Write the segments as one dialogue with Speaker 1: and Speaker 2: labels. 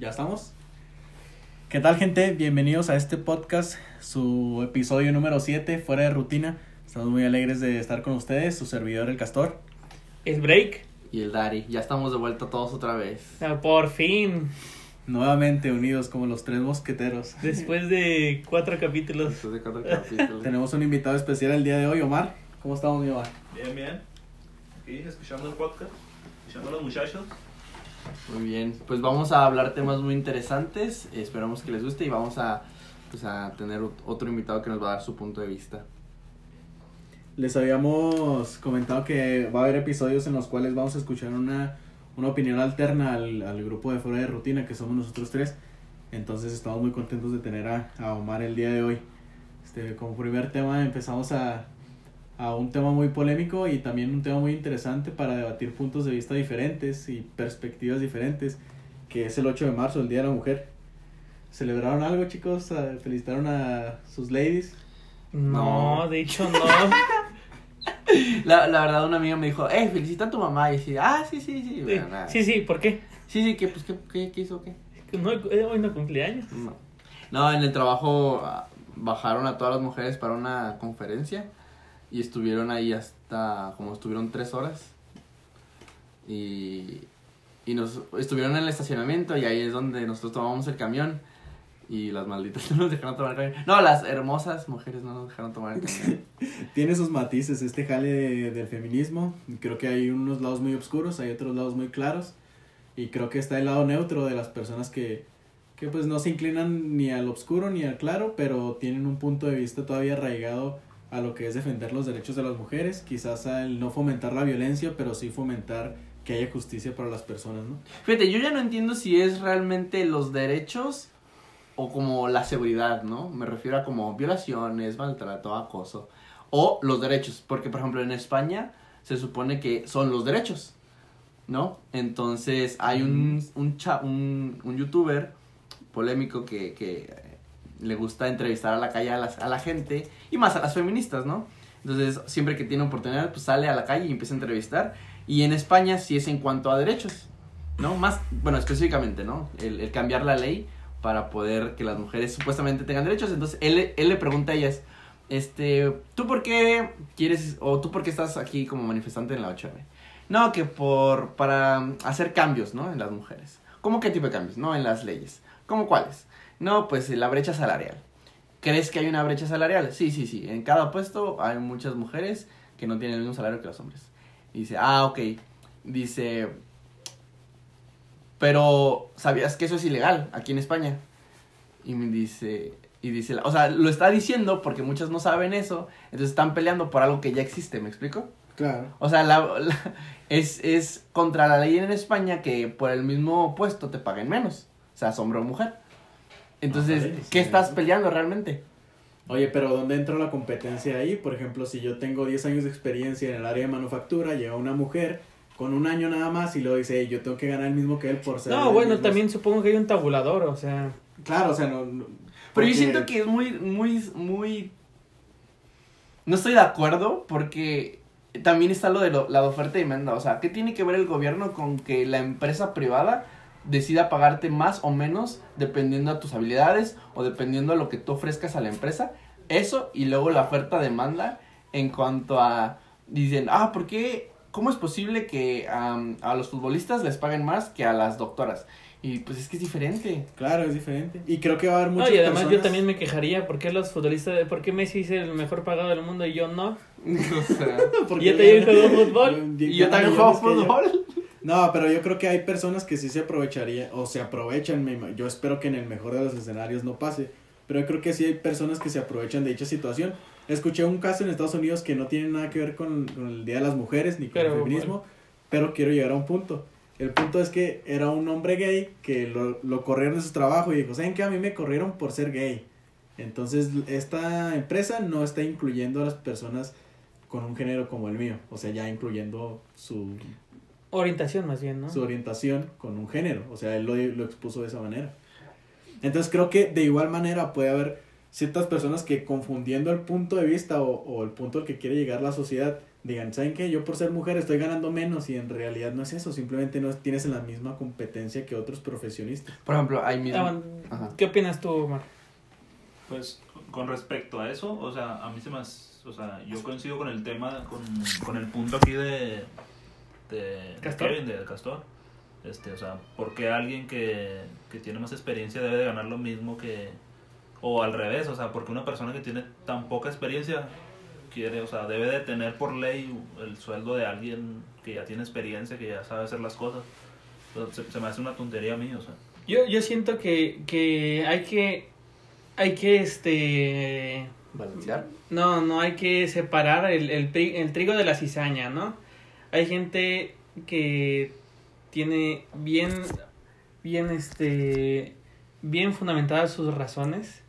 Speaker 1: ¿Ya estamos? ¿Qué tal gente? Bienvenidos a este podcast, su episodio número 7, fuera de rutina. Estamos muy alegres de estar con ustedes, su servidor el Castor.
Speaker 2: El break.
Speaker 3: Y el Dari. Ya estamos de vuelta todos otra vez.
Speaker 2: Por fin.
Speaker 1: Nuevamente unidos como los tres mosqueteros.
Speaker 2: Después de cuatro capítulos.
Speaker 3: Después de cuatro capítulos.
Speaker 1: Tenemos un invitado especial el día de hoy, Omar. ¿Cómo estamos, mi Omar?
Speaker 4: Bien, bien. Aquí escuchando el podcast, escuchando a los muchachos.
Speaker 3: Muy bien. Pues vamos a hablar temas muy interesantes. Esperamos que les guste y vamos a, pues, a tener ot- otro invitado que nos va a dar su punto de vista.
Speaker 1: Les habíamos comentado que va a haber episodios en los cuales vamos a escuchar una, una opinión alterna al, al grupo de fuera de rutina, que somos nosotros tres. Entonces estamos muy contentos de tener a, a Omar el día de hoy. Este, como primer tema empezamos a, a un tema muy polémico y también un tema muy interesante para debatir puntos de vista diferentes y perspectivas diferentes, que es el 8 de marzo, el Día de la Mujer. ¿Celebraron algo, chicos? Ah, ¿Felicitaron a sus ladies?
Speaker 2: No,
Speaker 3: No.
Speaker 2: de hecho no.
Speaker 3: La, la verdad, una amiga me dijo, eh, felicita a tu mamá. Y así, ah, sí, sí, sí.
Speaker 2: Sí,
Speaker 3: Bueno, nada.
Speaker 2: sí, sí, ¿por qué?
Speaker 3: Sí, sí, ¿qué, pues, ¿qué, qué, qué hizo? ¿Qué?
Speaker 2: No, eh, hoy no cumpleaños.
Speaker 3: No. No, en el trabajo ah, bajaron a todas las mujeres para una conferencia y estuvieron ahí hasta como estuvieron tres horas y, y nos estuvieron en el estacionamiento y ahí es donde nosotros tomamos el camión y las malditas no nos dejaron tomar el camión. No, las hermosas mujeres no nos dejaron tomar el camión.
Speaker 1: Tiene sus matices este jale de- del feminismo. Creo que hay unos lados muy oscuros, hay otros lados muy claros. Y creo que está el lado neutro de las personas que, que pues no se inclinan ni al oscuro ni al claro, pero tienen un punto de vista todavía arraigado a lo que es defender los derechos de las mujeres. Quizás al no fomentar la violencia, pero sí fomentar que haya justicia para las personas, ¿no?
Speaker 3: Fíjate, yo ya no entiendo si es realmente los derechos o como la seguridad, ¿no? Me refiero a como violaciones, maltrato, acoso. O los derechos, porque por ejemplo en España se supone que son los derechos, ¿no? Entonces hay un, un, cha- un, un youtuber polémico que, que le gusta entrevistar a la calle a, la gente y más a las feministas, ¿no? Entonces siempre que tiene oportunidad pues sale a la calle y empieza a entrevistar. Y en España sí es en cuanto a derechos. ¿no? Más, bueno, específicamente, ¿no? El, el cambiar la ley para poder que las mujeres supuestamente tengan derechos. Entonces, él, él le pregunta a ellas, este, ¿tú por qué quieres, o tú por qué estás aquí como manifestante en la 8M? No, que por, para hacer cambios, ¿no? En las mujeres. ¿Cómo qué tipo de cambios? No, en las leyes. ¿Cómo cuáles? No, pues la brecha salarial. ¿Crees que hay una brecha salarial? Sí, sí, sí. En cada puesto hay muchas mujeres que no tienen el mismo salario que los hombres. Y dice, ah, ok. Dice, pero ¿sabías que eso es ilegal aquí en España? Y me dice, y dice, o sea, lo está diciendo porque muchas no saben eso, entonces están peleando por algo que ya existe, ¿me explico?
Speaker 1: Claro.
Speaker 3: O sea, la, la- es, es contra la ley en España que por el mismo puesto te paguen menos, o sea, hombre o mujer. Entonces,
Speaker 1: sí.
Speaker 3: ¿qué estás peleando realmente?
Speaker 1: Oye, pero ¿dónde entra la competencia ahí? Por ejemplo, si yo tengo 10 años de experiencia en el área de manufactura, llega una mujer con un año nada más y luego dice, "Hey, yo tengo que ganar el mismo que él por ser...
Speaker 2: No, bueno,
Speaker 1: mismo-".
Speaker 2: también supongo que hay un tabulador, o sea.
Speaker 1: Claro, o sea, no... no-
Speaker 3: Pero
Speaker 1: porque-
Speaker 3: yo siento que es muy, muy, muy... No estoy de acuerdo porque también está lo de lo- la oferta y demanda. O sea, ¿qué tiene que ver el gobierno con que la empresa privada decida pagarte más o menos dependiendo a tus habilidades o dependiendo a lo que tú ofrezcas a la empresa? Eso y luego la oferta-demanda en cuanto a... Dicen, ah, ¿por qué? ¿Cómo es posible que am, a los futbolistas les paguen más que a las doctoras? Y pues es que es diferente.
Speaker 1: Claro, es diferente. Y creo que va a haber
Speaker 2: No,
Speaker 1: muchas
Speaker 2: y además yo también me quejaría, ¿por qué los futbolistas, por qué Messi es el mejor pagado del mundo y yo no?
Speaker 3: o sea...
Speaker 1: Porque
Speaker 2: ¿Y yo también juego fútbol?
Speaker 1: yo-
Speaker 3: Y yo también juego fútbol.
Speaker 1: No, pero yo creo que hay personas que sí se aprovecharían, o se aprovechan, yo espero que en el mejor de los escenarios no pase, pero yo creo que sí hay personas que se aprovechan de dicha situación. Escuché un caso en Estados Unidos que no tiene nada que ver con, con el Día de las Mujeres ni con
Speaker 2: Pero,
Speaker 1: el feminismo, pero quiero llegar a un punto. El punto es que era un hombre gay que lo, lo corrieron de su trabajo y dijo, ¿saben qué? A mí me corrieron por ser gay. Entonces, esta empresa no está incluyendo a las personas con un género como el mío, o sea, ya incluyendo su
Speaker 2: Orientación más bien, ¿no?
Speaker 1: su orientación con un género. O sea, él lo, lo expuso de esa manera. Entonces creo que de igual manera puede haber ciertas personas que confundiendo el punto de vista o, o el punto al que quiere llegar la sociedad digan, ¿saben qué? Yo por ser mujer estoy ganando menos y en realidad no es eso, simplemente no tienes la misma competencia que otros profesionistas.
Speaker 3: Por ejemplo, ahí mismo.
Speaker 2: Ah. ¿Qué opinas tú, Omar?
Speaker 4: Pues con respecto a eso, o sea, a mí se me hace- o sea, yo coincido con el tema, con, con el punto aquí de, de, de
Speaker 2: Castor.
Speaker 4: Kevin, de Castor. Este, o sea, porque alguien que, que tiene más experiencia debe de ganar lo mismo que, o al revés, o sea, porque una persona que tiene tan poca experiencia quiere, o sea, debe de tener por ley el sueldo de alguien que ya tiene experiencia, que ya sabe hacer las cosas. Entonces, se, se me hace una tontería a mí, o sea.
Speaker 2: Yo, yo siento que, que hay que, hay que, este,
Speaker 3: Balancear.
Speaker 2: no, no hay que separar el, el, el trigo de la cizaña, ¿no? Hay gente que tiene bien, bien, este, bien fundamentadas sus razones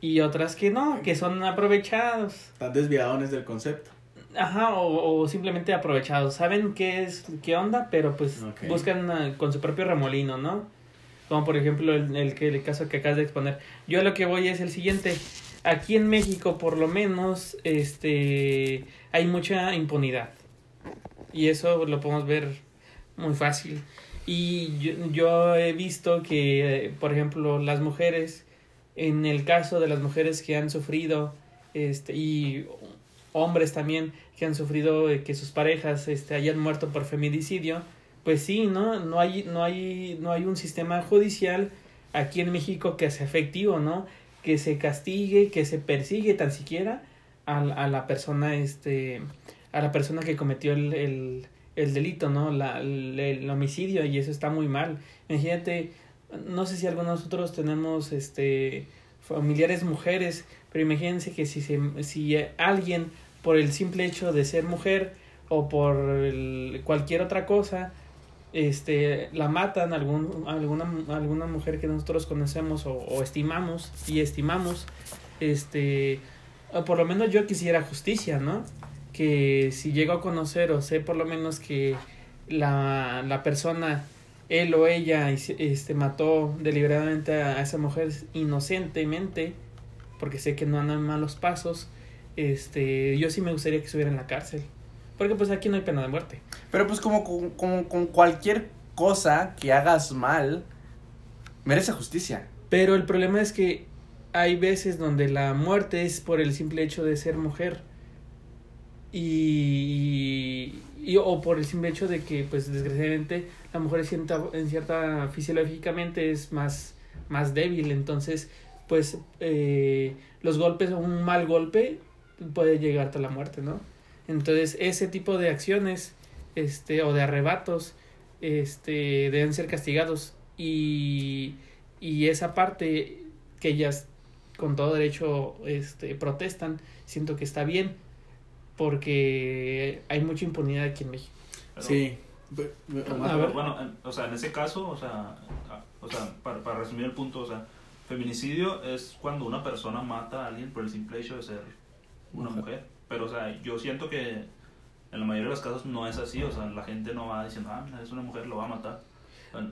Speaker 2: y otras que no, que son aprovechados.
Speaker 1: Están desviadones del concepto.
Speaker 2: Ajá, o, o simplemente aprovechados. Saben qué es, qué onda, pero pues buscan ah, con su propio remolino, ¿no? Como por ejemplo el, el, que, el caso que acabas de exponer. Yo a lo que voy es el siguiente. Aquí en México, por lo menos, este, hay mucha impunidad. Y eso lo podemos ver muy fácil. Y yo, yo he visto que, por ejemplo, las mujeres, en el caso de las mujeres que han sufrido, este, y hombres también que han sufrido eh, que sus parejas este, hayan muerto por feminicidio, pues sí, ¿no? No hay, no hay, no hay un sistema judicial aquí en México que sea efectivo, ¿no? Que se castigue, que se persigue tan siquiera a, a la persona, este, a la persona que cometió el, el, el delito, ¿no? La, el, homicidio y eso está muy mal. Imagínate, no sé si algunos de nosotros tenemos, este, familiares mujeres, pero imagínense que si, se, si alguien por el simple hecho de ser mujer o por cualquier otra cosa, este, la matan algún, alguna, alguna mujer que nosotros conocemos o, o estimamos y estimamos, este, o por lo menos yo quisiera justicia, ¿no? Que si llego a conocer o sé por lo menos que la, la persona, él o ella, este, mató deliberadamente a esa mujer inocentemente, porque sé que no andan malos pasos, este, yo sí me gustaría que estuviera en la cárcel. Porque pues aquí no hay pena de muerte.
Speaker 3: Pero pues como, como con cualquier cosa que hagas mal, merece justicia.
Speaker 2: Pero el problema es que hay veces donde la muerte es por el simple hecho de ser mujer. Y, y- o por el simple hecho de que, pues desgraciadamente, la mujer en cierta, en cierta fisiológicamente es más, más débil. Entonces, pues eh, los golpes un mal golpe puede llegarte a la muerte, ¿no? Entonces, ese tipo de acciones este, o de arrebatos este, deben ser castigados. Y, y esa parte que ellas con todo derecho este, protestan, siento que está bien, porque hay mucha impunidad aquí en México.
Speaker 4: Pero-
Speaker 1: Sí.
Speaker 2: A ver.
Speaker 4: Bueno, en- o sea, en ese caso, o sea, a- o sea para, para resumir el punto, o sea, feminicidio es cuando una persona mata a alguien por el simple hecho de ser una
Speaker 3: Mujer.
Speaker 4: mujer. Pero, o sea, yo siento que en la mayoría de los casos no es así, o sea, la gente no va diciendo, ah, es una mujer, lo va a matar.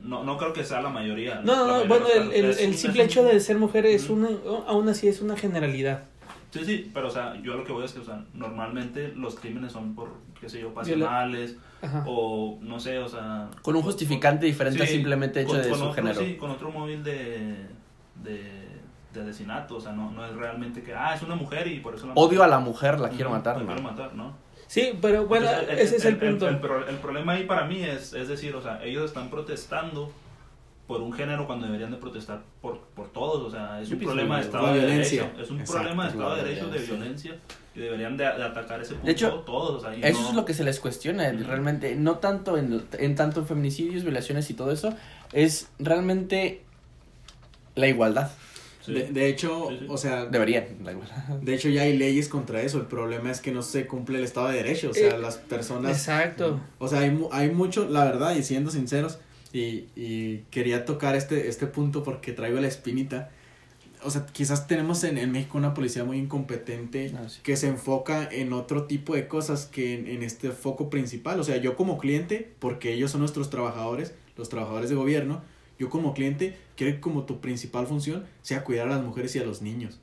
Speaker 4: No, no creo que sea la mayoría.
Speaker 2: No,
Speaker 4: La
Speaker 2: no,
Speaker 4: mayoría
Speaker 2: bueno, el, el, simple hecho de ser mujer es una, aún así es una generalidad.
Speaker 4: Sí, sí, pero, o sea, yo lo que voy es que, o sea, normalmente los crímenes son por, qué sé yo, pasionales, o no sé, o sea...
Speaker 3: Con un justificante diferente
Speaker 4: Sí,
Speaker 3: simplemente hecho
Speaker 4: con-
Speaker 3: de
Speaker 4: con
Speaker 3: su
Speaker 4: otro,
Speaker 3: género.
Speaker 4: Sí, con otro móvil de, de, de asesinato, o sea, no, no es realmente que, ah, es una mujer y por eso la
Speaker 3: Odio a la mujer, la quiero matar.
Speaker 4: La
Speaker 3: ¿no?
Speaker 4: quiero matar, ¿no?
Speaker 2: Sí, pero bueno,
Speaker 4: Entonces,
Speaker 2: ese es el punto.
Speaker 4: El, el problema ahí para mí es, es decir, o sea, ellos están protestando por un género cuando deberían de protestar por, por todos, o sea, es un problema de Estado de
Speaker 1: violencia.
Speaker 4: Derecho, es un
Speaker 1: Exacto,
Speaker 4: problema de Estado de Derecho, de
Speaker 3: violencia.
Speaker 4: y deberían de, de atacar ese punto
Speaker 3: De hecho,
Speaker 4: todos, o sea,
Speaker 3: Eso
Speaker 4: no-
Speaker 3: es lo que se les cuestiona, realmente, no tanto en, en tanto en feminicidios, violaciones y todo eso, es realmente la igualdad.
Speaker 4: Sí.
Speaker 1: De, de hecho,
Speaker 4: Sí, sí.
Speaker 1: o sea,
Speaker 3: Deberían, la igualdad.
Speaker 1: de hecho ya hay leyes contra eso. El problema es que no se cumple el Estado de Derecho. O sea,
Speaker 2: Eh,
Speaker 1: las personas
Speaker 2: Exacto.
Speaker 1: O sea, hay, mu- hay mucho, la verdad, y siendo sinceros, y, y quería tocar este, este punto porque traigo la espinita. O sea, quizás tenemos en, en México una policía muy incompetente
Speaker 3: Ah, sí.
Speaker 1: que se enfoca en otro tipo de cosas que en, en este foco principal. O sea, yo como cliente, porque ellos son nuestros trabajadores, los trabajadores de gobierno, yo como cliente quiero que como tu principal función sea cuidar a las mujeres y a los niños.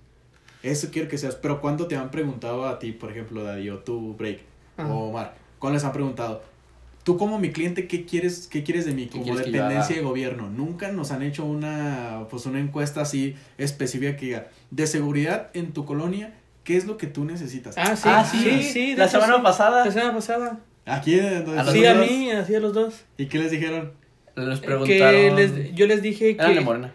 Speaker 1: Eso quiero que seas. Pero cuando te han preguntado a ti, por ejemplo, Daddy, o tú, Break,
Speaker 2: Ajá.
Speaker 1: o Omar, cuando les han preguntado, tú como mi cliente, ¿qué quieres, qué quieres de mí?
Speaker 3: ¿Qué
Speaker 1: Como dependencia de gobierno. Nunca nos han hecho una, pues una encuesta así específica que diga, de seguridad en tu colonia, ¿qué es lo que tú necesitas?
Speaker 2: Ah, sí,
Speaker 3: ah,
Speaker 2: sí,
Speaker 3: sí, la
Speaker 2: hecho,
Speaker 3: semana
Speaker 2: sí.
Speaker 3: pasada
Speaker 2: La semana pasada.
Speaker 1: Aquí, donde
Speaker 3: A
Speaker 2: Sí, a mí, así a los dos.
Speaker 1: ¿Y qué les dijeron?
Speaker 3: les
Speaker 2: Que
Speaker 3: preguntaron.
Speaker 2: les, yo les dije
Speaker 3: Eran de
Speaker 2: que
Speaker 3: Morena.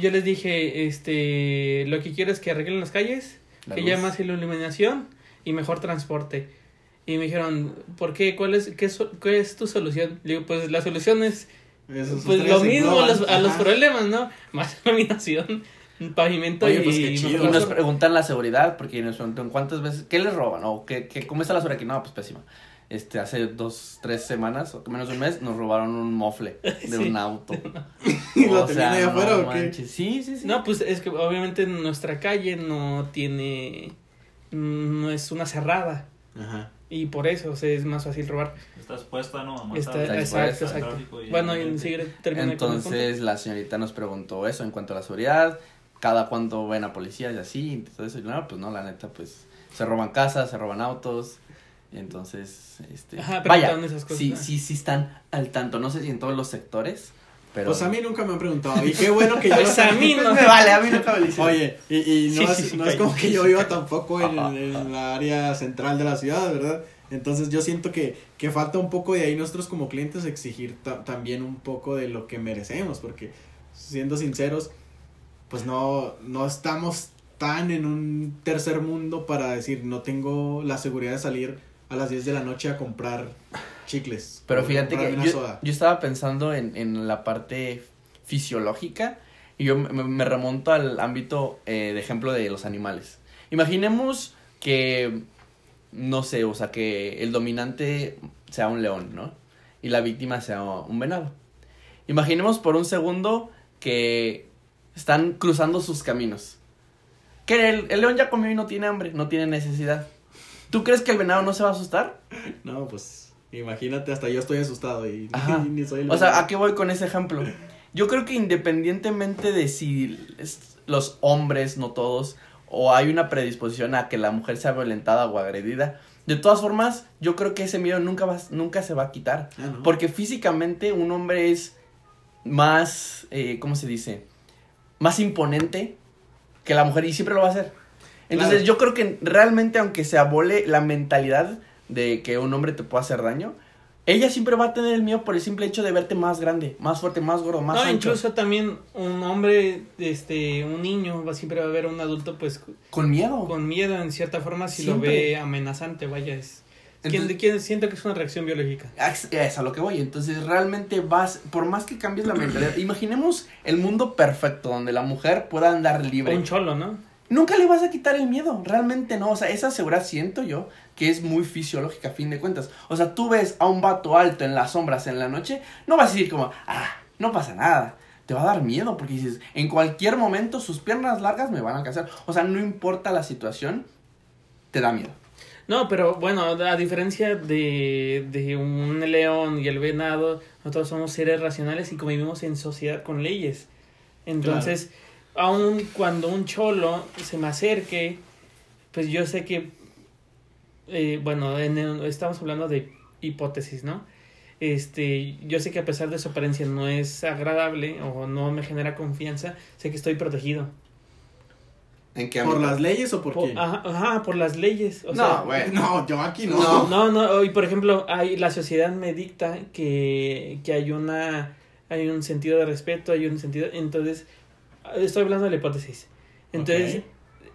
Speaker 2: yo les dije, este, lo que quiero es que arreglen las calles,
Speaker 3: La
Speaker 2: que
Speaker 3: luz.
Speaker 2: haya más iluminación y mejor transporte. Y me dijeron, ¿por qué? ¿Cuál es, qué, so- qué es tu solución? Le digo, pues la solución es
Speaker 1: Esos
Speaker 2: pues lo mismo a los, a los
Speaker 1: Ajá.
Speaker 2: problemas, ¿no? Más iluminación, pavimento
Speaker 1: Oye,
Speaker 2: y,
Speaker 1: pues, qué chido.
Speaker 3: Y nos preguntan la seguridad, porque nos preguntan cuántas veces, ¿qué les roban? O ¿qué, qué, ¿cómo está la seguridad aquí? No, pues pésima. Este, hace dos, tres semanas, o menos de un mes, nos robaron un mofle de
Speaker 2: Sí.
Speaker 3: un auto.
Speaker 1: ¿Y lo tenían ahí afuera
Speaker 3: no
Speaker 1: o qué?
Speaker 3: manches. Sí, sí, sí.
Speaker 2: No, pues es que obviamente nuestra calle no tiene, no es una cerrada.
Speaker 1: Ajá.
Speaker 2: Y por eso o sea, es más fácil robar.
Speaker 4: Estás puesta, ¿no? A más
Speaker 2: Está,
Speaker 3: Está
Speaker 2: exacto,
Speaker 3: expuesta
Speaker 2: exacto.
Speaker 4: tráfico y
Speaker 2: Bueno,
Speaker 4: al
Speaker 2: y
Speaker 4: ambiente.
Speaker 2: sigue, termina con el punto.
Speaker 3: Entonces la señorita nos preguntó eso en cuanto a la seguridad, cada cuánto ven a policías y así, y todo eso. Y no, pues no, la neta, pues se roban casas, se roban autos. y Entonces, este,
Speaker 2: Ajá,
Speaker 3: vaya,
Speaker 2: esas cosas.
Speaker 3: sí, sí, sí están al tanto. No sé si en todos los sectores, pero.
Speaker 1: Pues a mí nunca me han preguntado. Y qué bueno que yo.
Speaker 2: Pues a mí no.
Speaker 3: me vale, a mí nunca me lo hicieron.
Speaker 1: Oye, y, y no,
Speaker 2: Sí,
Speaker 1: es,
Speaker 2: sí, sí,
Speaker 1: no es como que yo viva tampoco en, en la área central de la ciudad, ¿verdad? Entonces yo siento que, que falta un poco de ahí nosotros como clientes exigir ta- también un poco de lo que merecemos, porque siendo sinceros, pues no, no estamos tan en un tercer mundo para decir, no tengo la seguridad de salir a las 10 de la noche a comprar chicles.
Speaker 3: Pero fíjate que yo, estaba pensando en, en la parte fisiológica y yo me, me remonto al ámbito eh, de ejemplo de los animales. Imaginemos que, no sé, o sea, que el dominante sea un león, ¿no? Y la víctima sea un venado. Imaginemos por un segundo que están cruzando sus caminos. Que el, el león ya comió y no tiene hambre, no tiene necesidad. ¿Tú crees que el venado no se va a asustar?
Speaker 1: No, pues imagínate, hasta yo estoy asustado y ni soy el
Speaker 3: O sea. ¿a qué voy con ese ejemplo? Yo creo que independientemente de si es- los hombres, no todos, o hay una predisposición a que la mujer sea violentada o agredida, de todas formas, yo creo que ese miedo nunca, va, nunca se va a quitar.
Speaker 1: Ah, ¿no?
Speaker 3: Porque físicamente un hombre es más, eh, ¿cómo se dice? Más imponente que la mujer y siempre lo va a hacer. Entonces
Speaker 1: Claro.
Speaker 3: yo creo que realmente aunque se abole la mentalidad de que un hombre te pueda hacer daño, ella siempre va a tener el miedo por el simple hecho de verte más grande, más fuerte, más gordo, más
Speaker 2: no,
Speaker 3: ancho.
Speaker 2: incluso también un hombre, este, un niño, va siempre va a ver a un adulto pues
Speaker 3: Con miedo.
Speaker 2: con miedo en cierta forma si lo ve amenazante, vaya, es... ¿Quién,
Speaker 3: Entonces-
Speaker 2: quién- siento que es una reacción biológica.
Speaker 3: Ah, Es a lo que voy. Entonces, realmente vas, por más que cambies la mentalidad, imaginemos el mundo perfecto donde la mujer pueda andar libre.
Speaker 2: un cholo, ¿no?
Speaker 3: Nunca le vas a quitar el miedo, realmente no. O sea, esa seguridad siento yo que es muy fisiológica a fin de cuentas. O sea, tú ves a un vato alto en las sombras en la noche, no vas a decir como, ah, no pasa nada. Te va a dar miedo porque dices, en cualquier momento sus piernas largas me van a alcanzar. O sea, no importa la situación, te da miedo.
Speaker 2: No, pero bueno, a diferencia de, de un león y el venado, nosotros somos seres racionales y convivimos en sociedad con leyes. Entonces, aun cuando un cholo se me acerque, pues yo sé que, eh, bueno, en el- estamos hablando de hipótesis, ¿no? Este, yo sé que a pesar de su apariencia no es agradable o no me genera confianza, sé que estoy protegido.
Speaker 3: ¿En qué
Speaker 1: ¿Por las leyes o por,
Speaker 2: Por-
Speaker 1: quién?
Speaker 2: ajá, ajá, por las leyes. O
Speaker 3: No,
Speaker 2: sea,
Speaker 3: güey.
Speaker 1: No, yo aquí no.
Speaker 3: No.
Speaker 2: No, no, y por ejemplo, hay, la sociedad me dicta que, que hay una hay un sentido de respeto, hay un sentido, entonces, estoy hablando de la hipótesis. Entonces.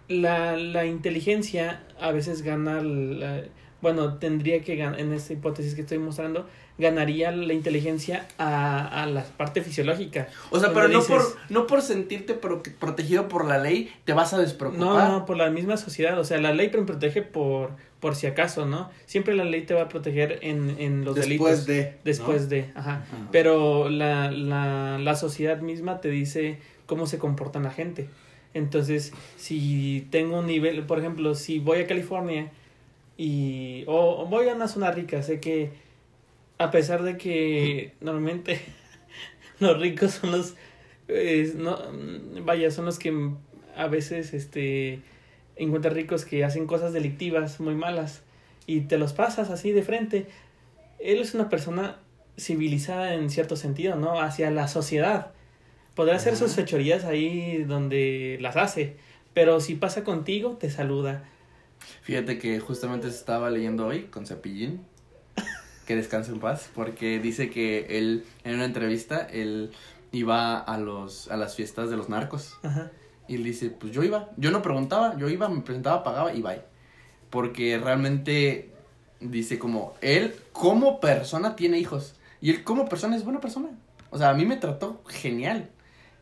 Speaker 2: La, la inteligencia a veces gana, la- bueno, tendría que ganar, en esta hipótesis que estoy mostrando, ganaría la inteligencia a, a la parte fisiológica.
Speaker 3: O sea, pero no
Speaker 2: dices-
Speaker 3: por, no por sentirte pro- protegido por la ley, te vas a
Speaker 2: No,
Speaker 3: despreocupar.
Speaker 2: no, por la misma sociedad, o sea, la ley me protege por, por si acaso, ¿no? Siempre la ley te va a proteger en, en los
Speaker 1: Después
Speaker 2: delitos.
Speaker 1: de.
Speaker 2: Después
Speaker 1: ¿no?
Speaker 2: de, ajá.
Speaker 1: Ajá.
Speaker 2: Pero la, la, la sociedad misma te dice cómo se comporta la gente. Entonces, si tengo un nivel, por ejemplo, si voy a California y o, o voy a una zona rica, sé que a pesar de que normalmente los ricos son los eh, no, vaya, son los que a veces este encuentran ricos que hacen cosas delictivas muy malas. y te los pasas así de frente. Él es una persona civilizada en cierto sentido, ¿no? Hacia la sociedad. Podrá hacer sus fechorías ahí donde las hace, pero si pasa contigo, te saluda.
Speaker 3: Fíjate que justamente estaba leyendo hoy con Cepillín, que descanse en paz, porque dice que él, en una entrevista, él iba a, los, a las fiestas de los narcos.
Speaker 2: Ajá.
Speaker 3: Y él dice, pues yo iba, yo no preguntaba, yo iba, me presentaba, pagaba y bye. Porque realmente dice como, él como persona tiene hijos. Y él como persona es buena persona. O sea, a mí me trató genial.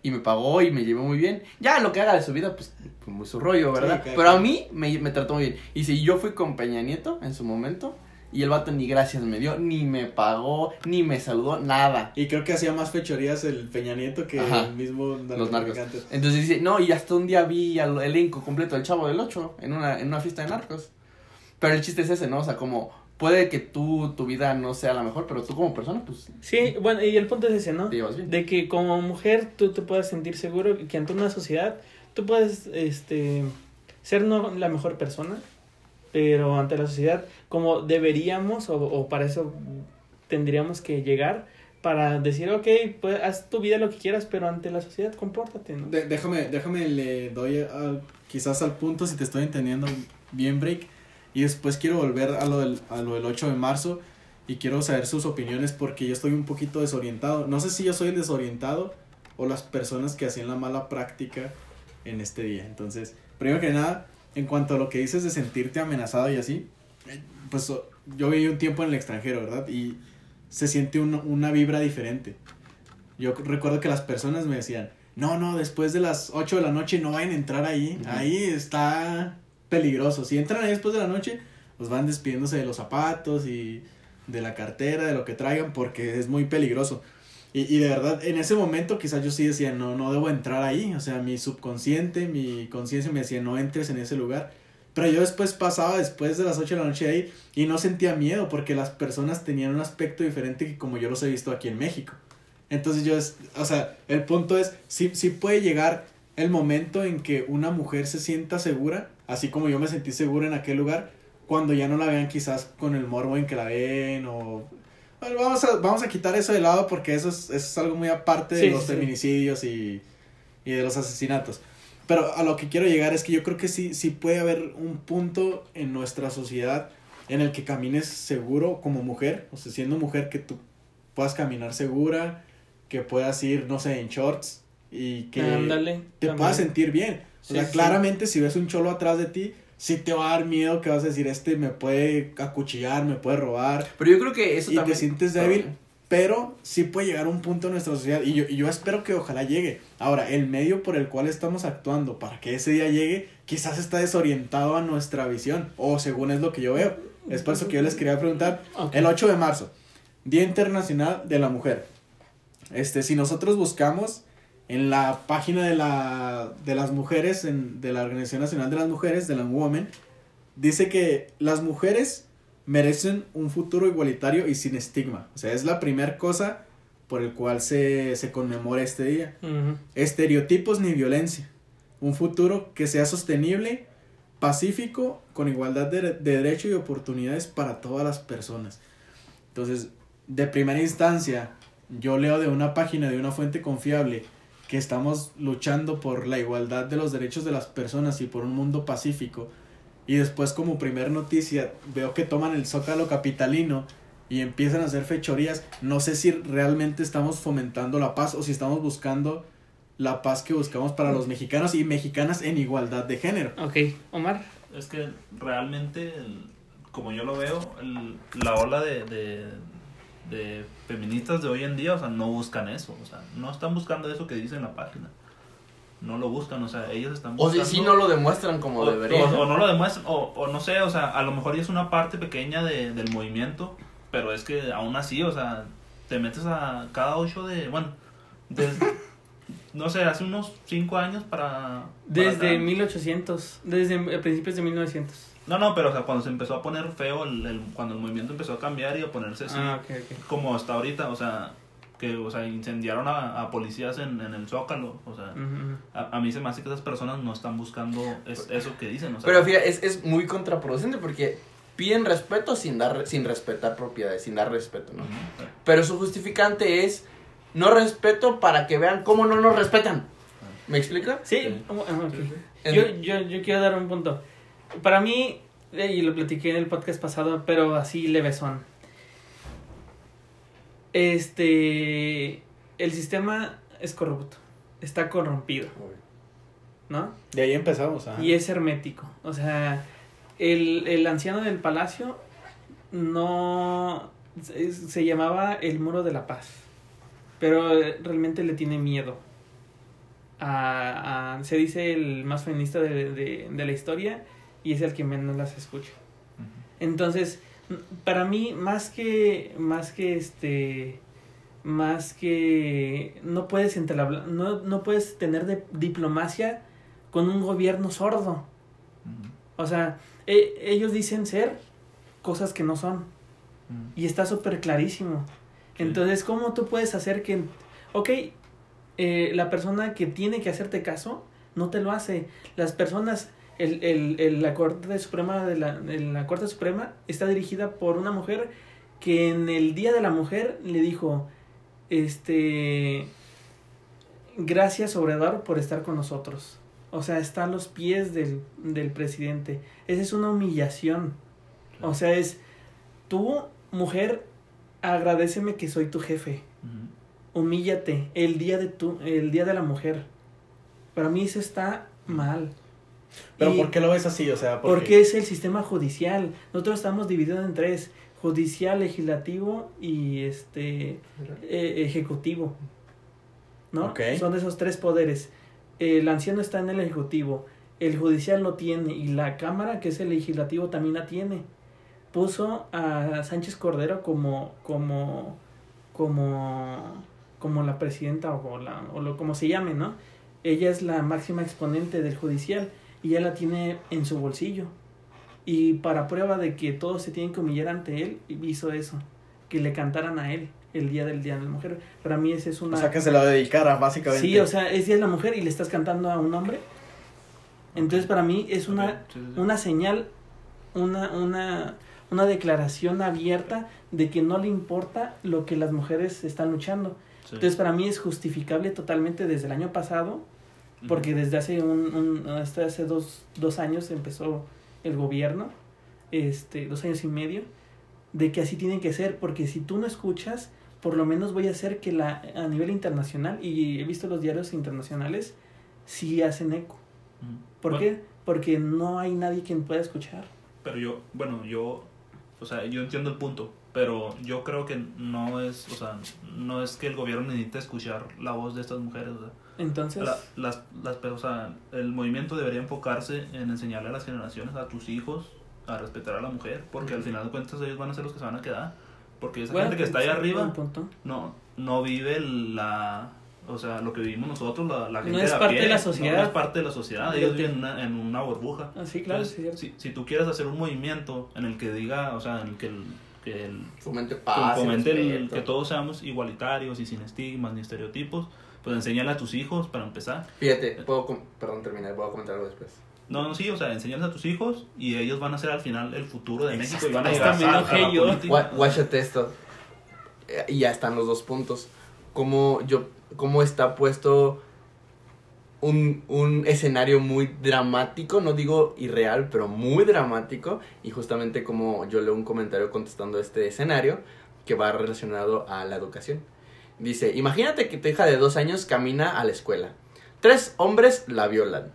Speaker 3: Y me pagó y me llevó muy bien. Ya lo que haga de su vida, pues, pues muy su rollo, ¿verdad?
Speaker 1: Sí,
Speaker 3: Pero a mí me, me trató muy bien. Y si yo fui con Peña Nieto en su momento, y el vato ni gracias me dio, ni me pagó, ni me saludó, nada.
Speaker 1: Y creo que hacía más fechorías el Peña Nieto que
Speaker 3: Ajá.
Speaker 1: el mismo
Speaker 3: Los narcos. Entonces dice, no, y hasta un día vi al elenco completo del Chavo del Ocho en una, en una fiesta de narcos. Pero el chiste es ese, ¿no? O sea, como puede que tú, tu vida no sea la mejor, pero tú como persona, pues
Speaker 2: Sí, bueno, y el punto es ese, ¿no?
Speaker 3: te llevas bien.
Speaker 2: De que como mujer tú te puedas sentir seguro que ante una sociedad tú puedes este, ser no la mejor persona, pero ante la sociedad como deberíamos o, o para eso tendríamos que llegar para decir, ok, pues haz tu vida lo que quieras, pero ante la sociedad compórtate, ¿no?
Speaker 1: De- déjame, déjame, le doy al- quizás al punto si te estoy entendiendo bien, Break. Y después quiero volver a lo, del, a lo del 8 de marzo y quiero saber sus opiniones porque yo estoy un poquito desorientado. No sé si yo soy el desorientado o las personas que hacían la mala práctica en este día. Entonces, primero que nada, en cuanto a lo que dices de sentirte amenazado y así, eh, pues yo viví un tiempo en el extranjero, ¿verdad? Y se siente un- una vibra diferente. Yo recuerdo que las personas me decían, no, no, después de las 8 de la noche no vayan a entrar ahí,
Speaker 3: Ujú.
Speaker 1: ahí está peligroso. Si entran ahí después de la noche, pues van despidiéndose de los zapatos y de la cartera, de lo que traigan, porque es muy peligroso. Y, y de verdad, en ese momento quizás yo sí decía, no, no debo entrar ahí. O sea, mi subconsciente, mi conciencia me decía, no entres en ese lugar. Pero yo después pasaba después de las 8 de la noche ahí y no sentía miedo porque las personas tenían un aspecto diferente que como yo los he visto aquí en México. Entonces yo, es, o sea, el punto es, sí, sí puede llegar el momento en que una mujer se sienta segura, así como yo me sentí seguro en aquel lugar, cuando ya no la vean quizás con el morbo en que la ven o... Bueno, vamos, a, vamos a quitar eso de lado porque eso es, eso es algo muy aparte de
Speaker 2: Sí,
Speaker 1: los
Speaker 2: sí,
Speaker 1: feminicidios y, y de los asesinatos. Pero a lo que quiero llegar es que yo creo que sí, sí puede haber un punto en nuestra sociedad en el que camines seguro como mujer, o sea, siendo mujer que tú puedas caminar segura, que puedas ir, no sé, en shorts y que te
Speaker 2: también.
Speaker 1: puedas sentir bien. O sea,
Speaker 2: sí.
Speaker 1: claramente si ves un cholo atrás de ti, sí te va a dar miedo que vas a decir, este me puede acuchillar, me puede robar,
Speaker 3: Pero yo creo que eso
Speaker 1: y
Speaker 3: también...
Speaker 1: te sientes débil, pero sí puede llegar un punto en nuestra sociedad y yo, y yo espero que ojalá llegue. Ahora, el medio por el cual estamos actuando para que ese día llegue, quizás está desorientado a nuestra visión, o según es lo que yo veo. Es por eso que yo les quería preguntar, el 8 de marzo, Día Internacional de la Mujer. Este, si nosotros buscamos en la página de, la, de las mujeres, en- de la Organización Nacional de las Mujeres, de la Women, dice que las mujeres merecen un futuro igualitario y sin estigma. O sea, es la primera cosa por el cual se, se conmemora este día. Estereotipos ni violencia. Un futuro que sea sostenible, pacífico, con igualdad de, de derecho y oportunidades para todas las personas. Entonces, de primera instancia, yo leo de una página, de una fuente confiable, que estamos luchando por la igualdad de los derechos de las personas y por un mundo pacífico. Y después como primer noticia veo que toman el zócalo capitalino y empiezan a hacer fechorías. No sé si realmente estamos fomentando la paz o si estamos buscando la paz que buscamos para los mexicanos y mexicanas en igualdad de género.
Speaker 2: Ok, Omar.
Speaker 4: Es que realmente, el- como yo lo veo, el- la ola de, de, de feministas de hoy en día, o sea, no buscan eso, o sea, no están buscando eso que dice en la página. No lo buscan, o sea, ellos están
Speaker 3: O si
Speaker 4: buscando...
Speaker 3: sí no lo demuestran como
Speaker 4: o,
Speaker 3: deberían.
Speaker 4: o- o no lo demuestran, o, o no sé, o sea, a lo mejor ya es una parte pequeña de, del movimiento, pero es que aún así, o sea, te metes a cada ocho de, bueno, desde, no sé, hace unos cinco años para... para
Speaker 2: Desde
Speaker 4: acá.
Speaker 2: 1800, desde principios de 1900.
Speaker 4: No, no, pero o sea, cuando se empezó a poner feo, el, el- cuando el movimiento empezó a cambiar y a ponerse así,
Speaker 2: Ah,
Speaker 4: como hasta ahorita, o sea, que, o sea, incendiaron a, a policías en, en el Zócalo, o sea, a, a mí se me hace que esas personas no están buscando es- eso que dicen, o sea,
Speaker 3: Pero fíjate, es, es muy contraproducente porque piden respeto sin dar sin respetar propiedades, sin dar respeto, ¿no? Pero su justificante es no respeto para que vean cómo no nos respetan. ¿Me explica?
Speaker 2: Sí,
Speaker 4: Sí.
Speaker 2: oh, ah.
Speaker 3: En-
Speaker 2: Yo, yo, yo quiero dar un punto. Para mí, y lo platiqué en el podcast pasado, pero así levesón. Este. El sistema es corrupto. Está corrompido, ¿no?
Speaker 1: De ahí empezamos. ajá.
Speaker 2: Y es hermético. O sea, el, el anciano del palacio no. Se, se llamaba el muro de la paz. Pero realmente le tiene miedo. A, a- se dice el más feminista de, de, de la historia y es el que menos las escucha. Entonces, para mí, más que, más que este, más que no puedes entablar- no, no puedes tener de- diplomacia con un gobierno sordo. O sea, e- ellos dicen ser cosas que no son y está súper clarísimo.
Speaker 4: Sí.
Speaker 2: Entonces, ¿cómo tú puedes hacer que, ok, eh, la persona que tiene que hacerte caso no te lo hace? Las personas, el, el, el- la Corte Suprema de la, la Corte Suprema está dirigida por una mujer que en el Día de la Mujer le dijo, este, gracias Obrador por estar con nosotros. O sea, está a los pies del, del presidente. Esa es una humillación. O sea, es, tú, mujer, agradeceme que soy tu jefe.
Speaker 4: Ujú.
Speaker 2: Humíllate el día de tu, el día de la mujer. Para mí eso está mal.
Speaker 1: Pero
Speaker 2: Y-
Speaker 1: ¿por qué lo ves así? O sea, ¿por
Speaker 2: Porque es el sistema judicial. Nosotros estamos divididos en tres: judicial, legislativo y este eh, ejecutivo. ¿No?
Speaker 1: Ok.
Speaker 2: Son esos tres poderes. El anciano está en el ejecutivo, el judicial lo tiene y la cámara, que es el legislativo, también la tiene. Puso a Sánchez Cordero como como como como la presidenta o la o lo como se llame, ¿no? Ella es la máxima exponente del judicial y ya la tiene en su bolsillo. Y para prueba de que todos se tienen que humillar ante él, hizo eso, que le cantaran a él el día del Día de la Mujer. Para mí esa es una...
Speaker 1: O sea, que se lo dedicara, básicamente.
Speaker 2: Sí, o sea, es Día de la Mujer y le estás cantando a un hombre. Entonces para mí es una,
Speaker 4: Ok, sí, sí, sí.
Speaker 2: una señal, una, una, una declaración abierta de que no le importa lo que las mujeres están luchando.
Speaker 4: Sí.
Speaker 2: Entonces para mí es justificable totalmente desde el año pasado. Porque desde hace un, un hasta hace dos, dos años empezó el gobierno, este, dos años y medio, de que así tiene que ser, porque si tú no escuchas, por lo menos voy a hacer que la, a nivel internacional, y he visto los diarios internacionales, sí hacen eco. ¿Por
Speaker 4: Bueno,
Speaker 2: qué? Porque no hay nadie quien pueda escuchar.
Speaker 4: Pero yo, bueno, yo, o sea, yo entiendo el punto, pero yo creo que no es, o sea, no es que el gobierno necesite escuchar la voz de estas mujeres, o sea,
Speaker 2: Entonces,
Speaker 4: la- las, las, o sea, el movimiento debería enfocarse en enseñarle a las generaciones, a tus hijos, a respetar a la mujer, porque al final de cuentas ellos van a ser los que se van a quedar, porque esa
Speaker 2: bueno,
Speaker 4: gente que está ahí arriba
Speaker 2: punto.
Speaker 4: no, no vive la, o sea, lo que vivimos nosotros, la, la
Speaker 2: No
Speaker 4: gente
Speaker 2: es
Speaker 4: a
Speaker 2: parte
Speaker 4: pie,
Speaker 2: de la
Speaker 4: no,
Speaker 2: sociedad.
Speaker 4: no es parte de la sociedad, ellos viven en una, en una burbuja.
Speaker 2: Ah, sí, claro,
Speaker 4: Entonces,
Speaker 2: sí, cierto.
Speaker 4: si, si tú quieres hacer un movimiento en el que diga, o sea, en el que el, que el
Speaker 3: Fomente paz.
Speaker 4: fomente el-
Speaker 3: respeto.
Speaker 4: que todos seamos igualitarios y sin estigmas ni estereotipos, pues enséñale a tus hijos para empezar.
Speaker 3: Fíjate, puedo, com- perdón, terminar, puedo comentar algo después.
Speaker 4: No, no, sí, o sea, enséñales a tus hijos y ellos van a ser al final el futuro de México y van a llegar a, a
Speaker 2: yo.
Speaker 3: Guáchate esto. Eh, Y ya están los dos puntos. Cómo, yo, cómo está puesto un, un escenario muy dramático, no digo irreal, pero muy dramático. Y justamente como yo leo un comentario contestando este escenario que va relacionado a la educación. Dice, imagínate que tu hija de dos años camina a la escuela. Tres hombres la violan.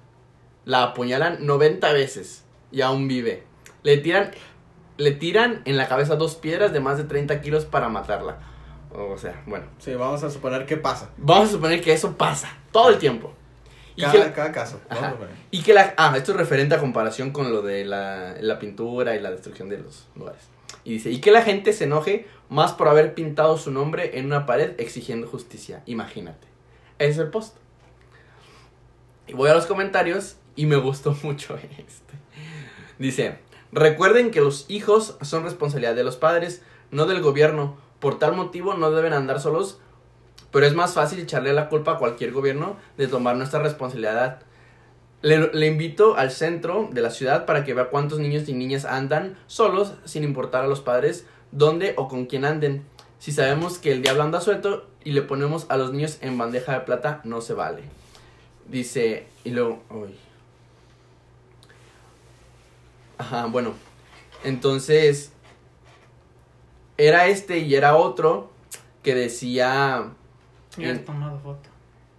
Speaker 3: La apuñalan 90 veces y aún vive. Le tiran le tiran en la cabeza dos piedras de más de 30 kilos para matarla. O sea, bueno.
Speaker 1: Sí, vamos a suponer que pasa.
Speaker 3: Vamos a suponer que eso pasa todo el tiempo. Y
Speaker 1: Cada,
Speaker 3: que, la-
Speaker 1: cada caso. Vamos
Speaker 3: Ajá.
Speaker 1: a suponer.
Speaker 3: y que la... Ah, esto es referente a comparación con lo de la, la pintura y la destrucción de los lugares. Y dice, y que la gente se enoje más por haber pintado su nombre en una pared exigiendo justicia. Imagínate. Es el post. Y voy a los comentarios y me gustó mucho este. Dice, recuerden que los hijos son responsabilidad de los padres, no del gobierno. Por tal motivo no deben andar solos, pero es más fácil echarle la culpa a cualquier gobierno de tomar nuestra responsabilidad. Le, le invito al centro de la ciudad para que vea cuántos niños y niñas andan solos, sin importar a los padres, dónde o con quién anden. Si sabemos que el diablo anda suelto y le ponemos a los niños en bandeja de plata, no se vale. Dice, y luego, uy. Ajá, bueno. Entonces, era este y era otro que decía...
Speaker 2: Hubieras tomado foto.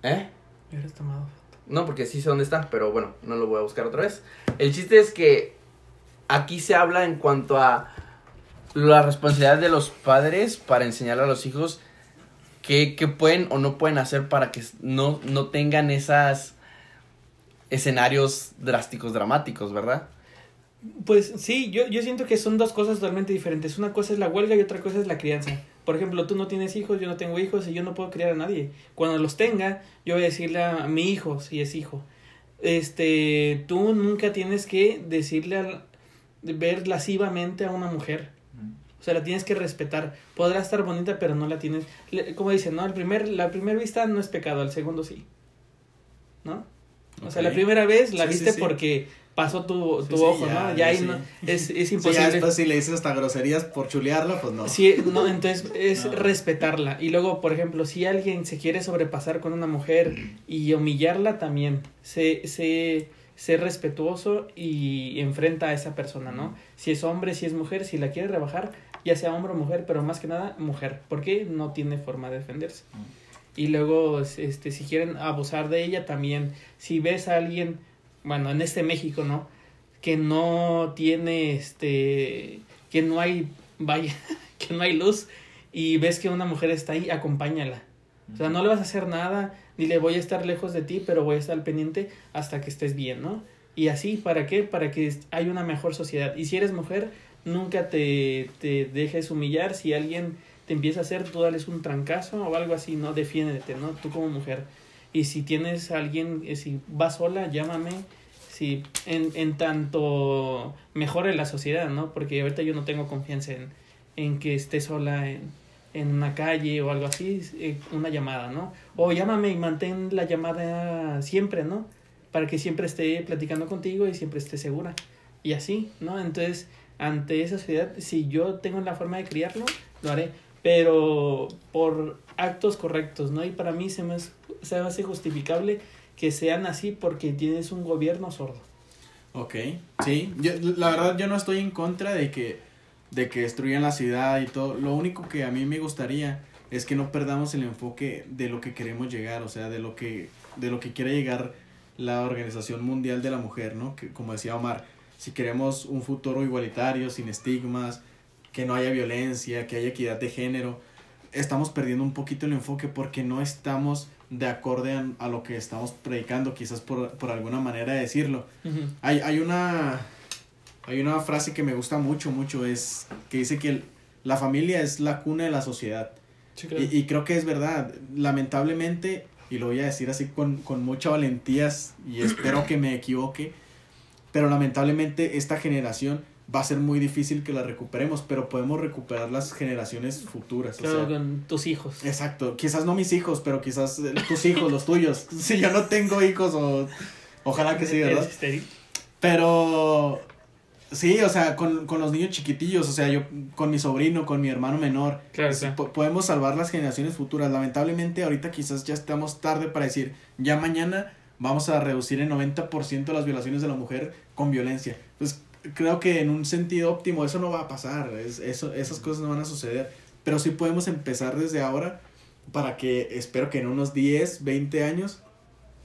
Speaker 3: ¿Eh?
Speaker 2: Hubieras tomado foto.
Speaker 3: No, porque sí sé dónde está, pero bueno, no lo voy a buscar otra vez. El chiste es que aquí se habla en cuanto a la responsabilidad de los padres para enseñar a los hijos qué, qué pueden o no pueden hacer para que no, no tengan esas escenarios drásticos, dramáticos, ¿verdad?
Speaker 2: Pues sí, yo, yo siento que son dos cosas totalmente diferentes. Una cosa es la huelga y otra cosa es la crianza. Por ejemplo, tú no tienes hijos, yo no tengo hijos y yo no puedo criar a nadie. Cuando los tenga, yo voy a decirle a mi hijo, si es hijo, este, tú nunca tienes que decirle, al, ver lascivamente a una mujer. O sea, la tienes que respetar. Podrá estar bonita, pero no la tienes. Como dicen, ¿no? El primer, la primera vista no es pecado, el segundo sí. ¿No? O sea, la primera vez la
Speaker 1: Sí,
Speaker 2: viste
Speaker 1: sí.
Speaker 2: porque pasó tu, tu ojo,
Speaker 1: ya,
Speaker 2: ¿no?
Speaker 1: ya
Speaker 2: Ya ahí no, es, es
Speaker 1: ya
Speaker 2: imposible.
Speaker 1: después si le dices hasta groserías por chulearla, pues no.
Speaker 2: Sí, no, entonces es
Speaker 4: No.
Speaker 2: respetarla. Y luego, por ejemplo, si alguien se quiere sobrepasar con una mujer y humillarla también, sé, sé, sé respetuoso y enfrenta a esa persona, ¿no? Si es hombre, si es mujer, si la quiere rebajar, ya sea hombre o mujer, pero más que nada mujer, porque no tiene forma de defenderse. Y luego, este, si quieren abusar de ella también, si ves a alguien, bueno, en este México, ¿no? Que no tiene, este, que no hay, vaya, que no hay luz y ves que una mujer está ahí, acompáñala. O sea, no le vas a hacer nada, ni le voy a estar lejos de ti, pero voy a estar al pendiente hasta que estés bien, ¿no? Y así, ¿para qué? Para que haya una mejor sociedad. Y si eres mujer, nunca te, te dejes humillar. Si alguien te empieza a hacer, tú dales un trancazo o algo así, ¿no? Defiéndete, ¿no? Tú como mujer. Y si tienes a alguien, eh, si vas sola, llámame. Si en, en tanto mejore la sociedad, ¿no? Porque ahorita yo no tengo confianza en, en que esté sola en, en una calle o algo así, eh, una llamada, ¿no? O llámame y mantén la llamada siempre, ¿no? Para que siempre esté platicando contigo y siempre esté segura. Y así, ¿no? Entonces, ante esa sociedad, si yo tengo la forma de criarlo, lo haré. Pero por actos correctos, ¿no? Y para mí se me, se me hace justificable que sean así porque tienes un gobierno sordo.
Speaker 1: Ok, sí. Yo, la verdad yo no estoy en contra de que, de que destruyan la ciudad y todo. Lo único que a mí me gustaría es que no perdamos el enfoque de lo que queremos llegar, o sea, de lo que, de lo que quiere llegar la Organización Mundial de la Mujer, ¿no? Que como decía Omar, si queremos un futuro igualitario, sin estigmas, que no haya violencia, que haya equidad de género, estamos perdiendo un poquito el enfoque porque no estamos de acorde a, a lo que estamos predicando, quizás por, por alguna manera de decirlo. Hay, hay una hay una frase que me gusta mucho, mucho, es que dice que el- la familia es la cuna de la sociedad.
Speaker 2: Sí, claro.
Speaker 1: Y, y creo que es verdad. Lamentablemente, y lo voy a decir así con, con mucha valentía y espero que me equivoque, pero lamentablemente esta generación va a ser muy difícil que la recuperemos, pero podemos recuperar las generaciones futuras. o
Speaker 2: Claro,
Speaker 1: sea,
Speaker 2: con tus hijos.
Speaker 1: Exacto, quizás no mis hijos, pero quizás eh, tus hijos, los tuyos. Si yo no tengo hijos, o ojalá que sí, ¿verdad?
Speaker 2: ¿Eres estéril?
Speaker 1: Pero sí, o sea, con, con los niños chiquitillos, o sea, yo con mi sobrino, con mi hermano menor,
Speaker 2: Claro,
Speaker 1: podemos salvar las generaciones futuras. Lamentablemente ahorita quizás ya estamos tarde para decir, ya mañana vamos a reducir en 90% las violaciones de la mujer con violencia. Pues creo que en un sentido óptimo eso no va a pasar, es, eso, esas cosas no van a suceder, pero sí podemos empezar desde ahora para que espero que en unos 10, 20 años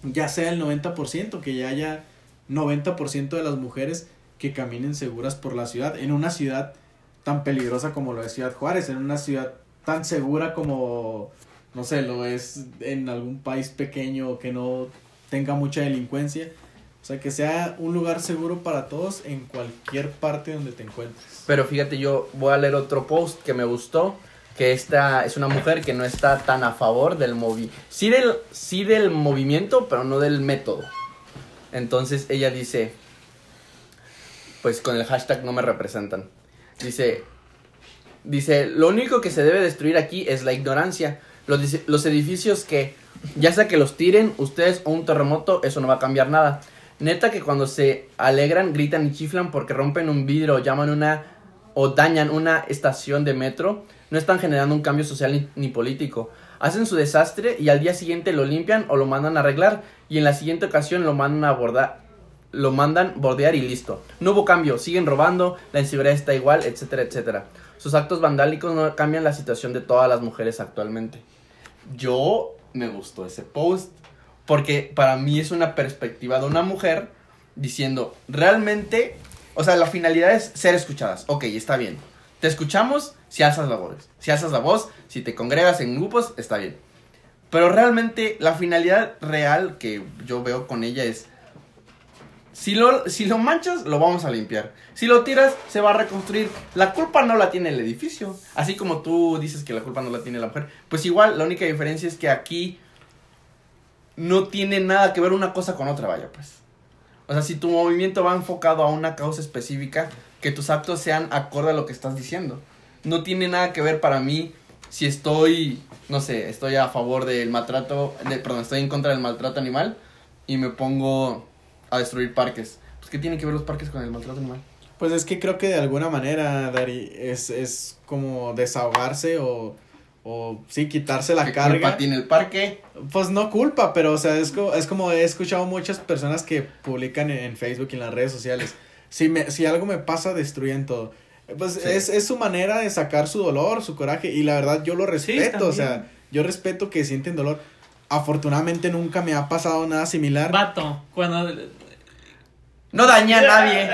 Speaker 1: ya sea el 90%, que ya haya 90% de las mujeres que caminen seguras por la ciudad, en una ciudad tan peligrosa como lo es Ciudad Juárez, en una ciudad tan segura como, no sé, lo es en algún país pequeño que no tenga mucha delincuencia. O sea, que sea un lugar seguro para todos en cualquier parte donde te encuentres.
Speaker 3: Pero fíjate, yo voy a leer otro post que me gustó, que esta es una mujer que no está tan a favor del movi sí del sí del movimiento, pero no del método. Entonces ella dice, pues con el hashtag no me representan. Dice, dice, lo único que se debe destruir aquí es la ignorancia. Los, los edificios que, ya sea que los tiren ustedes o un terremoto, eso no va a cambiar nada. Neta que cuando se alegran, gritan y chiflan porque rompen un vidrio o llaman una o dañan una estación de metro, no están generando un cambio social ni, ni político. Hacen su desastre y al día siguiente lo limpian o lo mandan a arreglar y en la siguiente ocasión lo mandan a bordar lo mandan bordear y listo. No hubo cambio, siguen robando, la inseguridad está igual, etcétera, etcétera. Sus actos vandálicos no cambian la situación de todas las mujeres actualmente. Yo me gustó ese post porque para mí es una perspectiva de una mujer diciendo, realmente, o sea, la finalidad es ser escuchadas. Ok, está bien. Te escuchamos si alzas la voz. Si alzas la voz, si te congregas en grupos, está bien. Pero realmente la finalidad real que yo veo con ella es, si lo, si lo manchas, lo vamos a limpiar. Si lo tiras, se va a reconstruir. La culpa no la tiene el edificio. Así como tú dices que la culpa no la tiene la mujer. Pues igual, la única diferencia es que aquí no tiene nada que ver una cosa con otra, vaya, pues. O sea, si tu movimiento va enfocado a una causa específica, que tus actos sean acorde a lo que estás diciendo. No tiene nada que ver para mí si estoy, no sé, estoy a favor del maltrato, de, perdón, estoy en contra del maltrato animal y me pongo a destruir parques. Pues, ¿qué tienen que ver los parques con el maltrato animal?
Speaker 1: Pues es que creo que de alguna manera, Dari, es, es como desahogarse o, o sí, quitarse la
Speaker 3: ¿Qué
Speaker 1: carga.
Speaker 3: culpa tiene el parque?
Speaker 1: Pues no culpa, pero o sea, es, co- es como he escuchado muchas personas que publican en, en Facebook y en las redes sociales. Si, me, si algo me pasa, destruyen todo. Pues
Speaker 3: Sí.
Speaker 1: es, es su manera de sacar su dolor, su coraje, y la verdad yo lo respeto, o sea, yo respeto que sienten dolor. Afortunadamente nunca me ha pasado nada similar.
Speaker 2: Vato, cuando...
Speaker 3: No daña a nadie.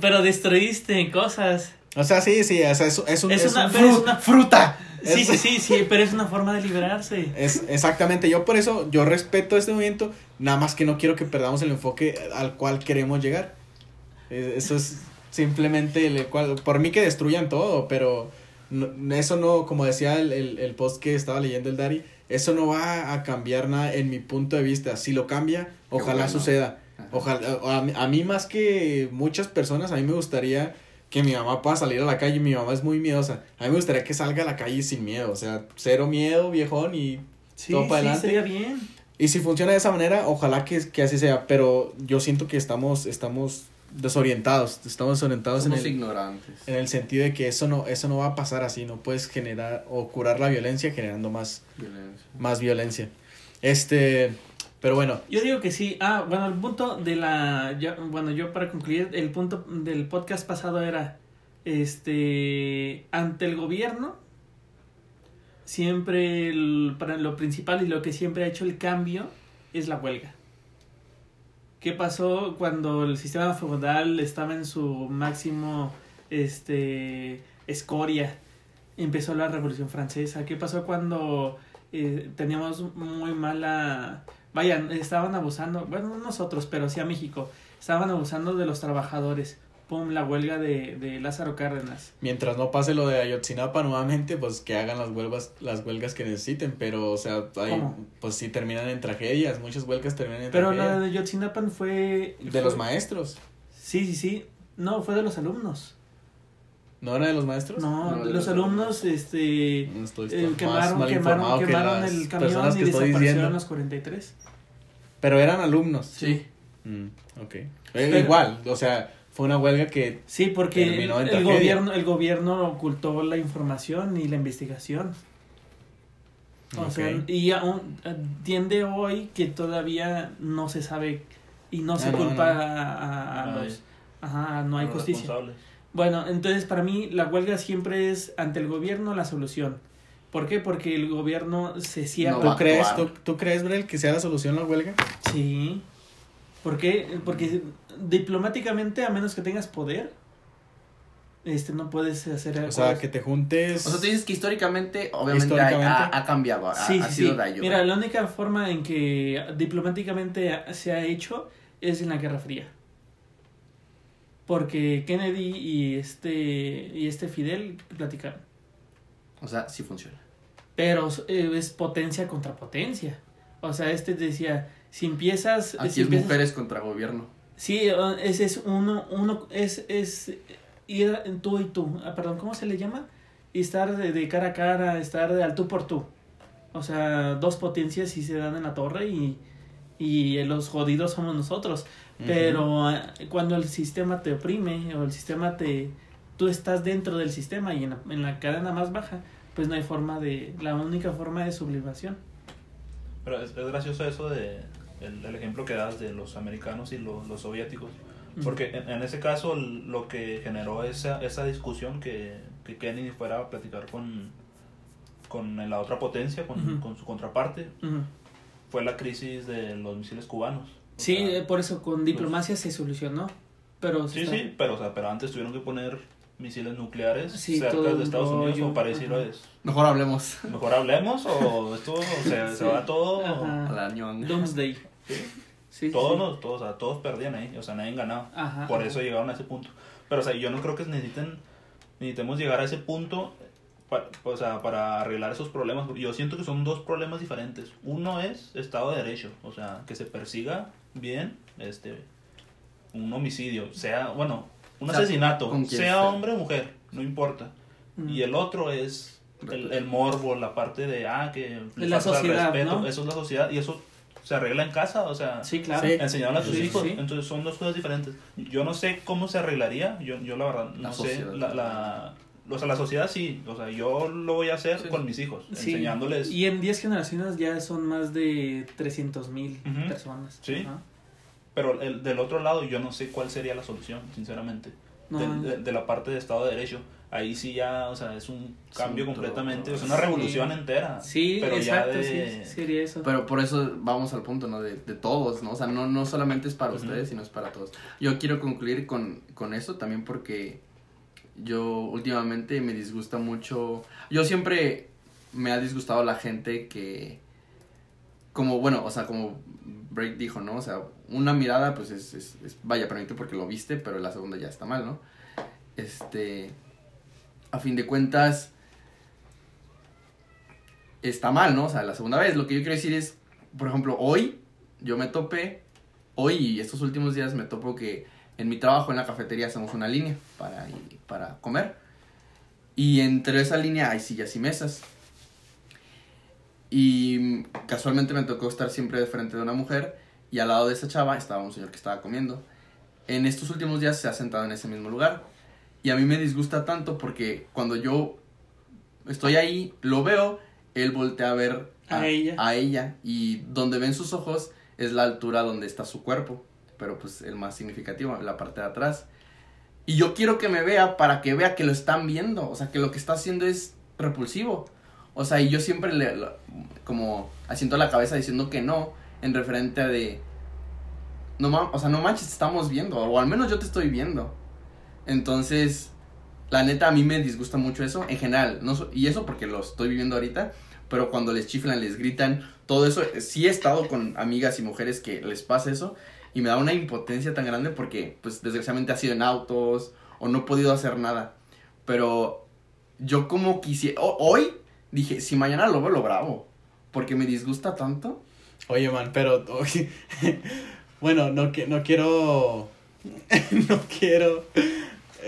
Speaker 2: Pero destruiste cosas.
Speaker 1: O sea, sí, sí, o sea, es, es un...
Speaker 2: Es
Speaker 1: un-
Speaker 3: Fru-
Speaker 2: una-
Speaker 3: fruta.
Speaker 2: Sí, sí, sí, sí, pero es una forma de liberarse.
Speaker 1: Es exactamente, yo por eso, yo respeto este movimiento, nada más que no quiero que perdamos el enfoque al cual queremos llegar. Eso es simplemente el cual, por mí que destruyan todo, pero no- eso no, como decía el, el, el post que estaba leyendo el Dari, eso no va a cambiar nada en mi punto de vista. Si lo cambia, ojalá
Speaker 3: bueno.
Speaker 1: suceda.
Speaker 3: Ajá.
Speaker 1: Ojalá, a, a mí más que muchas personas, a mí me gustaría que mi mamá pueda salir a la calle. Mi mamá es muy miedosa. A mí me gustaría que salga a la calle sin miedo. O sea, cero miedo, viejón, y
Speaker 2: Sí,
Speaker 1: todo para
Speaker 2: sí,
Speaker 1: adelante.
Speaker 2: bien.
Speaker 1: Y si funciona de esa manera, ojalá que, que así sea. Pero yo siento que estamos, estamos desorientados. Estamos desorientados en el,
Speaker 3: ignorantes.
Speaker 1: en el sentido de que eso no, eso no va a pasar así. No puedes generar o curar la violencia generando más,
Speaker 3: Violencia.
Speaker 1: más violencia. Este, pero bueno,
Speaker 2: Yo digo que sí. Ah, bueno, el punto de la. yo- bueno, yo para concluir, el punto del podcast pasado era. Este. Ante el gobierno. Siempre. el- para lo principal y lo que siempre ha hecho el cambio es la huelga. ¿Qué pasó cuando el sistema feudal estaba en su máximo. Este. escoria? Empezó la Revolución Francesa. ¿Qué pasó cuando eh, teníamos muy mala... Vaya, estaban abusando, bueno, no nosotros, pero sí a México, estaban abusando de los trabajadores. Pum, la huelga de, de Lázaro Cárdenas.
Speaker 1: mientras no pase lo de Ayotzinapa nuevamente, pues que hagan las huelgas, las huelgas que necesiten. Pero, o sea, hay,
Speaker 2: ¿Cómo?
Speaker 1: pues sí terminan en tragedias. Muchas huelgas terminan en
Speaker 2: Pero
Speaker 1: tragedia.
Speaker 2: la de Yotzinapan fue...
Speaker 1: De
Speaker 2: fue-
Speaker 1: los maestros.
Speaker 2: Sí, sí, sí. No, fue de los alumnos.
Speaker 1: ¿No era de los maestros?
Speaker 2: No,
Speaker 3: No, de
Speaker 2: los
Speaker 3: los
Speaker 2: alumnos, este...
Speaker 1: No estoy,
Speaker 2: eh,
Speaker 1: más
Speaker 2: quemaron
Speaker 1: mal
Speaker 2: quemaron,
Speaker 1: que
Speaker 2: quemaron el camión
Speaker 1: personas
Speaker 2: y
Speaker 1: que estoy
Speaker 2: desaparecieron los 43.
Speaker 1: Pero eran alumnos.
Speaker 3: Sí.
Speaker 1: Mm, ok. Eh,
Speaker 2: Pero-
Speaker 1: igual, o sea, fue una huelga que...
Speaker 2: Sí, porque el,
Speaker 1: Terminó en
Speaker 2: el
Speaker 1: tragedia.
Speaker 2: gobierno, el gobierno ocultó la información y la investigación. O
Speaker 1: Ok.
Speaker 2: sea, y aún eh, tiende hoy que todavía no se sabe y no se
Speaker 1: Ah, no,
Speaker 2: culpa
Speaker 1: no.
Speaker 2: a, a- a
Speaker 4: No hay-
Speaker 2: los... Ajá, no hay
Speaker 4: los
Speaker 2: justicia. Bueno, entonces para mí la huelga siempre es ante el gobierno la solución. ¿Por qué? Porque el gobierno se cierra.
Speaker 3: No
Speaker 1: ¿Tú crees, tú,
Speaker 3: actuar.
Speaker 1: tú crees, Brel, que sea la solución la huelga?
Speaker 2: Sí. ¿Por qué? Porque diplomáticamente, a menos que tengas poder, este no puedes hacer
Speaker 1: O sea, que te juntes...
Speaker 3: O sea, tú dices que históricamente, obviamente,
Speaker 1: Históricamente.
Speaker 3: Ha, ha cambiado. Ha,
Speaker 2: Sí,
Speaker 3: ha
Speaker 2: sí,
Speaker 3: sido
Speaker 2: sí. Mira, la única forma en que diplomáticamente se ha hecho es en la Guerra Fría. Porque Kennedy y este y este Fidel platicaron.
Speaker 3: O sea, sí funciona.
Speaker 2: Pero eh, es potencia contra potencia. O sea, este decía, si empiezas...
Speaker 3: Aquí
Speaker 2: si
Speaker 3: es
Speaker 2: empiezas-
Speaker 3: mujeres contra gobierno.
Speaker 2: Sí, ese es uno, uno es, es ir en tú y tú. Ah, perdón, ¿cómo se le llama? Y estar de, de cara a cara, estar de al tú por tú. O sea, dos potencias y se dan en la torre y, y los jodidos somos nosotros. Pero eh, cuando el sistema te oprime o el sistema te... Tú estás dentro del sistema y en la, en la cadena más baja, pues no hay forma de... La única forma de sublimación.
Speaker 4: Pero es, es gracioso eso de el, el ejemplo que das de los americanos y los, los soviéticos. Porque en, en ese caso lo que generó esa, esa discusión que, que Kennedy fuera a platicar con, con la otra potencia, con, con su contraparte, fue la crisis de los misiles cubanos. O
Speaker 2: Sí,
Speaker 4: sea,
Speaker 2: eh, por eso con diplomacia se solucionó. Pero
Speaker 4: Sí,
Speaker 2: está-
Speaker 4: sí, pero, o sea, pero antes tuvieron que poner misiles nucleares
Speaker 2: Sí,
Speaker 4: cerca de Estados Unidos
Speaker 2: rollo,
Speaker 4: o para decirles,
Speaker 3: Mejor hablemos.
Speaker 4: mejor hablemos o esto se, se
Speaker 2: Sí.
Speaker 4: va todo,
Speaker 2: Ajá.
Speaker 3: A la ñonga.
Speaker 2: Doomsday.
Speaker 4: Sí.
Speaker 2: Sí,
Speaker 4: todos,
Speaker 2: sí.
Speaker 4: nos- todos, o sea, todos perdían ahí, o sea, nadie ganaba.
Speaker 2: Ajá,
Speaker 4: Por
Speaker 2: ajá.
Speaker 4: eso llegaron a ese punto. Pero, o sea, yo no creo que necesiten, necesitemos llegar a ese punto para, o sea, para arreglar esos problemas. Yo siento que son dos problemas diferentes. Uno es Estado de Derecho, o sea, que se persiga bien este un homicidio, sea, bueno, un
Speaker 3: O sea,
Speaker 4: asesinato, sea
Speaker 3: sea.
Speaker 4: hombre o mujer, no importa.
Speaker 2: Ujú.
Speaker 4: Y el otro es el, el morbo, la parte de, ah, que le
Speaker 2: la
Speaker 4: falta el
Speaker 2: sociedad,
Speaker 4: respeto.
Speaker 2: ¿no?
Speaker 4: Eso es la sociedad y eso se arregla en casa, o sea,
Speaker 2: Sí, claro.
Speaker 1: Sí.
Speaker 4: enseñaron a tus
Speaker 2: Sí,
Speaker 4: hijos.
Speaker 2: sí.
Speaker 4: Entonces son dos cosas diferentes. Yo no sé cómo se arreglaría. Yo, yo la verdad no
Speaker 3: La
Speaker 4: sé.
Speaker 3: sociedad.
Speaker 4: La, la, o sea, la sociedad sí. O sea, yo lo voy a hacer
Speaker 3: Sí.
Speaker 4: con mis hijos.
Speaker 2: Sí.
Speaker 4: Enseñándoles.
Speaker 2: Y en 10 generaciones ya son más de 300 mil
Speaker 4: Ujú.
Speaker 2: personas.
Speaker 4: Sí.
Speaker 2: Ajá.
Speaker 4: Pero el, del otro lado yo no sé cuál sería la solución, sinceramente.
Speaker 2: No,
Speaker 4: de, de- de la parte de Estado de Derecho. Ahí sí ya, o sea, es un cambio
Speaker 3: otro-
Speaker 4: completamente. Es una revolución
Speaker 2: Sí.
Speaker 4: entera.
Speaker 2: Sí,
Speaker 4: pero
Speaker 2: exacto,
Speaker 4: ya de...
Speaker 2: sí, sería eso.
Speaker 3: Pero por eso vamos al punto, ¿no? De, de todos, ¿no? O sea, no, no solamente es para
Speaker 4: Ujú.
Speaker 3: ustedes, sino es para todos. Yo quiero concluir con, con eso también porque yo últimamente me disgusta mucho. Yo siempre me ha disgustado la gente que. Como, bueno, o sea, como Break dijo, ¿no? O sea, una mirada, pues es, es, es- vaya, permite porque lo viste, pero la segunda ya está mal, ¿no? Este. A fin de cuentas. Está mal, ¿no? O sea, la segunda vez. Lo que yo quiero decir es, por ejemplo, hoy yo me topé, hoy y estos últimos días me topo que en mi trabajo en la cafetería hacemos una línea para, para comer. Y entre esa línea hay sillas y mesas. Y casualmente me tocó estar siempre de frente de una mujer y al lado de esa chava estaba un señor que estaba comiendo. En estos últimos días se ha sentado en ese mismo lugar. Y a mí me disgusta tanto porque cuando yo estoy ahí, lo veo, él voltea a ver
Speaker 2: A ella.
Speaker 3: a ella y donde ven sus ojos es la altura donde está su cuerpo, pero pues el más significativo, la parte de atrás. Y yo quiero que me vea para que vea que lo están viendo, o sea, que lo que está haciendo es repulsivo. O sea, y yo siempre le, como asiento la cabeza diciendo que no, en referente a de, no o sea, no manches, estamos viendo, o al menos yo te estoy viendo. Entonces, la neta a mí me disgusta mucho eso, en general, no y eso porque lo estoy viviendo ahorita, pero cuando les chiflan, les gritan, todo eso, eh, sí he estado con amigas y mujeres que les pasa eso, y me da una impotencia tan grande porque, pues, desgraciadamente ha sido en autos, o no he podido hacer nada, pero yo como quisiera, ho- hoy dije, si mañana lo veo, lo grabo, porque me disgusta tanto.
Speaker 1: Oye, man, pero. bueno, no, no quiero. no quiero.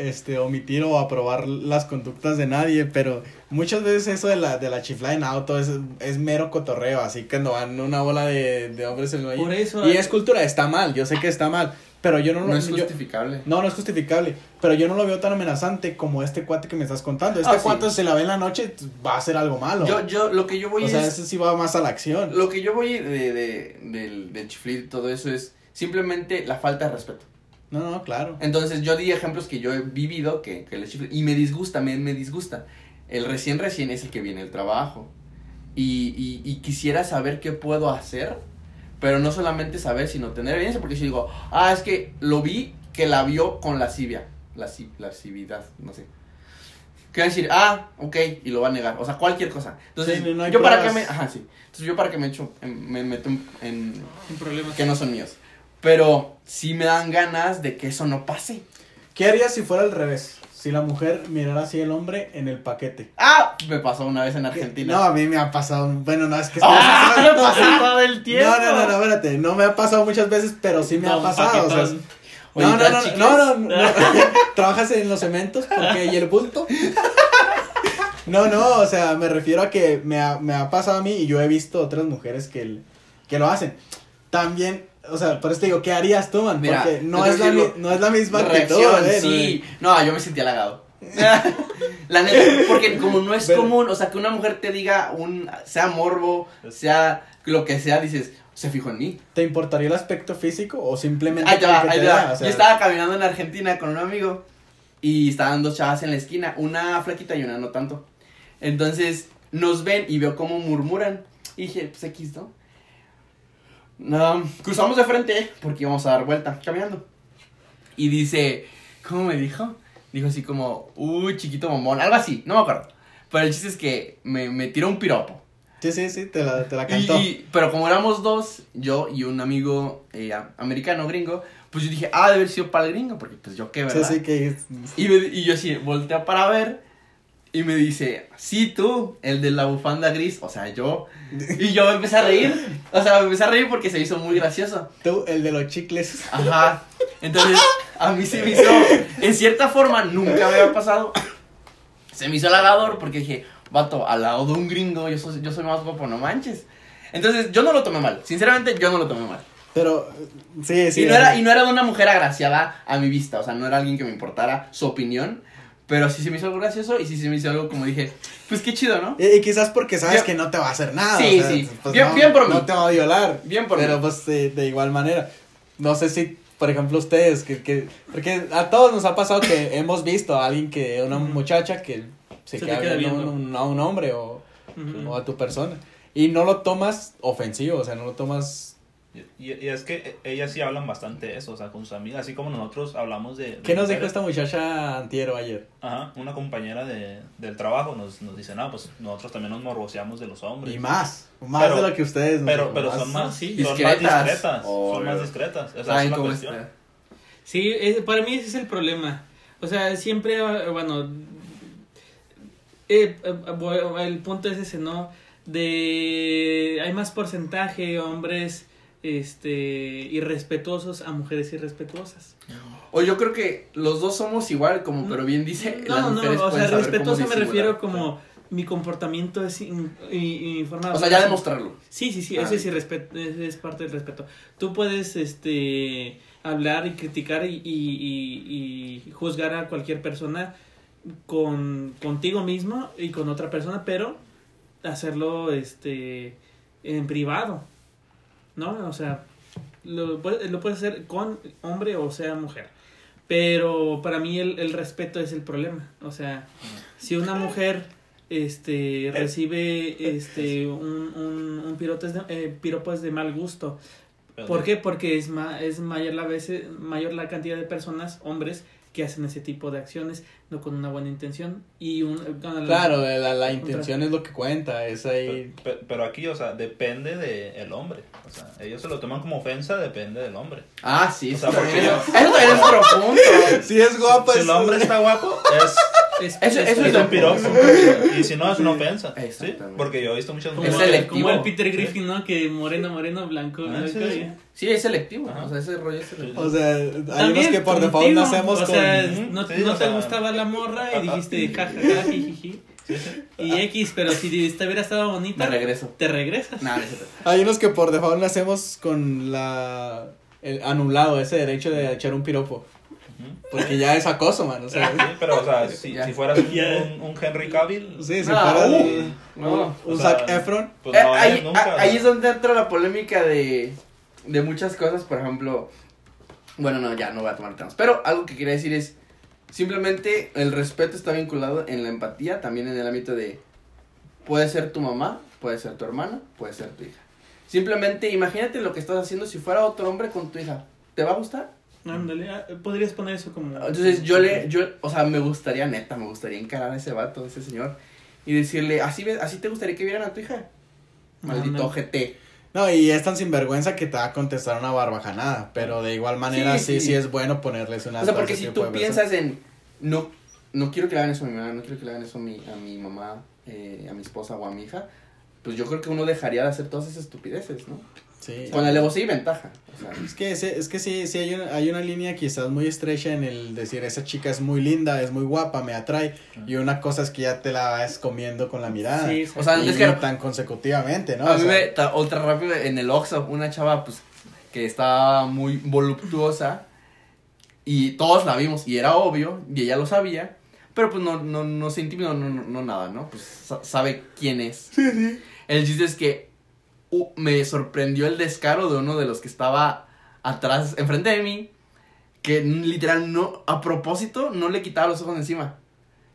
Speaker 1: Este, omitir o aprobar las conductas de nadie, pero muchas veces eso de la, de la chifla en auto es, es mero cotorreo, así que no van una bola de, de hombres en el
Speaker 2: Por eso.
Speaker 1: Y es cultura, está mal, yo sé que está mal, pero yo no lo
Speaker 3: No es
Speaker 1: yo-
Speaker 3: justificable.
Speaker 1: no, no es justificable, pero yo no lo veo tan amenazante como este cuate que me estás contando. Este
Speaker 3: Ah, sí.
Speaker 1: cuate se la ve en la noche, va a hacer algo malo.
Speaker 3: Yo, yo, lo que yo voy
Speaker 1: o sea,
Speaker 3: es...
Speaker 1: ese sí va más a la acción.
Speaker 3: Lo que yo voy de, de, del, del chiflir y todo eso es simplemente la falta de respeto.
Speaker 1: No, no, claro.
Speaker 3: Entonces yo di ejemplos que yo he vivido que, que les chifle y me disgusta, me, me disgusta. El recién recién es el que viene el trabajo. Y, y, y quisiera saber qué puedo hacer, pero no solamente saber, sino tener evidencia, porque si digo, ah, es que lo vi que la vio con lascivia, lasci- lascividad, no sé. ¿Qué decir? Ah, ok, y lo va a negar. O sea, cualquier cosa. Entonces,
Speaker 1: Sí, no
Speaker 3: yo para qué
Speaker 1: pruebas.
Speaker 3: me... Ajá, sí. Entonces, yo para qué me echo, en- me meto en- en,
Speaker 2: Sin problemas.
Speaker 3: que no son míos. Pero sí me dan ganas de que eso no pase.
Speaker 1: ¿Qué harías si fuera al revés? Si la mujer mirara así al hombre en el paquete.
Speaker 3: ¡Ah! Me pasó una vez en Argentina.
Speaker 1: No, a mí me ha pasado. Bueno, no, es que.
Speaker 3: ¡Ah!
Speaker 1: no,
Speaker 3: Me pasa todo el tiempo.
Speaker 1: no, no, no, no, espérate. No me ha pasado muchas veces, pero sí me ha pasado. O sea.
Speaker 3: Oye,
Speaker 1: no, no, no, no. ¿Trabajas en los cementos? Porque, ¿Y el bulto? No, no, o sea, me refiero a que me ha, me ha pasado a mí y yo he visto otras mujeres que, el- que lo hacen. también, o sea, por eso te digo, ¿qué harías tú, man?
Speaker 3: Mira,
Speaker 1: Porque no es, la,
Speaker 3: digo,
Speaker 1: no es la misma
Speaker 3: Reacción,
Speaker 1: ¿eh?
Speaker 3: sí. No, yo me sentí halagado. La neta, porque como no es
Speaker 1: Pero-
Speaker 3: común, o sea, que una mujer te diga un, sea morbo, sea lo que sea, dices, se fijó en mí.
Speaker 1: ¿Te importaría el aspecto físico o simplemente
Speaker 3: Ahí te
Speaker 1: con
Speaker 3: va, ahí
Speaker 1: te
Speaker 3: va.
Speaker 1: vea? O sea,
Speaker 3: Yo estaba caminando en Argentina con un amigo y estaban dos chavas en la esquina, una flaquita y una no tanto. Entonces nos ven y veo cómo murmuran. Y dije, pues X, ¿no? No, cruzamos de frente porque íbamos a dar vuelta caminando. Y dice, ¿cómo me dijo? Dijo así como, uy, chiquito mamón, algo así, no me acuerdo. Pero el chiste es que me, me tiró un piropo.
Speaker 1: Sí, sí, sí, te la, te la cantó.
Speaker 3: y- pero como éramos dos, yo y un amigo eh, americano, gringo, pues yo dije, ah, debe haber sido para el gringo, porque pues yo qué,
Speaker 1: sí,
Speaker 3: ¿verdad?
Speaker 1: sí, que...
Speaker 3: Y, y yo así, voltea para ver, y me dice, sí, tú, el de la bufanda gris, o sea, yo. Y yo me empecé a reír, o sea, me empecé a reír porque se hizo muy gracioso.
Speaker 1: Tú, el de los chicles.
Speaker 3: Ajá. Entonces, a mí se me hizo, en cierta forma, nunca me había pasado. Se me hizo halagador porque dije, vato, al lado de un gringo, yo soy, yo soy más guapo, no manches. Entonces, yo no lo tomé mal. Sinceramente, yo no lo tomé mal.
Speaker 1: Pero, sí, sí.
Speaker 3: y, no era, y no era de una mujer agraciada a mi vista, o sea, no era alguien que me importara su opinión. Pero sí se me hizo algo gracioso y sí se me hizo algo como dije, pues qué chido, ¿no?
Speaker 1: Y, y quizás porque sabes
Speaker 3: Bien-
Speaker 1: que no te va a hacer nada.
Speaker 3: Sí,
Speaker 1: o sea,
Speaker 3: sí.
Speaker 1: pues
Speaker 3: Bien-
Speaker 1: no,
Speaker 3: bien por mí.
Speaker 1: No te va a violar.
Speaker 3: Bien por
Speaker 1: Pero
Speaker 3: mí.
Speaker 1: pues de, de igual manera. No sé si, por ejemplo, ustedes, que, que... Porque a todos nos ha pasado que hemos visto a alguien que, una muchacha que se,
Speaker 2: Se
Speaker 1: queda
Speaker 2: queda
Speaker 1: viendo
Speaker 2: viendo.
Speaker 1: un- a un hombre o, o a tu persona. Y no lo tomas ofensivo, o sea, no lo tomas...
Speaker 4: Y, y es que ellas sí hablan bastante de eso, o sea, con sus amigas, así como nosotros hablamos de... de
Speaker 1: ¿Qué nos dijo esta muchacha antiero ayer?
Speaker 4: Ajá, una compañera de, del trabajo nos, nos dice, no, pues nosotros también nos morboseamos de los hombres.
Speaker 1: Y más, más
Speaker 4: Pero-
Speaker 1: de lo que ustedes nos
Speaker 4: Pero, pero
Speaker 1: más.
Speaker 4: son más,
Speaker 2: sí.
Speaker 4: son más
Speaker 3: Discretas.
Speaker 4: Son más discretas. Esa es la cuestión.
Speaker 3: está.
Speaker 2: Sí, es- para mí ese es el problema. O sea, siempre, bueno, eh, eh, bueno, el punto es ese, ¿no? De hay más porcentaje hombres este irrespetuosos a mujeres irrespetuosas.
Speaker 3: O yo creo que los dos somos igual, como pero bien dice. las
Speaker 2: No, no,
Speaker 3: mujeres
Speaker 2: o sea,
Speaker 3: cómo
Speaker 2: me refiero como mi comportamiento es in- informado.
Speaker 3: O sea, ya demostrarlo.
Speaker 2: Sí, sí, sí,
Speaker 3: Ah.
Speaker 2: eso es, irrespe- es, es parte del respeto. Tú puedes este hablar y criticar y, y- y- y juzgar a cualquier persona con contigo mismo y con otra persona, pero hacerlo este en privado. ¿No? O sea, lo, puede- lo puedes hacer con hombre o sea mujer. Pero para mí el, el respeto es el problema. O sea, si una mujer este recibe este un, un, un pirotes de, eh, piropos de mal gusto ¿Por qué? Porque es, ma es mayor, la veces, mayor la cantidad de personas, hombres, que hacen ese tipo de acciones, no con una buena intención. Y un, la-
Speaker 1: Claro, la, la intención es lo que cuenta, es ahí...
Speaker 4: Pero, pero aquí, o sea, depende del hombre. O sea, ellos se lo toman como ofensa, depende del hombre.
Speaker 3: Ah, sí,
Speaker 4: O sea, porque
Speaker 3: es- eso también es otro punto.
Speaker 1: Si es guapo,
Speaker 4: si
Speaker 1: es...
Speaker 4: el hombre está guapo, es,
Speaker 2: Es,
Speaker 3: Eso-
Speaker 2: es-
Speaker 3: eso
Speaker 4: es un piropo. Y si no, es una ofensa. ¿sí? Porque yo he visto muchas
Speaker 2: como,
Speaker 3: es
Speaker 4: mujeres.
Speaker 3: selectivo.
Speaker 2: como el Peter Griffin, ¿no? Que moreno, moreno, blanco,
Speaker 4: Ah,
Speaker 2: blanco.
Speaker 4: sí, sí.
Speaker 3: Sí, es selectivo.
Speaker 4: Ajá.
Speaker 3: O sea, ese rollo es selectivo.
Speaker 1: O sea, hay
Speaker 2: También
Speaker 1: unos que por default nacemos
Speaker 2: o
Speaker 1: con...
Speaker 2: sea, no,
Speaker 4: sí,
Speaker 2: no
Speaker 4: o
Speaker 2: te
Speaker 4: sea,
Speaker 2: gustaba la morra y dijiste jajaja. Y X, pero si esta hubiera estado bonita,
Speaker 3: Me regreso.
Speaker 2: te regresas.
Speaker 3: Cierto.
Speaker 1: Hay unos que por default nacemos con la... El anulado, ese derecho de echar un piropo. Porque ya es acoso, man. O sea,
Speaker 4: Sí, pero, o sea, si, si fueras un, un, un Henry Cavill,
Speaker 1: sí, si
Speaker 3: No,
Speaker 1: fuera
Speaker 3: uh,
Speaker 1: de-
Speaker 3: no.
Speaker 1: un
Speaker 4: o sea,
Speaker 1: Zac Efron.
Speaker 4: pues
Speaker 3: Eh,
Speaker 4: no
Speaker 3: ahí,
Speaker 4: es nunca.
Speaker 3: a- ahí es donde entra la polémica de, de muchas cosas, por ejemplo, bueno, no, ya no voy a tomar temas, pero algo que quería decir es, simplemente el respeto está vinculado en la empatía, también en el ámbito de, puede ser tu mamá, puede ser tu hermana, puede ser tu hija. Simplemente imagínate lo que estás haciendo si fuera otro hombre con tu hija, ¿te va a gustar?
Speaker 2: Ándale, ah, podrías poner eso como.
Speaker 3: Entonces yo le, yo, o sea, me gustaría, neta, me gustaría encarar a ese vato, a ese señor, y decirle, así, ves, así te gustaría que vieran a tu hija. Maldito. GT.
Speaker 1: No, y es tan sinvergüenza que te va a contestar una barbajanada. Pero de igual manera, sí,
Speaker 3: Sí,
Speaker 1: sí,
Speaker 3: sí.
Speaker 1: es bueno ponerles una.
Speaker 3: O sea, porque si tú piensas en, no, no quiero que le hagan eso a mi mamá, no quiero que le hagan eso a mi, a mi mamá, eh, a mi esposa o a mi hija, pues yo creo que uno dejaría de hacer todas esas estupideces, ¿no?
Speaker 1: Sí.
Speaker 3: Con alevosía y ventaja. O sea,
Speaker 1: Es que, sí- es que sí, sí hay una, hay una línea quizás muy estrecha en el decir, esa chica es muy linda, es muy guapa, me atrae. Y una cosa es que ya te la vas comiendo con la mirada.
Speaker 2: Sí,
Speaker 3: o sea,
Speaker 1: y
Speaker 3: es que
Speaker 1: no tan consecutivamente, ¿no?
Speaker 3: a
Speaker 1: O
Speaker 3: mí
Speaker 1: sea,
Speaker 3: me, ta- ultra rápido, en el Oxxo, una chava, pues, que estaba muy voluptuosa y todos la vimos y era obvio y ella lo sabía, pero pues no, no, no se intimidó, no, no, no nada, ¿no? Pues sa- sabe quién es.
Speaker 1: Sí, sí.
Speaker 3: El chiste es que uh, me sorprendió el descaro de uno de los que estaba atrás, enfrente de mí, que literal no, a propósito, no le quitaba los ojos de encima.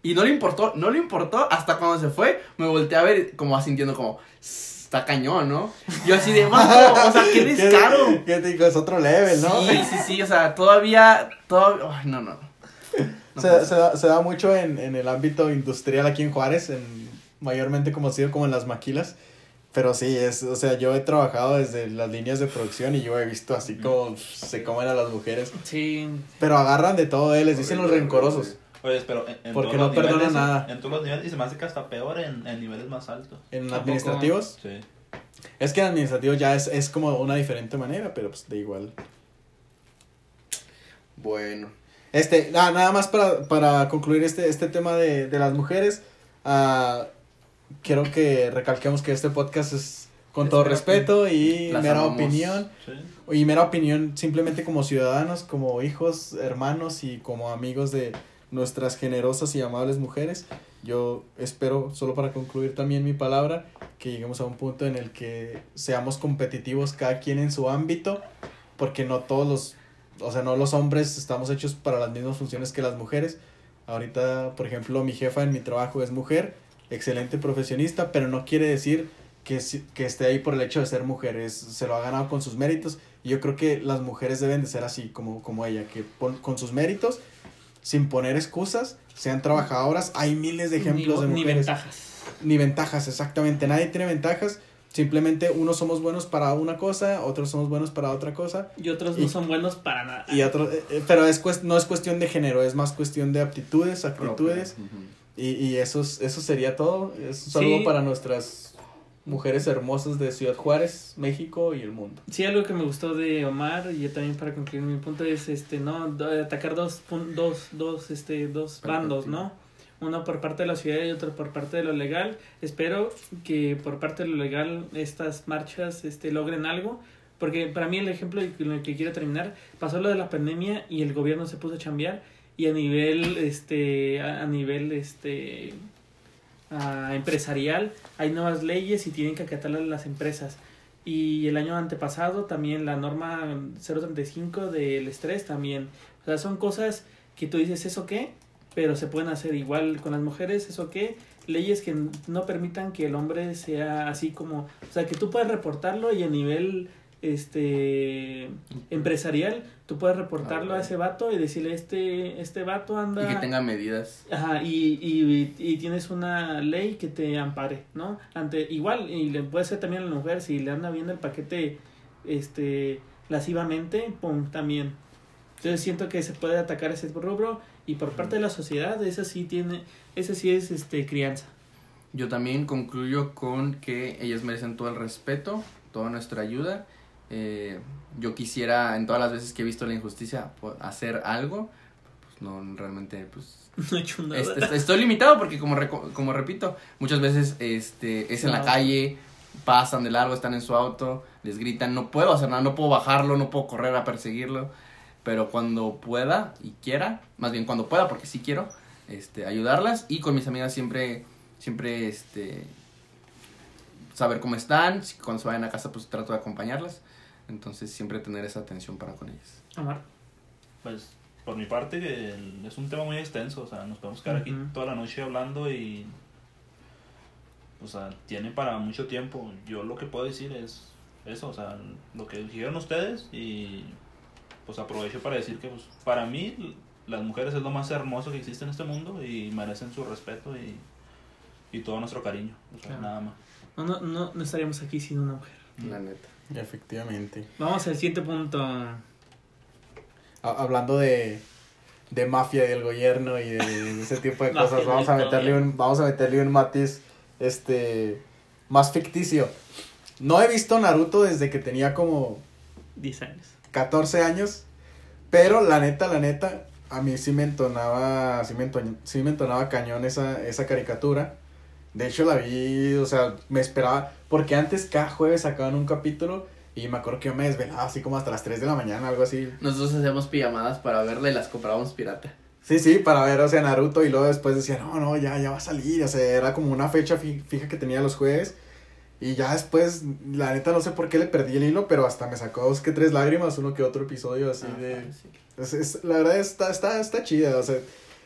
Speaker 3: Y no le importó, no le importó hasta cuando se fue, me volteé a ver como asintiendo como, está cañón, ¿no? Yo así de, "Vato, o sea, qué descaro.
Speaker 1: ¿Qué te digo? Es otro level, ¿no?
Speaker 3: Sí, sí, sí, o sea, todavía, todavía, ay, no, no. No
Speaker 1: se, da, se da mucho en, en el ámbito industrial aquí en Juárez, en, mayormente conocido como en las maquilas. Pero sí, es, o sea, yo he trabajado desde las líneas de producción y yo he visto así como se comen a las mujeres.
Speaker 2: Sí.
Speaker 1: Pero agarran de todo, eh, les dicen los rencorosos.
Speaker 4: Oye, pero en, en
Speaker 1: Porque
Speaker 4: todos
Speaker 1: no
Speaker 4: los
Speaker 1: perdona
Speaker 4: niveles,
Speaker 1: nada.
Speaker 4: En todos los niveles, y se me hace que hasta peor en, en niveles más altos.
Speaker 1: En administrativos,
Speaker 4: Sí.
Speaker 1: es que en administrativos ya es, es como una diferente manera, pero pues de igual.
Speaker 3: Bueno.
Speaker 1: Este, nada, nada más para, para concluir este, este tema de, de las mujeres. ah, quiero que recalquemos que este podcast es con
Speaker 3: Es
Speaker 1: todo respeto y mera
Speaker 3: amamos.
Speaker 1: opinión.
Speaker 4: Sí.
Speaker 1: Y mera opinión simplemente como ciudadanos, como hijos, hermanos y como amigos de nuestras generosas y amables mujeres. Yo espero, solo para concluir también mi palabra, que lleguemos a un punto en el que seamos competitivos cada quien en su ámbito, porque no todos los, o sea, no los hombres estamos hechos para las mismas funciones que las mujeres. Ahorita, por ejemplo, mi jefa en mi trabajo es mujer, excelente profesionista, pero no quiere decir que, si- que esté ahí por el hecho de ser mujer, es- se lo ha ganado con sus méritos. Y yo creo que las mujeres deben de ser así como, como ella, que pon- con sus méritos, sin poner excusas, sean trabajadoras. Hay miles de ejemplos
Speaker 2: ni,
Speaker 1: de
Speaker 2: ni
Speaker 1: mujeres.
Speaker 2: ventajas.
Speaker 1: Ni ventajas, exactamente. Nadie tiene ventajas. Simplemente unos somos buenos para una cosa, otros somos buenos para otra cosa.
Speaker 2: Y otros
Speaker 1: Y-
Speaker 2: no son buenos para nada.
Speaker 1: Y otros, eh, eh, pero es no es cuestión de género, es más cuestión de aptitudes, actitudes.
Speaker 3: Ujú.
Speaker 1: Y, y eso, es- eso sería todo. Es un saludo
Speaker 2: Sí.
Speaker 1: para nuestras mujeres hermosas de Ciudad Juárez, México y el mundo.
Speaker 2: Sí, algo que me gustó de Omar y yo también para concluir mi punto es este no atacar dos dos dos este dos bandos, ¿no? Uno por parte de la ciudad y otro por parte de lo legal. Espero que por parte de lo legal estas marchas este logren algo, porque para mí el ejemplo con el que quiero terminar pasó lo de la pandemia y el gobierno se puso a chambear y a nivel este a, a nivel este ah, empresarial hay nuevas leyes y tienen que acatarlas las empresas. Y el año antepasado también la norma 035 del estrés también. O sea, son cosas que tú dices, ¿eso qué? Pero se pueden hacer igual con las mujeres, ¿eso qué? Leyes que no permitan que el hombre sea así como... O sea, que tú puedes reportarlo y a nivel este empresarial tú puedes reportarlo
Speaker 3: Ah,
Speaker 2: a ese vato y decirle este este vato anda
Speaker 3: Y que tenga medidas.
Speaker 2: Ajá, y, y, y tienes una ley que te ampare, ¿no? Ante, igual, y le puede ser también a la mujer, si le anda viendo el paquete este lascivamente, pum, también. Entonces siento que se puede atacar ese rubro y por parte de la sociedad, ese sí tiene, ese sí es este crianza.
Speaker 3: Yo también concluyo con que ellas merecen todo el respeto, toda nuestra ayuda. Eh, yo quisiera, en todas las veces que he visto la injusticia, hacer algo. Pues no, realmente, pues
Speaker 2: No he hecho nada.
Speaker 3: Est- est- estoy limitado porque como, reco- como repito, muchas veces este es en la calle, pasan de largo, están en su auto, les gritan, no puedo hacer nada, no puedo bajarlo, no puedo correr a perseguirlo, pero cuando pueda y quiera, más bien cuando pueda porque sí quiero, este ayudarlas y con mis amigas siempre siempre este saber cómo están, cuando se vayan a casa pues trato de acompañarlas. Entonces siempre tener esa atención para con ellas.
Speaker 2: Omar.
Speaker 4: Pues por mi parte es un tema muy extenso, o sea, nos podemos quedar aquí toda la noche hablando y o sea, tiene para mucho tiempo. Yo lo que puedo decir es eso, o sea, lo que dijeron ustedes y pues aprovecho para decir que pues para mí las mujeres es lo más hermoso que existe en este mundo y merecen su respeto y, y todo nuestro cariño, o sea,
Speaker 2: Claro.
Speaker 4: nada más.
Speaker 2: No, no, no, no estaríamos aquí sin una mujer.
Speaker 3: La neta.
Speaker 1: Efectivamente.
Speaker 2: Vamos al siguiente punto.
Speaker 1: Ha- hablando de, de mafia y del gobierno y de, ese tipo de cosas, vamos a meterle un, vamos a meterle un matiz este más ficticio. No he visto Naruto desde que tenía como
Speaker 2: 10 años.
Speaker 1: 14 años, pero la neta, la neta, a mí sí me entonaba, sí me entoñ- sí me entonaba cañón esa, esa caricatura. De hecho la vi, o sea, me esperaba, porque antes cada jueves sacaban un capítulo Y me acuerdo que yo me desvelaba así como hasta las 3 de la mañana, algo así.
Speaker 3: Nosotros hacíamos pijamadas para verla y las comprábamos pirata.
Speaker 1: Sí, sí, para ver, o sea, Naruto y luego después decía, no, no, ya, ya va a salir, o sea, era como una fecha fi- fija que tenía los jueves. Y ya después, la neta, no sé por qué le perdí el hilo, pero hasta me sacó dos que tres lágrimas, uno que otro episodio así
Speaker 3: Ah,
Speaker 1: de...
Speaker 3: sí.
Speaker 1: Es, es- la verdad está, está, está chida, o sea,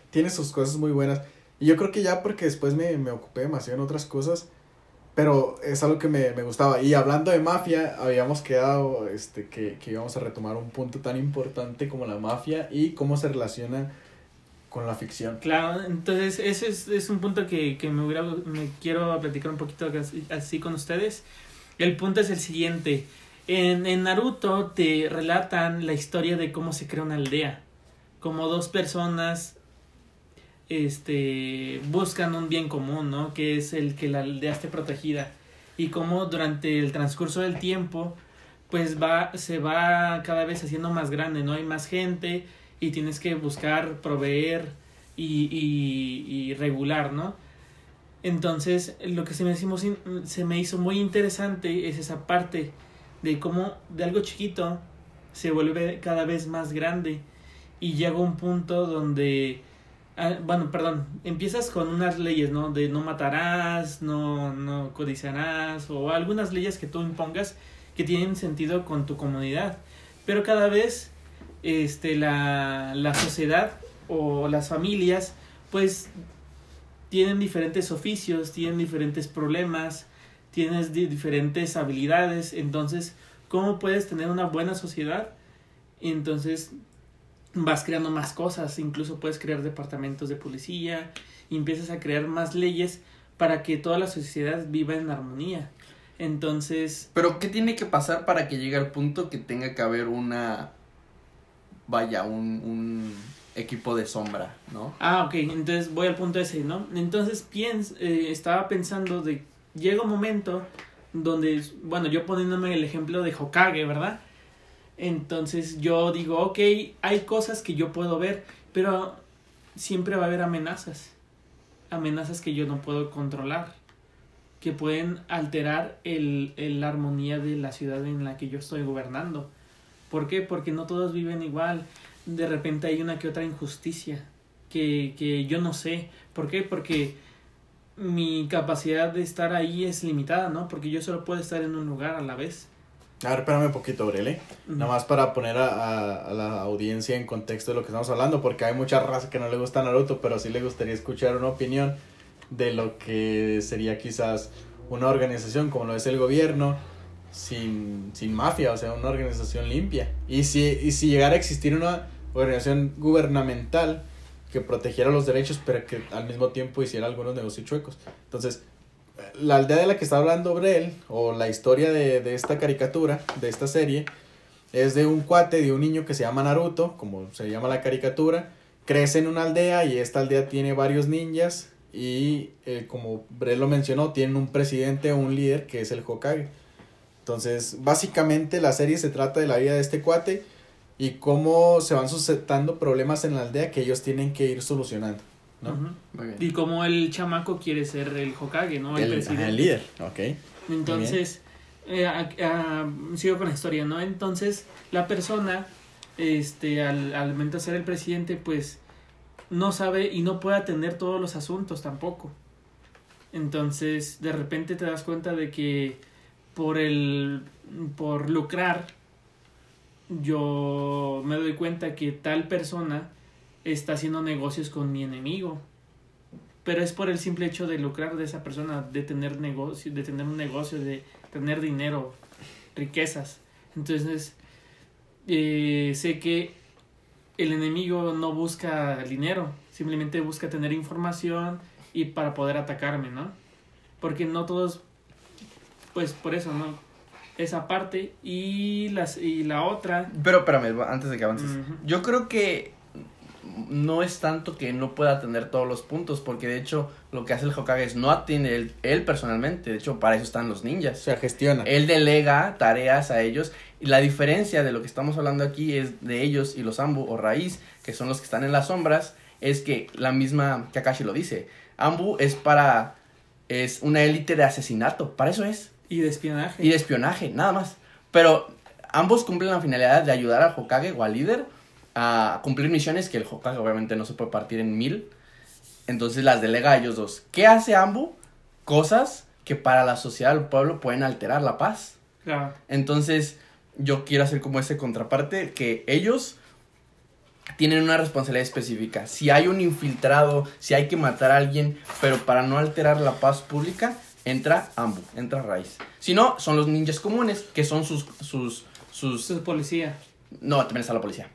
Speaker 1: tiene sus cosas muy buenas. Y yo creo que ya porque después me, me ocupé demasiado en otras cosas, pero es algo que me, me gustaba. Y hablando de mafia, habíamos quedado este, que, que íbamos a retomar un punto tan importante como la mafia y cómo se relaciona con la ficción.
Speaker 2: Claro, entonces ese es, es un punto que, que me, hubiera, me quiero platicar un poquito así, así con ustedes. El punto es el siguiente. En, en Naruto te relatan la historia de cómo se crea una aldea. Como dos personas este, buscan un bien común, ¿no? Que es el que la aldea esté protegida. Y cómo durante el transcurso del tiempo, pues va, se va cada vez haciendo más grande, ¿no? Hay más gente y tienes que buscar proveer y, y, y regular, ¿no? Entonces, lo que se me, hicimos se me hizo muy interesante es esa parte de cómo de algo chiquito se vuelve cada vez más grande y llega un punto donde, bueno, perdón, empiezas con unas leyes, ¿no? De no matarás, no, no codiciarás o algunas leyes que tú impongas que tienen sentido con tu comunidad. Pero cada vez este, la, la sociedad o las familias, pues tienen diferentes oficios, tienen diferentes problemas, tienes di- diferentes habilidades, entonces, ¿cómo puedes tener una buena sociedad? Entonces vas creando más cosas, incluso puedes crear departamentos de policía, y empiezas a crear más leyes para que toda la sociedad viva en armonía. Entonces,
Speaker 3: Pero, ¿qué tiene que pasar para que llegue al punto que tenga que haber una. Vaya, un, un equipo de sombra, ¿no?
Speaker 2: Ah, ok, entonces voy al punto ese, ¿no? Entonces piens, eh, estaba pensando de, llega un momento donde, bueno, yo poniéndome el ejemplo de Hokage, ¿verdad? Entonces yo digo, ok, hay cosas que yo puedo ver, pero siempre va a haber amenazas, amenazas que yo no puedo controlar, que pueden alterar el, el- la armonía de la ciudad en la que yo estoy gobernando. ¿Por qué? Porque no todos viven igual, de repente hay una que otra injusticia que, que yo no sé. ¿Por qué? Porque mi capacidad de estar ahí es limitada, ¿no? Porque yo solo puedo estar en un lugar a la vez.
Speaker 1: A ver, espérame un poquito, Aurele. Nada más para poner a, a- a la audiencia en contexto de lo que estamos hablando, porque hay mucha raza que no le gusta Naruto, pero sí le gustaría escuchar una opinión de lo que sería quizás una organización como lo es el gobierno, sin, sin mafia, o sea, una organización limpia. Y si, y si llegara a existir una organización gubernamental que protegiera los derechos, pero que al mismo tiempo hiciera algunos negocios chuecos. Entonces, la aldea de la que está hablando Brel, o la historia de, de esta caricatura, de esta serie, es de un cuate, de un niño que se llama Naruto, como se llama la caricatura, crece en una aldea y esta aldea tiene varios ninjas y eh, como Brel lo mencionó, tienen un presidente o un líder que es el Hokage. Entonces, básicamente la serie se trata de la vida de este cuate y cómo se van suscitando problemas en la aldea que ellos tienen que ir solucionando,
Speaker 2: Y como el chamaco quiere ser el Hokage, ¿no? El,
Speaker 1: El,
Speaker 2: presidente.
Speaker 1: el líder, ok.
Speaker 2: Entonces, eh, a- a- sigo con la historia, ¿no? Entonces, la persona, este, al, al momento de ser el presidente, pues, no sabe y no puede atender todos los asuntos tampoco. Entonces, de repente te das cuenta de que por el, por lucrar, yo me doy cuenta que tal persona está haciendo negocios con mi enemigo. Pero es por el simple hecho de lucrar de esa persona, de tener negocio, de tener un negocio, de tener dinero, riquezas. Entonces, eh, sé que el enemigo no busca dinero, simplemente busca tener información y para poder atacarme, ¿no? Porque no todos, pues por eso, ¿no? Esa parte y, las, y la otra.
Speaker 3: Pero espérame, antes de que avances. Yo creo que no es tanto que no pueda atender todos los puntos, porque de hecho lo que hace el Hokage es no atiende él, él personalmente, de hecho para eso están los
Speaker 1: O
Speaker 3: ninjas.
Speaker 1: sea, gestiona.
Speaker 3: Él delega tareas a ellos y la diferencia de lo que estamos hablando aquí es de ellos y los Ambu o Raíz, que son los que están en las sombras, es que la misma Kakashi lo dice. Ambu es para es una élite de asesinato, para eso es
Speaker 2: Y de espionaje.
Speaker 3: y de espionaje, nada más. Pero ambos cumplen la finalidad de ayudar al Hokage o al líder a cumplir misiones que el Hokage obviamente no se puede partir en mil. Entonces las delega a ellos dos. ¿Qué hace Ambu? Cosas que para la sociedad del pueblo pueden alterar la paz.
Speaker 2: Claro.
Speaker 3: Entonces, yo quiero hacer como ese contraparte que ellos tienen una responsabilidad específica. Si hay un infiltrado, si hay que matar a alguien, pero para no alterar la paz pública, entra Ambu, entra Rice. Si no, son los ninjas comunes, que son sus sus sus
Speaker 2: Su policía.
Speaker 3: no, también está la policía.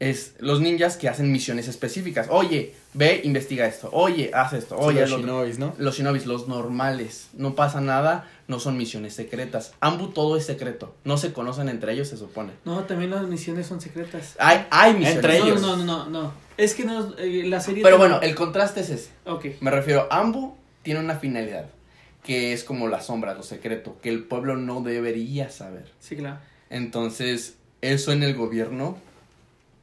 Speaker 3: Es los ninjas que hacen misiones específicas. Oye, ve, investiga esto. Oye, haz esto. Oye,
Speaker 1: los shinobis, ¿no?
Speaker 3: Los shinobis, los normales. No pasa nada, no son misiones secretas. Ambu todo es secreto. No se conocen entre ellos, se supone.
Speaker 2: No, también las misiones son secretas.
Speaker 3: Hay, hay misiones.
Speaker 1: Entre
Speaker 2: no,
Speaker 1: ellos.
Speaker 2: No, no, no, no. Es que no, eh, la serie...
Speaker 3: Pero bueno, el contraste es ese.
Speaker 2: Ok.
Speaker 3: Me refiero, Ambu tiene una finalidad. Que es como la sombra, lo secreto. Que el pueblo no debería saber.
Speaker 2: Sí, claro.
Speaker 3: Entonces, eso en el gobierno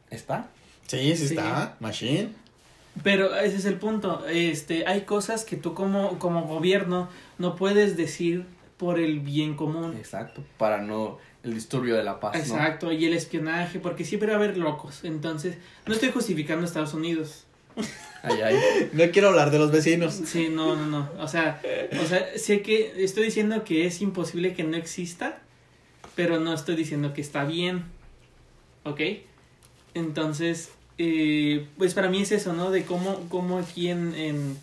Speaker 3: está.
Speaker 1: Sí, sí,
Speaker 2: Sí.
Speaker 1: está. Machine.
Speaker 2: Pero ese es el punto. Este, hay cosas que tú como, como gobierno no puedes decir por el bien común.
Speaker 3: Exacto. Para no. El disturbio de la paz. ¿no?
Speaker 2: Exacto, y el espionaje, porque siempre va a haber locos. Entonces, no estoy justificando a Estados Unidos.
Speaker 3: Ay, ay.
Speaker 1: No quiero hablar de los vecinos.
Speaker 2: Sí, no, no, no. O sea, o sea, sé que estoy diciendo que es imposible que no exista, pero no estoy diciendo que está bien. ¿Ok? Entonces, eh, pues para mí es eso, ¿no? De cómo, cómo aquí en, en,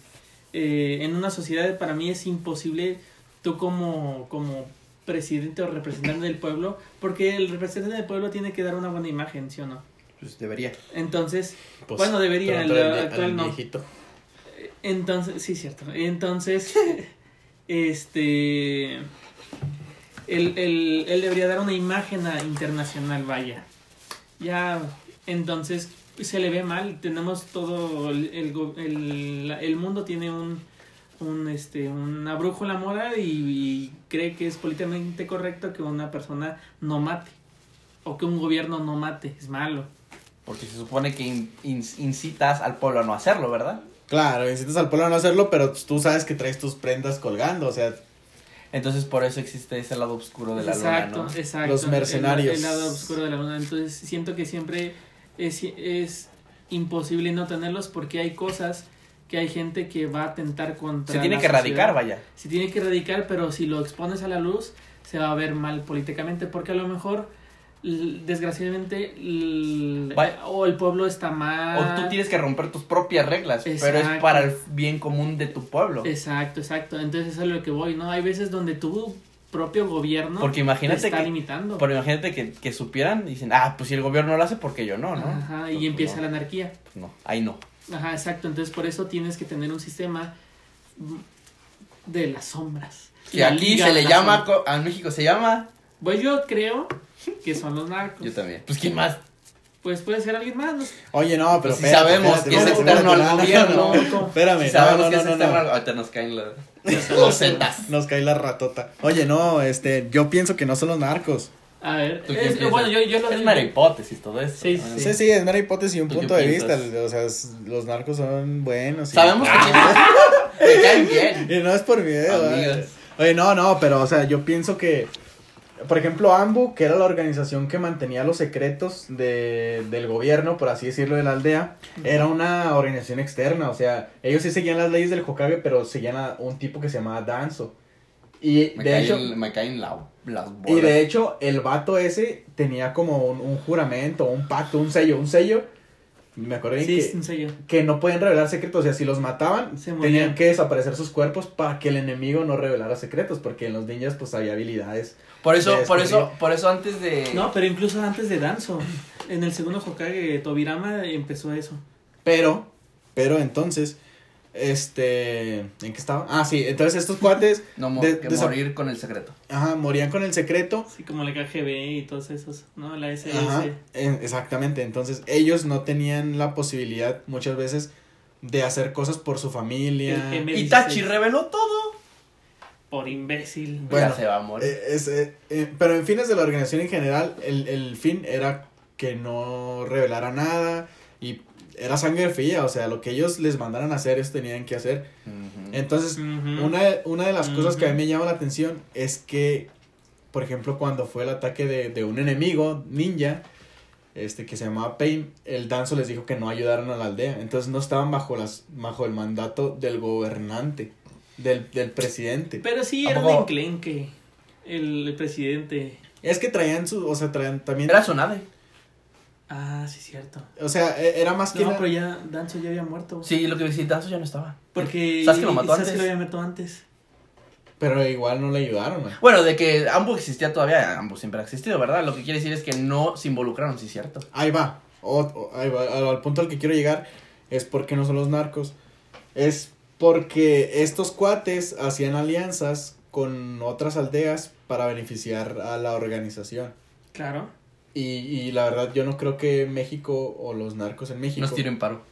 Speaker 2: eh, en una sociedad, para mí es imposible tú como, como presidente o representante del pueblo, porque el representante del pueblo tiene que dar una buena imagen, ¿sí o no?
Speaker 3: Pues debería.
Speaker 2: Entonces,
Speaker 1: Pues,
Speaker 2: Bueno, debería, el
Speaker 1: al- al
Speaker 2: actual no.
Speaker 1: viejito.
Speaker 2: Entonces, sí, cierto. Entonces, este. Él, él, él debería dar una imagen a- internacional, vaya. Ya, entonces se le ve mal. Tenemos todo. El, el, go- el, mundo tiene un. un este, una brújula moral y, y cree que es políticamente correcto que una persona no mate. O que un gobierno no mate. Es malo.
Speaker 3: Porque se supone que in- in- incitas al pueblo a no hacerlo, ¿verdad?
Speaker 1: Claro, incitas al pueblo a no hacerlo, pero tú sabes que traes tus prendas colgando, o sea,
Speaker 3: Entonces por eso existe ese lado oscuro de la
Speaker 2: exacto,
Speaker 3: luna, ¿no?
Speaker 2: exacto.
Speaker 1: Los
Speaker 2: el-
Speaker 1: mercenarios.
Speaker 2: El, lado oscuro de la luna. Entonces siento que siempre es, es imposible no tenerlos porque hay cosas que hay gente que va a atentar contra.
Speaker 3: Se tiene
Speaker 2: la
Speaker 3: que erradicar,
Speaker 2: sociedad.
Speaker 3: vaya.
Speaker 2: Se tiene que erradicar, pero si lo expones a la luz, se va a ver mal políticamente porque a lo mejor, desgraciadamente,
Speaker 3: Vaya.
Speaker 2: o el pueblo está mal.
Speaker 3: O tú tienes que romper tus propias reglas, pero es para el bien común de tu pueblo.
Speaker 2: Exacto, exacto. Entonces eso es a lo que voy, ¿no? Hay veces donde tu propio gobierno
Speaker 3: Porque
Speaker 2: te
Speaker 3: imagínate
Speaker 2: está
Speaker 3: que,
Speaker 2: limitando.
Speaker 3: Pero imagínate que, que supieran y dicen, ah, pues si el gobierno lo hace, porque yo no, ¿no?
Speaker 2: Ajá, y
Speaker 3: Pues,
Speaker 2: empieza
Speaker 3: no,
Speaker 2: la anarquía.
Speaker 3: pues no, ahí no.
Speaker 2: Ajá, exacto. Entonces por eso tienes que tener un sistema de las sombras.
Speaker 3: Que
Speaker 2: La
Speaker 3: aquí se le llama, a México se llama.
Speaker 2: Pues yo creo que son los narcos.
Speaker 3: Yo también. Pues quién más.
Speaker 2: Pues puede ser alguien más. no sé.
Speaker 1: oye, no, pero
Speaker 3: Pues si
Speaker 1: espérate,
Speaker 3: sabemos
Speaker 1: espérate,
Speaker 3: que es externo al gobierno.
Speaker 1: no, no, Espérame,
Speaker 3: Si sabemos
Speaker 1: no,
Speaker 3: que es
Speaker 1: no,
Speaker 3: externo
Speaker 1: no.
Speaker 3: al- Ahorita nos caen los, los zetas.
Speaker 1: Nos cae la ratota. Oye, no, este, yo pienso que no son los narcos.
Speaker 2: A ver,
Speaker 3: ¿Tú qué
Speaker 2: es- bueno, yo, yo lo
Speaker 3: Es mera hipótesis todo esto.
Speaker 2: Sí,
Speaker 3: ¿no?
Speaker 2: sí.
Speaker 1: Sí, sí, es mera hipótesis y un
Speaker 3: ¿Tú qué
Speaker 1: punto de vista. O sea, es- los narcos son buenos. y-
Speaker 3: Sabemos que me caen bien.
Speaker 1: Y no es por miedo. Oye, no, no, pero, o sea, yo pienso que, por ejemplo, AMBU, que era la organización que mantenía los secretos de, del gobierno, por así decirlo, de la aldea, era una organización externa. O sea, ellos sí seguían las leyes del Hokage, pero seguían a un tipo que se llamaba Danzo. Y
Speaker 3: Me,
Speaker 1: de
Speaker 3: caen,
Speaker 1: hecho,
Speaker 3: me caen la- las bolas.
Speaker 1: y de hecho, el vato ese tenía como un, un juramento, un pacto, un sello, un sello. Me acuerdo bien
Speaker 2: Sí,
Speaker 1: que,
Speaker 2: sello.
Speaker 1: que no podían revelar secretos. O sea, si los mataban,
Speaker 2: Se
Speaker 1: tenían que desaparecer sus cuerpos para que el enemigo no revelara secretos. Porque en los ninjas, pues había habilidades.
Speaker 3: Por eso, por eso, por eso antes de.
Speaker 2: No, pero incluso antes de Danzo, en el segundo Hokage, Tobirama empezó eso.
Speaker 1: Pero, pero entonces, este. ¿En qué estaba? Ah, sí, entonces estos cuates,
Speaker 3: No mo-
Speaker 1: de-
Speaker 3: que morir con el secreto.
Speaker 1: ajá, morían con el secreto.
Speaker 2: Así como la KGB y todos esos, ¿no? La SS.
Speaker 1: Ajá, en- exactamente. Entonces, ellos no tenían la posibilidad muchas veces de hacer cosas por su familia.
Speaker 2: El M-
Speaker 3: Itachi reveló todo.
Speaker 2: Por imbécil.
Speaker 1: Bueno,
Speaker 3: ya se va a morir.
Speaker 1: Eh, es, eh, eh, pero en fines de la organización en general, el, el fin era que no revelara nada y era sangre fría, o sea, lo que ellos les mandaran a hacer, ellos tenían que hacer. Entonces, una, una de las cosas que a mí me llama la atención es que por ejemplo, cuando fue el ataque de, de un enemigo ninja, este que se llamaba Pain, el Danzo les dijo que no ayudaran a la aldea. Entonces no estaban bajo las bajo el mandato del gobernante, del, del presidente.
Speaker 2: Pero sí
Speaker 3: ¿A
Speaker 2: era un
Speaker 3: poco?
Speaker 2: enclenque. El, el presidente.
Speaker 1: Es que traían su, o sea, traían también,
Speaker 3: Era su nave.
Speaker 2: Ah, sí, cierto.
Speaker 1: o sea, e- era más que
Speaker 2: No, pero ya Danzo ya había muerto.
Speaker 3: Sí, lo que decía, Danzo ya no estaba.
Speaker 2: Porque.
Speaker 3: ¿Sabes que lo mató
Speaker 2: ¿sabes
Speaker 3: antes?
Speaker 2: que lo había matado antes?
Speaker 1: pero igual no le ayudaron. ¿no?
Speaker 3: Bueno, de que Ambu existía todavía, Ambu siempre ha existido, ¿verdad? Lo que quiere decir es que no se involucraron, sí, cierto.
Speaker 1: Ahí va. O- o- ahí va. Al, al punto al que quiero llegar es porque no son los narcos. Es porque estos cuates hacían alianzas con otras aldeas para beneficiar a la organización.
Speaker 2: Claro.
Speaker 1: Y, y la verdad yo no creo que México o los narcos en México...
Speaker 3: Nos tiren paro.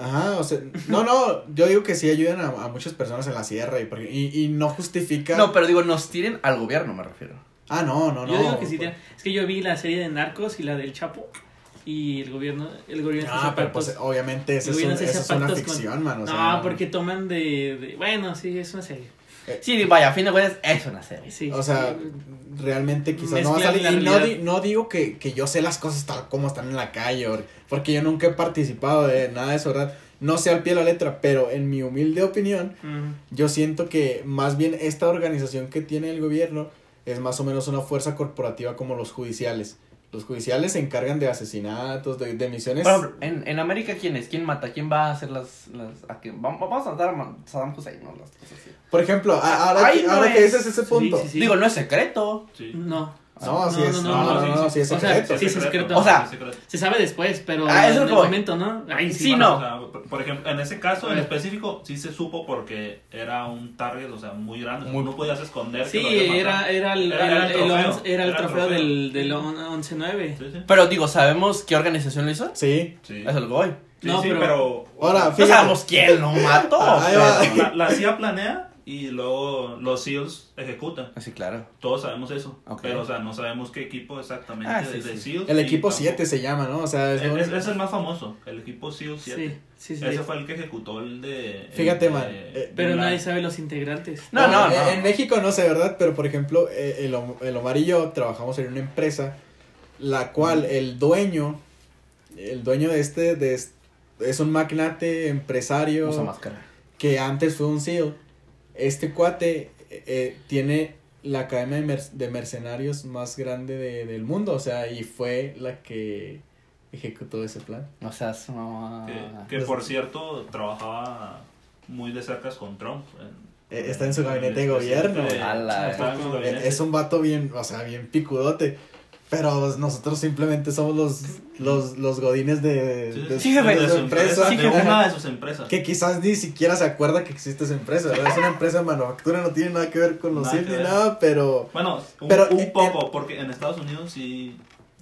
Speaker 1: Ajá, o sea, no, no, yo digo que sí ayudan a, a muchas personas en la sierra y, porque- y, y no justifica...
Speaker 3: No, pero digo, nos tiren al gobierno, me refiero.
Speaker 1: Ah, no, no, no.
Speaker 2: Yo digo que sí. tiene- Es que yo vi la serie de Narcos y la del Chapo. Y el gobierno. El gobierno
Speaker 1: Ah, pero pues obviamente eso es, un- eso es una
Speaker 2: pactos con-
Speaker 1: ficción, mano. o
Speaker 2: No,
Speaker 1: sea,
Speaker 2: porque toman de, de- Bueno, sí, es una serie.
Speaker 3: Sí, vaya, a fin de cuentas, es una serie.
Speaker 2: Sí.
Speaker 1: O sea, realmente quizás no va a salir. Y no, di- no digo que, que yo sé las cosas tal como están en la calle, or- porque yo nunca he participado de nada de eso, ¿verdad? No sé al pie de la letra, pero en mi humilde opinión, yo siento que más bien esta organización que tiene el gobierno es más o menos una fuerza corporativa como los judiciales. Los judiciales se encargan de asesinatos, de, de misiones.
Speaker 3: En, en América, ¿quién es? ¿Quién mata? ¿Quién va a hacer las... las a quién? Vamos, vamos a matar a Saddam Hussein, ¿no? Las cosas así.
Speaker 1: Por ejemplo, a- ahora,
Speaker 3: Ahí
Speaker 1: que,
Speaker 3: no
Speaker 1: ahora que
Speaker 3: es-
Speaker 1: dices ese
Speaker 2: sí,
Speaker 1: punto.
Speaker 2: sí, sí.
Speaker 3: Digo, no es secreto.
Speaker 4: Sí.
Speaker 2: No.
Speaker 1: No, sí
Speaker 2: No,
Speaker 1: es,
Speaker 2: no,
Speaker 1: no,
Speaker 2: no,
Speaker 1: no,
Speaker 2: no,
Speaker 1: no, sí es
Speaker 2: O sea,
Speaker 1: secreto.
Speaker 2: sí, es secreto.
Speaker 3: O sea,
Speaker 4: secreto.
Speaker 2: Se sabe después, pero
Speaker 3: Ah,
Speaker 2: en el
Speaker 3: que
Speaker 2: momento, ¿no? Ahí sí.
Speaker 3: Sí, no.
Speaker 4: O sea, por- ejemplo, en ese caso en específico sí se supo porque era un target, o sea, muy grande.
Speaker 3: Muy-
Speaker 4: no podías esconder. que
Speaker 2: Sí,
Speaker 4: había
Speaker 2: era, era el,
Speaker 4: Era-
Speaker 2: era el,
Speaker 4: trofeo.
Speaker 2: el
Speaker 4: Era el
Speaker 2: trofeo del, del on- 11-9.
Speaker 4: Sí, sí.
Speaker 3: Pero digo, ¿sabemos qué organización lo hizo?
Speaker 1: Sí.
Speaker 4: Sí.
Speaker 3: Eso es lo que voy.
Speaker 4: Sí,
Speaker 2: No,
Speaker 4: sí,
Speaker 2: pero-
Speaker 4: pero...
Speaker 1: Ahora,
Speaker 3: No sabemos quién lo mató.
Speaker 4: La, la CIA planea y luego los SEALs ejecutan.
Speaker 3: Así, claro.
Speaker 4: Todos sabemos eso. Pero, o sea, no sabemos qué equipo exactamente
Speaker 3: Ah, sí,
Speaker 4: de, de
Speaker 3: sí.
Speaker 4: SEALs.
Speaker 1: El equipo
Speaker 4: tampoco-
Speaker 1: 7 se llama, ¿no? O sea, es,
Speaker 4: Es,
Speaker 1: lo
Speaker 4: es- el más famoso, el equipo SEAL 7.
Speaker 2: Sí, sí, sí.
Speaker 4: Ese fue el que ejecutó el de. el
Speaker 1: Fíjate,
Speaker 4: de
Speaker 1: man, eh,
Speaker 2: Pero nadie sabe los integrantes.
Speaker 3: No, no,
Speaker 1: en-
Speaker 3: no.
Speaker 1: En México no sé, ¿verdad? Pero por ejemplo, eh, el, el Omar y yo trabajamos en una empresa, la cual el dueño, el dueño de este, de es, es un magnate empresario
Speaker 3: Usa máscara.
Speaker 1: que antes fue un SEAL. Este cuate eh, eh, tiene la academia de, mer- de mercenarios más grande de- del mundo, o sea, y fue la que ejecutó ese plan.
Speaker 3: O sea, es una...
Speaker 4: Que, que, por cierto, trabajaba muy de cerca con Trump. en-
Speaker 1: Eh, está en su gabinete de gobierno.
Speaker 4: en su gabinete.
Speaker 1: Es un vato bien, o sea, bien picudote. Pero nosotros simplemente somos los, los, los godines de,
Speaker 4: Sí,
Speaker 1: de,
Speaker 3: Sí, jefe.
Speaker 1: de
Speaker 4: de
Speaker 1: su
Speaker 4: empresa, de una de sus empresas.
Speaker 1: Que quizás ni siquiera se acuerda que existe esa empresa, ¿verdad? Es una empresa de manufactura, no tiene nada que ver con los
Speaker 4: que
Speaker 1: ni nada, pero...
Speaker 4: Bueno, un,
Speaker 1: Pero,
Speaker 4: un
Speaker 1: eh,
Speaker 4: poco, porque en Estados Unidos sí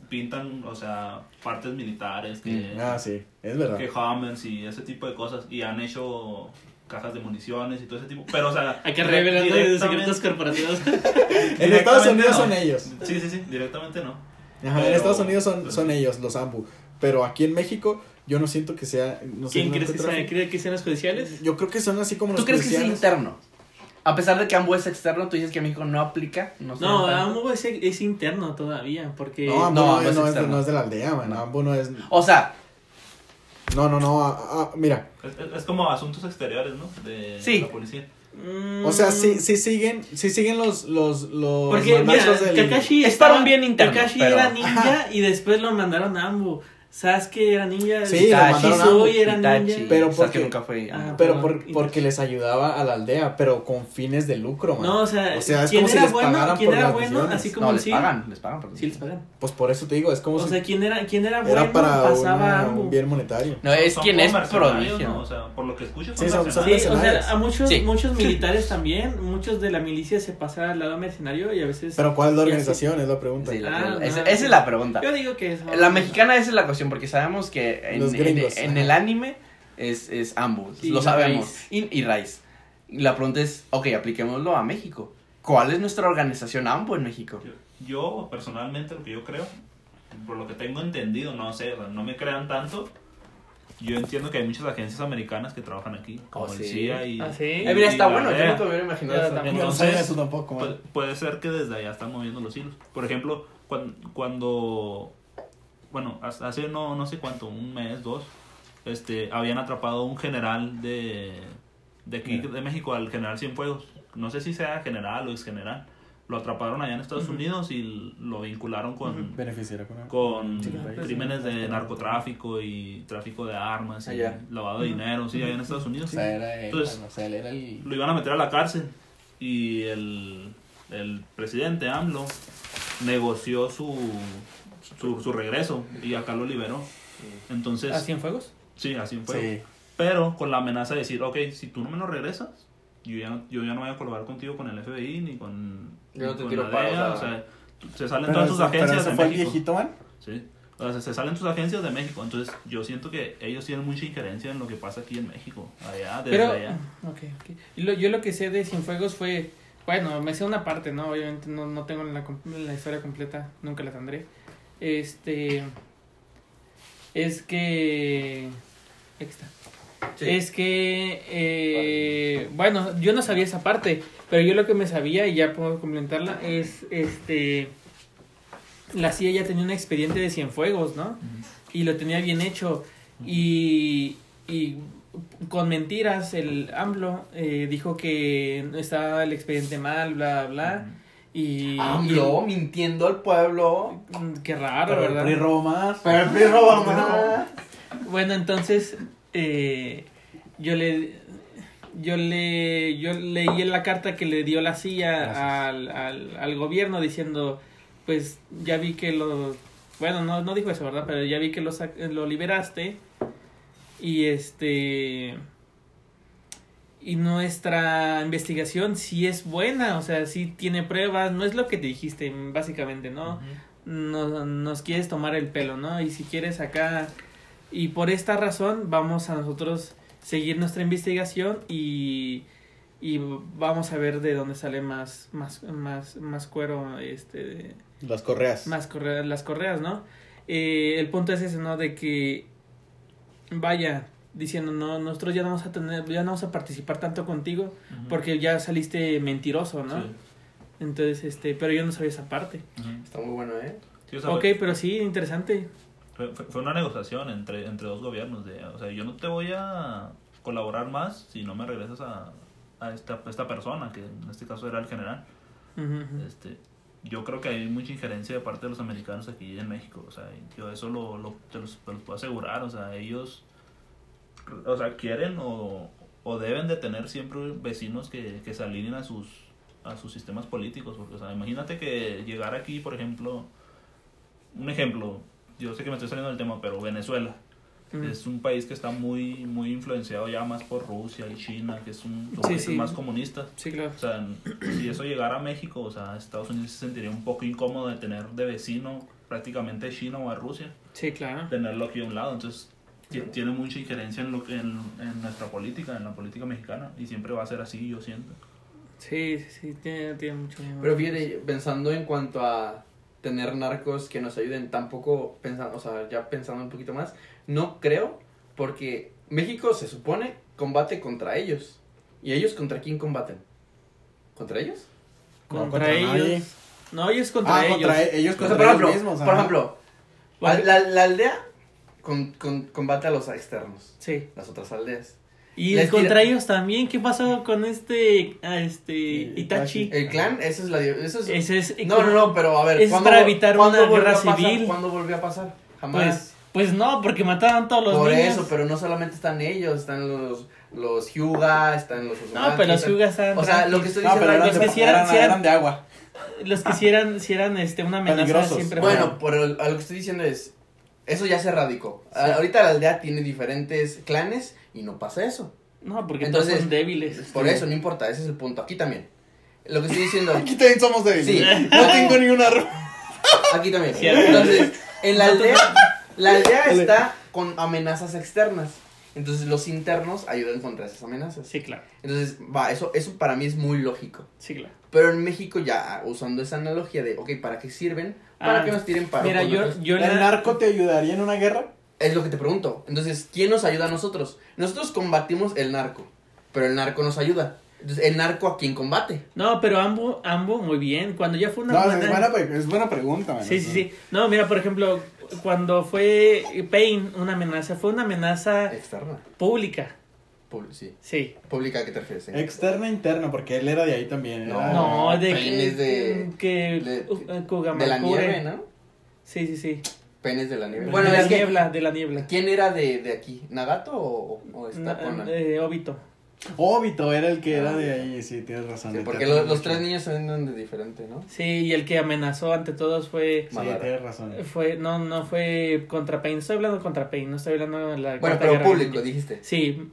Speaker 4: pintan, o sea, partes militares que,
Speaker 1: Ah, sí, es verdad.
Speaker 4: que Hummers y ese tipo de cosas. Y han hecho cajas de municiones y todo ese tipo. Pero, o sea,
Speaker 2: Hay que revelando de secretos corporativos.
Speaker 1: En Estados Unidos
Speaker 4: no.
Speaker 1: son ellos.
Speaker 4: Sí, sí, sí, directamente no.
Speaker 1: Ajá, en Estados Unidos son,
Speaker 4: pues-
Speaker 1: son ellos, los AMBU. Pero aquí en México, yo no siento que sea... No sé,
Speaker 2: ¿Quién crees que que sean los judiciales?
Speaker 1: Yo creo que son así como
Speaker 3: ¿Tú
Speaker 1: los
Speaker 3: crees que es interno? A pesar de que Ambu es externo, tú dices que México no aplica. No,
Speaker 2: No. AMBO es, es interno todavía, porque...
Speaker 1: No, AMBU
Speaker 3: No,
Speaker 1: no,
Speaker 3: AMBU
Speaker 1: es, no, es de,
Speaker 3: externo.
Speaker 1: no es de la aldea, man. AMBU no es...
Speaker 3: O sea,
Speaker 1: No, no, no. ah, ah, mira,
Speaker 4: Es, es- es como asuntos exteriores, ¿no? De
Speaker 3: Sí.
Speaker 4: la policía.
Speaker 2: mm,
Speaker 1: o sea, sí, sí siguen, sí siguen los, los, los
Speaker 2: Porque, mira,
Speaker 1: del-
Speaker 2: Kakashi
Speaker 3: Es
Speaker 2: estaba-
Speaker 3: para un bien interno,
Speaker 2: Kakashi
Speaker 3: pero-
Speaker 2: era ninja y después lo mandaron a Ambu. Sasuke era ninja.
Speaker 1: Sí, lo
Speaker 3: Itachi,
Speaker 1: mandaron a
Speaker 2: Hisui era
Speaker 3: Itachi,
Speaker 2: ninja.
Speaker 1: Pero
Speaker 3: o
Speaker 1: porque-
Speaker 3: que nunca fue...
Speaker 2: Ah,
Speaker 1: Pero por- porque les ayudaba a la aldea, pero con fines de lucro, man.
Speaker 2: No, o sea,
Speaker 1: O sea, es
Speaker 2: ¿quién
Speaker 1: como si
Speaker 2: era
Speaker 1: les
Speaker 2: bueno?
Speaker 1: pagaran
Speaker 2: ¿Quién
Speaker 1: por
Speaker 2: era bueno? Así como
Speaker 3: no, les
Speaker 2: sí.
Speaker 3: pagan, les pagan. por
Speaker 2: Sí, les pagan.
Speaker 1: Pues por eso te digo, es como
Speaker 2: O
Speaker 1: si
Speaker 2: sea, ¿quién era, quién era bueno?
Speaker 1: era para
Speaker 2: pasaba
Speaker 1: una- un bien monetario.
Speaker 3: No, es
Speaker 4: Son
Speaker 3: quien es prodigio.
Speaker 4: ¿no? O sea, por lo que escucho,
Speaker 1: Sí, son- son
Speaker 2: Sí, o sea, a muchos,
Speaker 3: Sí.
Speaker 2: muchos militares también, muchos de la milicia se pasan al lado mercenario y a veces...
Speaker 1: Pero ¿cuál es la organización? Es la pregunta.
Speaker 2: Ah,
Speaker 3: esa, es la pregunta.
Speaker 2: Yo digo que es...
Speaker 3: La mexicana esa es la porque sabemos que en,
Speaker 1: Los
Speaker 3: en-
Speaker 1: gringos,
Speaker 3: en
Speaker 1: ajá.
Speaker 3: el anime es, es ambos,
Speaker 2: Y
Speaker 3: lo sabemos.
Speaker 2: Rice.
Speaker 3: Y, y Rice. Y la pregunta es, ok, apliquémoslo a México. ¿Cuál es nuestra organización AMBO en México?
Speaker 4: Yo, yo, personalmente, lo que yo creo, por lo que tengo entendido, no sé, no me crean tanto, yo entiendo que hay muchas agencias americanas que trabajan aquí, como
Speaker 3: Oh,
Speaker 4: el
Speaker 3: sí.
Speaker 4: CIA y...
Speaker 2: Ah, sí.
Speaker 3: Eh, mira,
Speaker 4: y
Speaker 3: está
Speaker 4: la
Speaker 3: bueno, yo no te hubiera imaginado eso.
Speaker 1: no
Speaker 4: Entonces,
Speaker 1: sabía eso tampoco,
Speaker 4: Pu-
Speaker 1: man.
Speaker 4: puede ser que desde allá están moviendo los hilos. Por ejemplo, cuan- cuando, bueno, hace hace no, no sé cuánto, un mes, dos, este, habían atrapado a un general de, de aquí, de México, al general Cienfuegos. No sé si sea general o ex general. Lo atraparon allá en Estados. Unidos y lo vincularon con,
Speaker 1: con
Speaker 4: con
Speaker 2: Sí, claro.
Speaker 4: crímenes de narcotráfico y tráfico de armas y
Speaker 3: Allá.
Speaker 4: lavado de dinero, sí, allá en Estados
Speaker 1: O
Speaker 4: Unidos.
Speaker 1: sea, era él,
Speaker 4: Entonces-
Speaker 1: bueno, o sea, él era el...
Speaker 4: Lo iban a meter a la cárcel y el, el presidente AMLO negoció su, su, su regreso y acá lo liberó. Entonces,
Speaker 2: ¿A Cienfuegos?
Speaker 4: sí, así fue.
Speaker 1: Sí.
Speaker 4: Pero con la amenaza de decir, ok, si tú no me lo regresas, yo ya no, yo ya no voy a colaborar contigo con el FBI ni con,
Speaker 3: Yo no te
Speaker 4: con
Speaker 3: tiro
Speaker 4: DEA,
Speaker 3: o sea.
Speaker 4: o sea, se salen
Speaker 1: Pero
Speaker 4: todas
Speaker 1: eso,
Speaker 4: sus
Speaker 1: pero
Speaker 4: agencias
Speaker 1: eso
Speaker 4: de
Speaker 1: fue el
Speaker 4: México.
Speaker 1: viejito, man.
Speaker 4: Sí. O sea, se salen sus agencias de México. Entonces, yo siento que ellos tienen mucha injerencia en lo que pasa aquí en México. Allá, desde
Speaker 2: Pero,
Speaker 4: allá.
Speaker 2: ok, ok. Y lo- yo lo que sé de Cienfuegos fue, bueno, me sé una parte, ¿no? Obviamente no, no tengo la, com- la historia completa, nunca la tendré. Este, es que, aquí está.
Speaker 3: Sí.
Speaker 2: Es que, eh, bueno, yo no sabía esa parte, pero yo lo que me sabía, y ya puedo complementarla, es, este, la CIA ya tenía un expediente de Cienfuegos, ¿no? y lo tenía bien hecho y, y con mentiras el AMLO eh, dijo que estaba el expediente mal, bla, bla, y...
Speaker 3: AMLO mintiendo al pueblo.
Speaker 2: y- mm, qué raro,
Speaker 1: Pero el
Speaker 2: ¿verdad?
Speaker 1: PRI robó más.
Speaker 3: Pero el PRI roba más.
Speaker 2: Bueno, entonces eh, yo le yo le yo leí en la carta que le dio la CIA al, al, al gobierno diciendo pues ya vi que lo bueno no no dijo eso verdad pero ya vi que lo lo liberaste y este y nuestra investigación sí es buena o sea sí tiene pruebas no es lo que te dijiste básicamente no nos, nos quieres tomar el pelo, ¿no? Y si quieres acá... Y por esta razón vamos a nosotros seguir nuestra investigación y, y vamos a ver de dónde sale más, más, más, más cuero, este,
Speaker 1: Las correas.
Speaker 2: más correas, las correas, ¿no? Eh, el punto es ese, ¿no? De que, vaya, diciendo, no, nosotros ya no vamos a tener, ya no vamos a participar tanto contigo porque ya saliste mentiroso, ¿no?
Speaker 4: Sí.
Speaker 2: Entonces, este, pero yo no sabía esa parte.
Speaker 3: Está muy bueno, ¿eh?
Speaker 4: Sí,
Speaker 2: Ok, pero sí, interesante.
Speaker 4: Fue, fue- una negociación entre, entre dos gobiernos. De, o sea, yo no te voy a colaborar más si no me regresas a, a esta, esta persona, que en este caso era el general. Este, yo creo que hay mucha injerencia de parte de los americanos aquí en México. O sea, yo eso lo, lo- te, los, te los puedo asegurar. O sea, ellos o sea, quieren o, o deben de tener siempre vecinos que, que se alineen a sus, a sus sistemas políticos. Porque, o sea, imagínate que llegar aquí, por ejemplo, un ejemplo, yo sé que me estoy saliendo del tema, pero Venezuela. Es un país que está muy muy influenciado ya más por Rusia y China, que es un, son
Speaker 2: Sí, sí.
Speaker 4: más comunistas.
Speaker 2: Sí, claro.
Speaker 4: O sea, si eso llegara a México, o sea, Estados Unidos se sentiría un poco incómodo de tener de vecino prácticamente a China o a Rusia,
Speaker 2: Sí, claro.
Speaker 4: tenerlo aquí a un lado. Entonces, tiene mucha injerencia en, lo que, en, en nuestra política, en la política mexicana, y siempre va a ser así, yo siento.
Speaker 2: Sí, sí, sí, tiene, tiene mucho.
Speaker 3: Pero fíjate, pensando en cuanto a tener narcos que nos ayuden, tampoco pensando, o sea, ya pensando un poquito más, no creo, porque México se supone combate contra ellos. ¿Y ellos contra quién combaten? ¿Contra ellos?
Speaker 1: No,
Speaker 2: Contra,
Speaker 1: contra
Speaker 2: ellos.
Speaker 1: nadie.
Speaker 2: No, ellos contra
Speaker 1: ah,
Speaker 2: ellos.
Speaker 1: contra e- ellos
Speaker 3: O sea,
Speaker 1: contra
Speaker 3: por ejemplo,
Speaker 1: ellos mismos.
Speaker 3: por
Speaker 1: ajá.
Speaker 3: ejemplo, la, la aldea con, con- combate a los externos,
Speaker 2: Sí.
Speaker 3: las otras aldeas.
Speaker 2: Y
Speaker 3: Les
Speaker 2: contra
Speaker 3: tira-
Speaker 2: ellos también. ¿Qué pasó con este. a este. Itachi?
Speaker 3: El clan, esa es la... Eso es,
Speaker 2: Ese es.
Speaker 3: no, no, no, pero a ver,
Speaker 2: es
Speaker 3: ¿cuándo
Speaker 2: para evitar una
Speaker 3: volvió
Speaker 2: guerra
Speaker 3: a pasar?
Speaker 2: civil.
Speaker 3: ¿Cuándo volvió a pasar? Jamás.
Speaker 2: Pues, pues no, porque mataban todos los
Speaker 3: Por
Speaker 2: niños.
Speaker 3: eso, pero no solamente están ellos, están los, los Hyuga, están los
Speaker 2: No, pero los
Speaker 3: están-
Speaker 2: Hyuga estaban
Speaker 3: O sea, lo que estoy
Speaker 1: No,
Speaker 3: diciendo
Speaker 1: pero eran,
Speaker 2: los
Speaker 1: de,
Speaker 2: que sí eran-
Speaker 1: eran-
Speaker 2: sí eran-
Speaker 1: eran de agua.
Speaker 2: Los que si eran, si eran este, una amenaza siempre
Speaker 3: Bueno, a lo que estoy diciendo es, eso ya se radicó. A-
Speaker 2: Sí.
Speaker 3: Ahorita la aldea tiene diferentes clanes y no pasa eso.
Speaker 2: No, porque
Speaker 3: Entonces,
Speaker 2: todos son débiles.
Speaker 3: Por eso, no importa, ese es el punto. Aquí también. Lo que estoy diciendo,
Speaker 1: Aquí también somos débiles.
Speaker 3: Sí.
Speaker 1: No tengo ni una
Speaker 3: aquí también. Entonces, en la aldea, la aldea está con amenazas externas. Entonces, los internos ayudan contra esas amenazas.
Speaker 2: Sí, claro.
Speaker 3: Entonces, va, eso, eso para mí es muy lógico.
Speaker 2: Sí, claro.
Speaker 3: Pero en México ya, usando esa analogía de, ok, ¿para qué sirven? Para
Speaker 2: Ah,
Speaker 3: que nos tiren paro.
Speaker 2: Mira, yo,
Speaker 3: otros.
Speaker 2: yo
Speaker 1: ¿El
Speaker 2: la-
Speaker 1: narco te ayudaría en una guerra?
Speaker 3: es lo que te pregunto. Entonces, ¿quién nos ayuda a nosotros? Nosotros combatimos el narco, pero el narco nos ayuda. Entonces, ¿el narco a quién combate?
Speaker 2: No, pero ambos, ambos muy bien. Cuando ya fue una
Speaker 1: No,
Speaker 2: buena-
Speaker 1: es buena, es buena pregunta, man.
Speaker 2: Sí, sí, sí. No, mira, por ejemplo, cuando fue Pain una amenaza, fue una amenaza
Speaker 3: Externa.
Speaker 2: pública.
Speaker 3: Pub- sí.
Speaker 2: Sí.
Speaker 3: ¿Pública a qué te refieres?
Speaker 1: Externa e interna, porque él era de ahí también.
Speaker 3: No.
Speaker 1: era-
Speaker 2: No, de
Speaker 3: Pain
Speaker 2: que,
Speaker 3: de-
Speaker 2: que
Speaker 3: de-
Speaker 2: uh,
Speaker 3: De la nieve, ¿no?
Speaker 2: Sí, sí, sí.
Speaker 3: Penes de la nieve.
Speaker 2: de
Speaker 3: Bueno,
Speaker 2: la
Speaker 3: es que,
Speaker 2: niebla, de la niebla.
Speaker 3: ¿quién era de, de aquí? ¿Nagato o, o está
Speaker 2: Na-
Speaker 3: Conan?
Speaker 2: eh, Obito.
Speaker 1: Obito era el que era
Speaker 3: Ah,
Speaker 1: de ahí, sí, tienes razón.
Speaker 3: Sí,
Speaker 1: de
Speaker 3: porque los, los tres niños se ven de diferente, ¿no?
Speaker 2: Sí, y el que amenazó ante todos fue
Speaker 1: Sí,
Speaker 3: Madara.
Speaker 1: tienes razón.
Speaker 2: fue no no fue contra Pain, estoy hablando contra Pain, no estoy hablando de la
Speaker 3: Bueno, pero
Speaker 2: Guerra
Speaker 3: público, dijiste.
Speaker 2: Sí,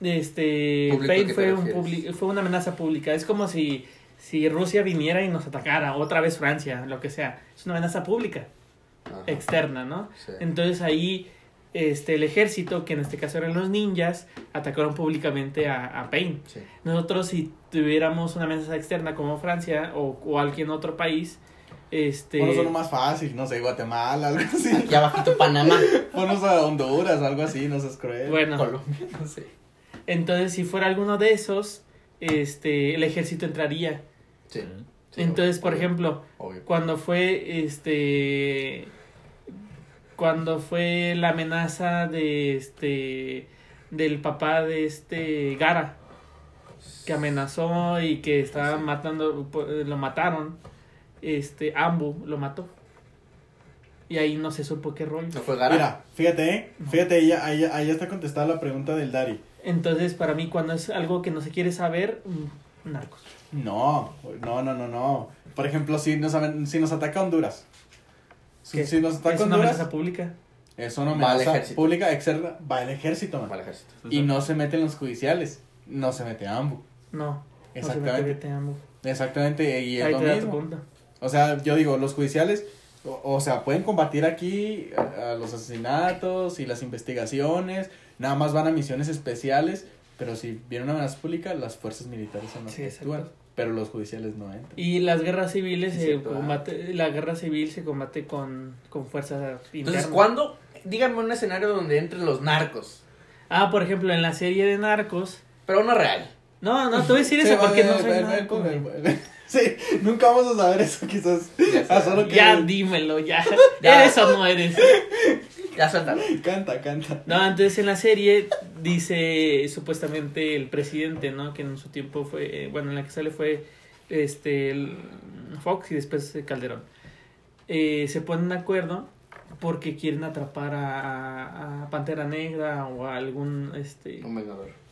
Speaker 2: este
Speaker 3: ¿Público a
Speaker 2: Pain
Speaker 3: qué te
Speaker 2: fue un fue una amenaza pública, es como si si Rusia viniera y nos atacara, otra vez Francia, lo que sea. Es una amenaza pública,
Speaker 3: Ajá,
Speaker 2: externa, ¿no?
Speaker 3: sí.
Speaker 2: Entonces ahí este el ejército, que en este caso eran los ninjas, atacaron públicamente a, a Pain.
Speaker 3: Sí.
Speaker 2: Nosotros si tuviéramos una amenaza externa como Francia o cualquier otro país, este
Speaker 1: Ponos uno más fácil, no sé, Guatemala, algo así.
Speaker 3: Aquí abajito Panamá,
Speaker 1: Ponos a Honduras, algo así, no seas cruel.
Speaker 2: bueno,
Speaker 3: Colombia, no sé.
Speaker 2: Entonces si fuera alguno de esos, este el ejército entraría.
Speaker 3: Sí.
Speaker 2: Entonces,
Speaker 3: obvio,
Speaker 2: por
Speaker 3: obvio,
Speaker 2: ejemplo,
Speaker 3: obvio.
Speaker 2: cuando fue este cuando fue la amenaza de este del papá de este Gara que amenazó y que estaba
Speaker 3: Sí.
Speaker 2: matando lo mataron este Ambu lo mató y ahí no se supo qué rollo
Speaker 3: ¿No fue Gara?
Speaker 1: Mira, fíjate, ¿eh? fíjate, ahí, ya- ahí, ahí ya está contestada la pregunta del Dari.
Speaker 2: Entonces para mí cuando es algo que no se quiere saber mm, narcos
Speaker 1: No, no, no, no, no. Por ejemplo, si nos, amen- si nos ataca Honduras. Si,
Speaker 2: ¿Qué?
Speaker 1: si nos ataca
Speaker 2: es una
Speaker 1: Honduras,
Speaker 2: amenaza pública
Speaker 1: es una
Speaker 3: Va
Speaker 1: amenaza pública externa. Va el ejército, man.
Speaker 3: Para el ejército.
Speaker 1: Y no se meten los judiciales. No se mete AMBU.
Speaker 2: no
Speaker 1: Exactamente.
Speaker 2: no se mete Ambu.
Speaker 1: Exactamente, y es
Speaker 2: ahí
Speaker 1: lo
Speaker 2: te da tu
Speaker 1: mismo.
Speaker 2: punto
Speaker 1: O sea, yo digo, los judiciales, o, o sea, pueden combatir aquí a, a los asesinatos y las investigaciones, nada más van a misiones especiales, pero si viene una amenaza pública, las fuerzas militares son las
Speaker 2: Sí,
Speaker 1: que
Speaker 2: exacto.
Speaker 1: actúan, pero los judiciales no entran.
Speaker 2: Y las guerras civiles
Speaker 3: Sí,
Speaker 2: se
Speaker 3: cierto, ah.
Speaker 2: combate, la guerra civil se combate con, con fuerzas internas.
Speaker 3: Entonces, ¿cuándo? Díganme un escenario donde entren los narcos.
Speaker 2: Ah, por ejemplo, en la serie de Narcos.
Speaker 3: Pero no real.
Speaker 2: No, no, te voy a decir eso porque no soy narco.
Speaker 1: Sí, nunca vamos a saber eso, quizás.
Speaker 3: Ya.
Speaker 1: Ah, solo que
Speaker 2: Ya dímelo, ya.
Speaker 3: Ya.
Speaker 2: ¿Eres o no eres?
Speaker 3: Ya suéltalo.
Speaker 1: canta, canta.
Speaker 2: No, entonces en la serie dice supuestamente el presidente, ¿no? Que en su tiempo fue, eh, bueno, en la que sale fue este el Fox y después Calderón. Eh, se ponen de acuerdo porque quieren atrapar a, a Pantera Negra o a algún este
Speaker 3: Un vengador.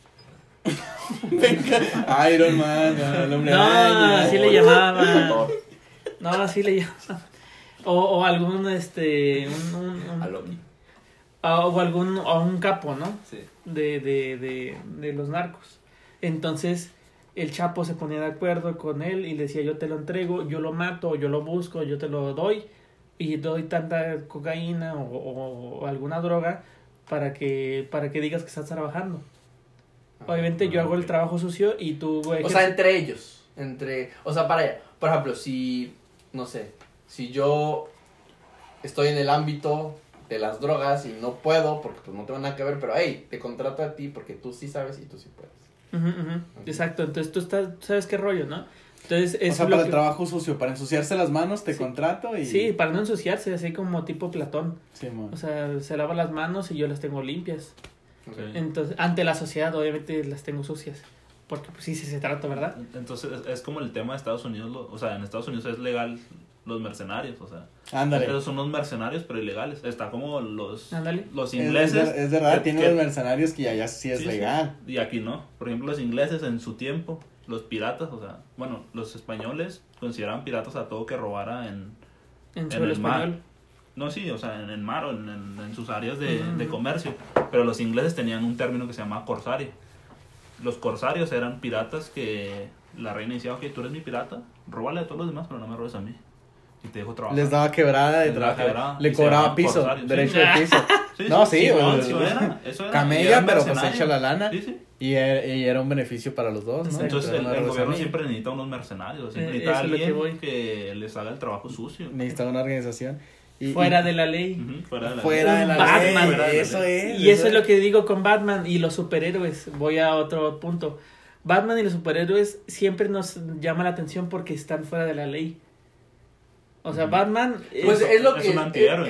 Speaker 1: Venga, Iron Man, el hombre
Speaker 2: No,
Speaker 1: araña.
Speaker 2: así le llamaban. No, así le llamaban. O, o algún este un, un- un-
Speaker 3: A Loki.
Speaker 2: o, o algún o un capo, ¿no?
Speaker 3: Sí.
Speaker 2: de, de, de, de los narcos. Entonces el Chapo se ponía de acuerdo con él y le decía yo te lo entrego, yo lo mato, yo lo busco, yo te lo doy y doy tanta cocaína o, o- o alguna droga para que para que digas que estás trabajando. Obviamente yo hago el trabajo sucio y tú
Speaker 3: O
Speaker 2: ejerces-
Speaker 3: sea, entre ellos. Entre. O sea, para allá. Por ejemplo, si. No sé. Si yo estoy en el ámbito de las drogas y no puedo, porque pues no tengo nada que ver, pero hey, te contrato a ti porque tú sí sabes y tú sí puedes.
Speaker 2: Exacto, entonces tú estás, sabes qué rollo, ¿no? Entonces es
Speaker 1: O sea,
Speaker 2: lo
Speaker 1: para
Speaker 2: que-
Speaker 1: el trabajo sucio, para ensuciarse las manos, te
Speaker 2: Sí.
Speaker 1: contrato y...
Speaker 2: Sí, para no ensuciarse, así como tipo Platón.
Speaker 1: Simón.
Speaker 2: O sea, se lava las manos y yo las tengo limpias. Entonces, ante la sociedad, obviamente las tengo sucias. Porque, pues sí, sí se trata, ¿verdad?
Speaker 4: Entonces es, es como el tema de Estados Unidos, lo- o sea, en Estados Unidos es legal los mercenarios, o sea,
Speaker 1: Ándale.
Speaker 4: esos son los mercenarios pero ilegales. Está como los los
Speaker 1: Es-
Speaker 4: ingleses.
Speaker 1: Es, es verdad,
Speaker 4: que-
Speaker 1: tiene
Speaker 4: que-
Speaker 1: los mercenarios que allá sí es
Speaker 4: Sí, sí.
Speaker 1: legal.
Speaker 4: Y aquí no. Por ejemplo, los ingleses en su tiempo, los piratas, o sea, bueno, los españoles consideraban piratas a todo que robara en...
Speaker 2: En
Speaker 4: En el mar. No, sí, o sea, en el mar o en, en- en sus áreas de,
Speaker 2: Ujú.
Speaker 4: de comercio. Pero los ingleses tenían un término que se llama corsario. Los corsarios eran piratas que la reina decía, ok, tú eres mi pirata, róbale a todos los demás, pero no me robes a mí. Y te dejo trabajar.
Speaker 1: Les daba quebrada de
Speaker 4: quebrada.
Speaker 1: Le cobraba piso, derecho
Speaker 2: sí.
Speaker 1: de piso.
Speaker 4: Sí,
Speaker 1: No,
Speaker 4: sí,
Speaker 1: sí,
Speaker 4: era, eso era.
Speaker 1: Camella,
Speaker 4: era
Speaker 1: pero pues echa la lana. Y era, y era un beneficio para los dos, ¿no?
Speaker 4: Entonces el, gobierno siempre necesita unos mercenarios, siempre
Speaker 2: Eh,
Speaker 4: necesita
Speaker 2: que
Speaker 4: alguien
Speaker 2: voy.
Speaker 4: que, les haga el trabajo sucio.
Speaker 1: Necesita una organización. Y-
Speaker 2: fuera
Speaker 1: y-
Speaker 2: de la ley.
Speaker 4: Fuera de la
Speaker 1: Fuera de la
Speaker 2: Batman.
Speaker 1: ley, eso es.
Speaker 2: Y eso es lo que digo con Batman y los superhéroes. Voy a otro punto. Batman y los superhéroes siempre nos llama la atención porque están fuera de la ley. O sea. Batman... es-
Speaker 3: Pues es lo que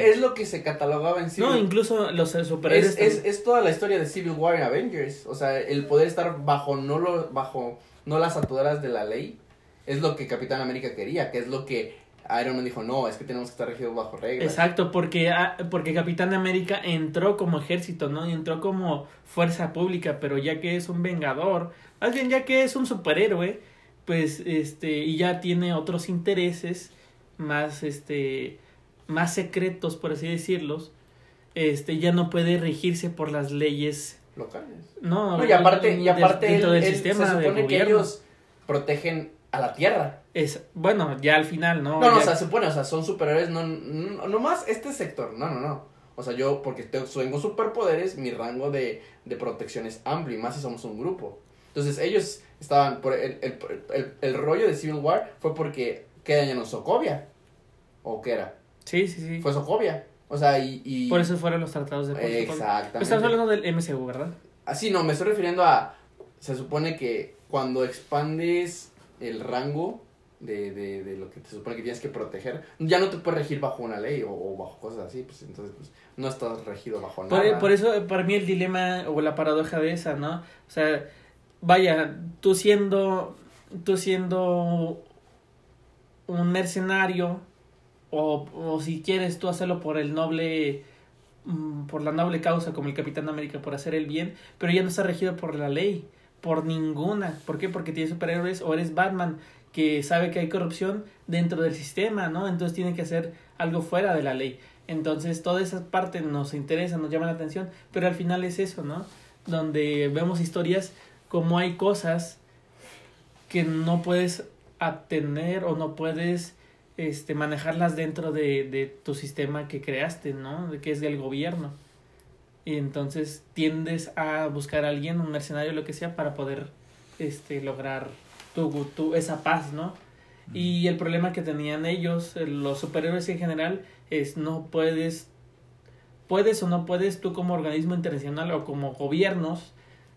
Speaker 3: es, lo que se catalogaba en Civil
Speaker 2: no, incluso los superhéroes...
Speaker 3: es, es toda la historia de Civil War y Avengers. O sea, el poder estar bajo no lo bajo no las ataduras de la ley es lo que Capitán América quería, que es lo que Iron Man dijo, no, es que tenemos que estar regidos bajo reglas.
Speaker 2: Exacto, porque, ah, porque Capitán América entró como ejército, ¿no? Y entró como fuerza pública, pero ya que es un vengador, más bien ya que es un superhéroe, pues, este, y ya tiene otros intereses más, este, más secretos, por así decirlos, este, ya no puede regirse por las leyes,
Speaker 3: Locales.
Speaker 2: ¿no?
Speaker 3: No, y aparte, y aparte
Speaker 2: dentro
Speaker 3: él-
Speaker 2: del
Speaker 3: él-
Speaker 2: sistema
Speaker 3: se
Speaker 2: de
Speaker 3: supone que ellos protegen a la Tierra.
Speaker 2: Es, bueno, ya al final, ¿no?
Speaker 3: No, no,
Speaker 2: Ya-
Speaker 3: o sea, se supone, o sea, son superhéroes, no, no, no más este sector, no, no, no. O sea, yo, porque te- tengo superpoderes, mi rango de, de protección es amplio, y más si somos un grupo. Entonces, ellos estaban, por el, el, el, el rollo de Civil War fue porque, ¿qué dañaron? ¿Sokovia? ¿O qué era?
Speaker 2: sí, sí, sí.
Speaker 3: Fue Sokovia. O sea, y... y
Speaker 2: Por eso fueron los tratados de.
Speaker 3: Exactamente.
Speaker 2: Estamos hablando del MCU, ¿verdad?
Speaker 3: Así no, me estoy refiriendo a. Se supone que cuando expandes el rango de, de, de lo que te supone que tienes que proteger, ya no te puedes regir bajo una ley o, o bajo cosas así, pues entonces pues, no estás regido bajo
Speaker 2: Por,
Speaker 3: nada.
Speaker 2: por eso, para mí, el dilema o la paradoja de esa, ¿no? O sea, vaya, tú siendo, tú siendo un mercenario, o, o si quieres tú hacerlo por el noble, mm, por la noble causa, como el Capitán América, por hacer el bien, pero ya no está regido por la ley, por ninguna. ¿Por qué? Porque tienes superhéroes, o eres Batman, que sabe que hay corrupción dentro del sistema, ¿no? Entonces tiene que hacer algo fuera de la ley. Entonces, toda esa parte nos interesa, nos llama la atención, pero al final es eso, ¿no? Donde vemos historias como hay cosas que no puedes obtener o no puedes este, manejarlas dentro de, de tu sistema que creaste, ¿no? Que es del gobierno. Y entonces tiendes a buscar a alguien, un mercenario, lo que sea, para poder este, lograr tu, tu, esa paz, ¿no? Y el problema que tenían ellos, eh, los superhéroes en general, es no puedes, puedes o no puedes tú como organismo internacional o como gobiernos,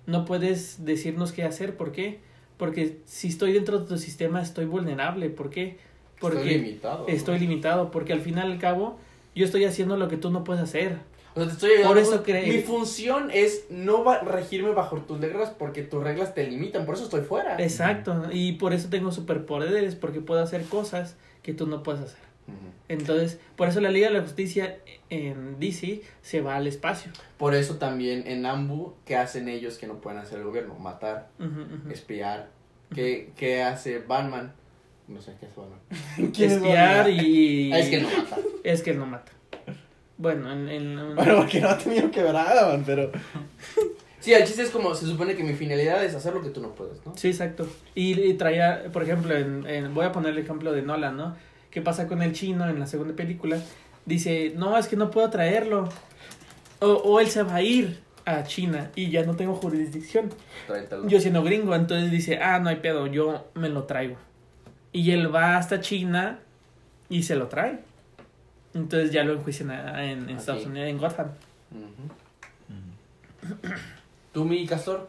Speaker 2: no puedes decirnos qué hacer. ¿Por qué? Porque si estoy dentro de tu sistema estoy vulnerable. ¿Por qué? Porque
Speaker 3: estoy limitado.
Speaker 2: estoy limitado. Porque al fin y al cabo yo estoy haciendo lo que tú no puedes hacer.
Speaker 3: O sea, te estoy ayudando.
Speaker 2: Por eso cree-
Speaker 3: Mi función es no regirme bajo tus reglas porque tus reglas te limitan, por eso estoy fuera.
Speaker 2: Exacto. Y por eso tengo superpoderes, porque puedo hacer cosas que tú no puedes hacer. Entonces, por eso la Liga de la Justicia en DC se va al espacio.
Speaker 3: Por eso también en Ambu, ¿qué hacen ellos que no pueden hacer el gobierno? Matar, espiar. ¿Qué, qué hace Batman? No sé qué hace Batman.
Speaker 1: ¿Quién es
Speaker 2: Espiar
Speaker 1: Batman?
Speaker 2: y...
Speaker 3: Es que no mata.
Speaker 2: Es que él no mata. Bueno, en... en-
Speaker 1: Bueno, porque no ha tenido que ver a Adam, pero.
Speaker 3: Sí, el chiste es como, se supone que mi finalidad es hacer lo que tú no puedes, ¿no?
Speaker 2: Sí, exacto. Y, y traía, por ejemplo, en, en- voy a poner el ejemplo de Nolan, ¿no? ¿Qué pasa con el chino en la segunda película? Dice, no, es que no puedo traerlo. O, o él se va a ir a China y ya no tengo jurisdicción.
Speaker 3: Tráetelo.
Speaker 2: Yo siendo gringo, entonces dice, ah, no hay pedo, yo me lo traigo. Y él va hasta China y se lo trae. Entonces ya lo enjuician en, en
Speaker 3: Aquí.
Speaker 2: Estados Unidos, en Gotham.
Speaker 3: Ujú. ¿Tú, mi castor?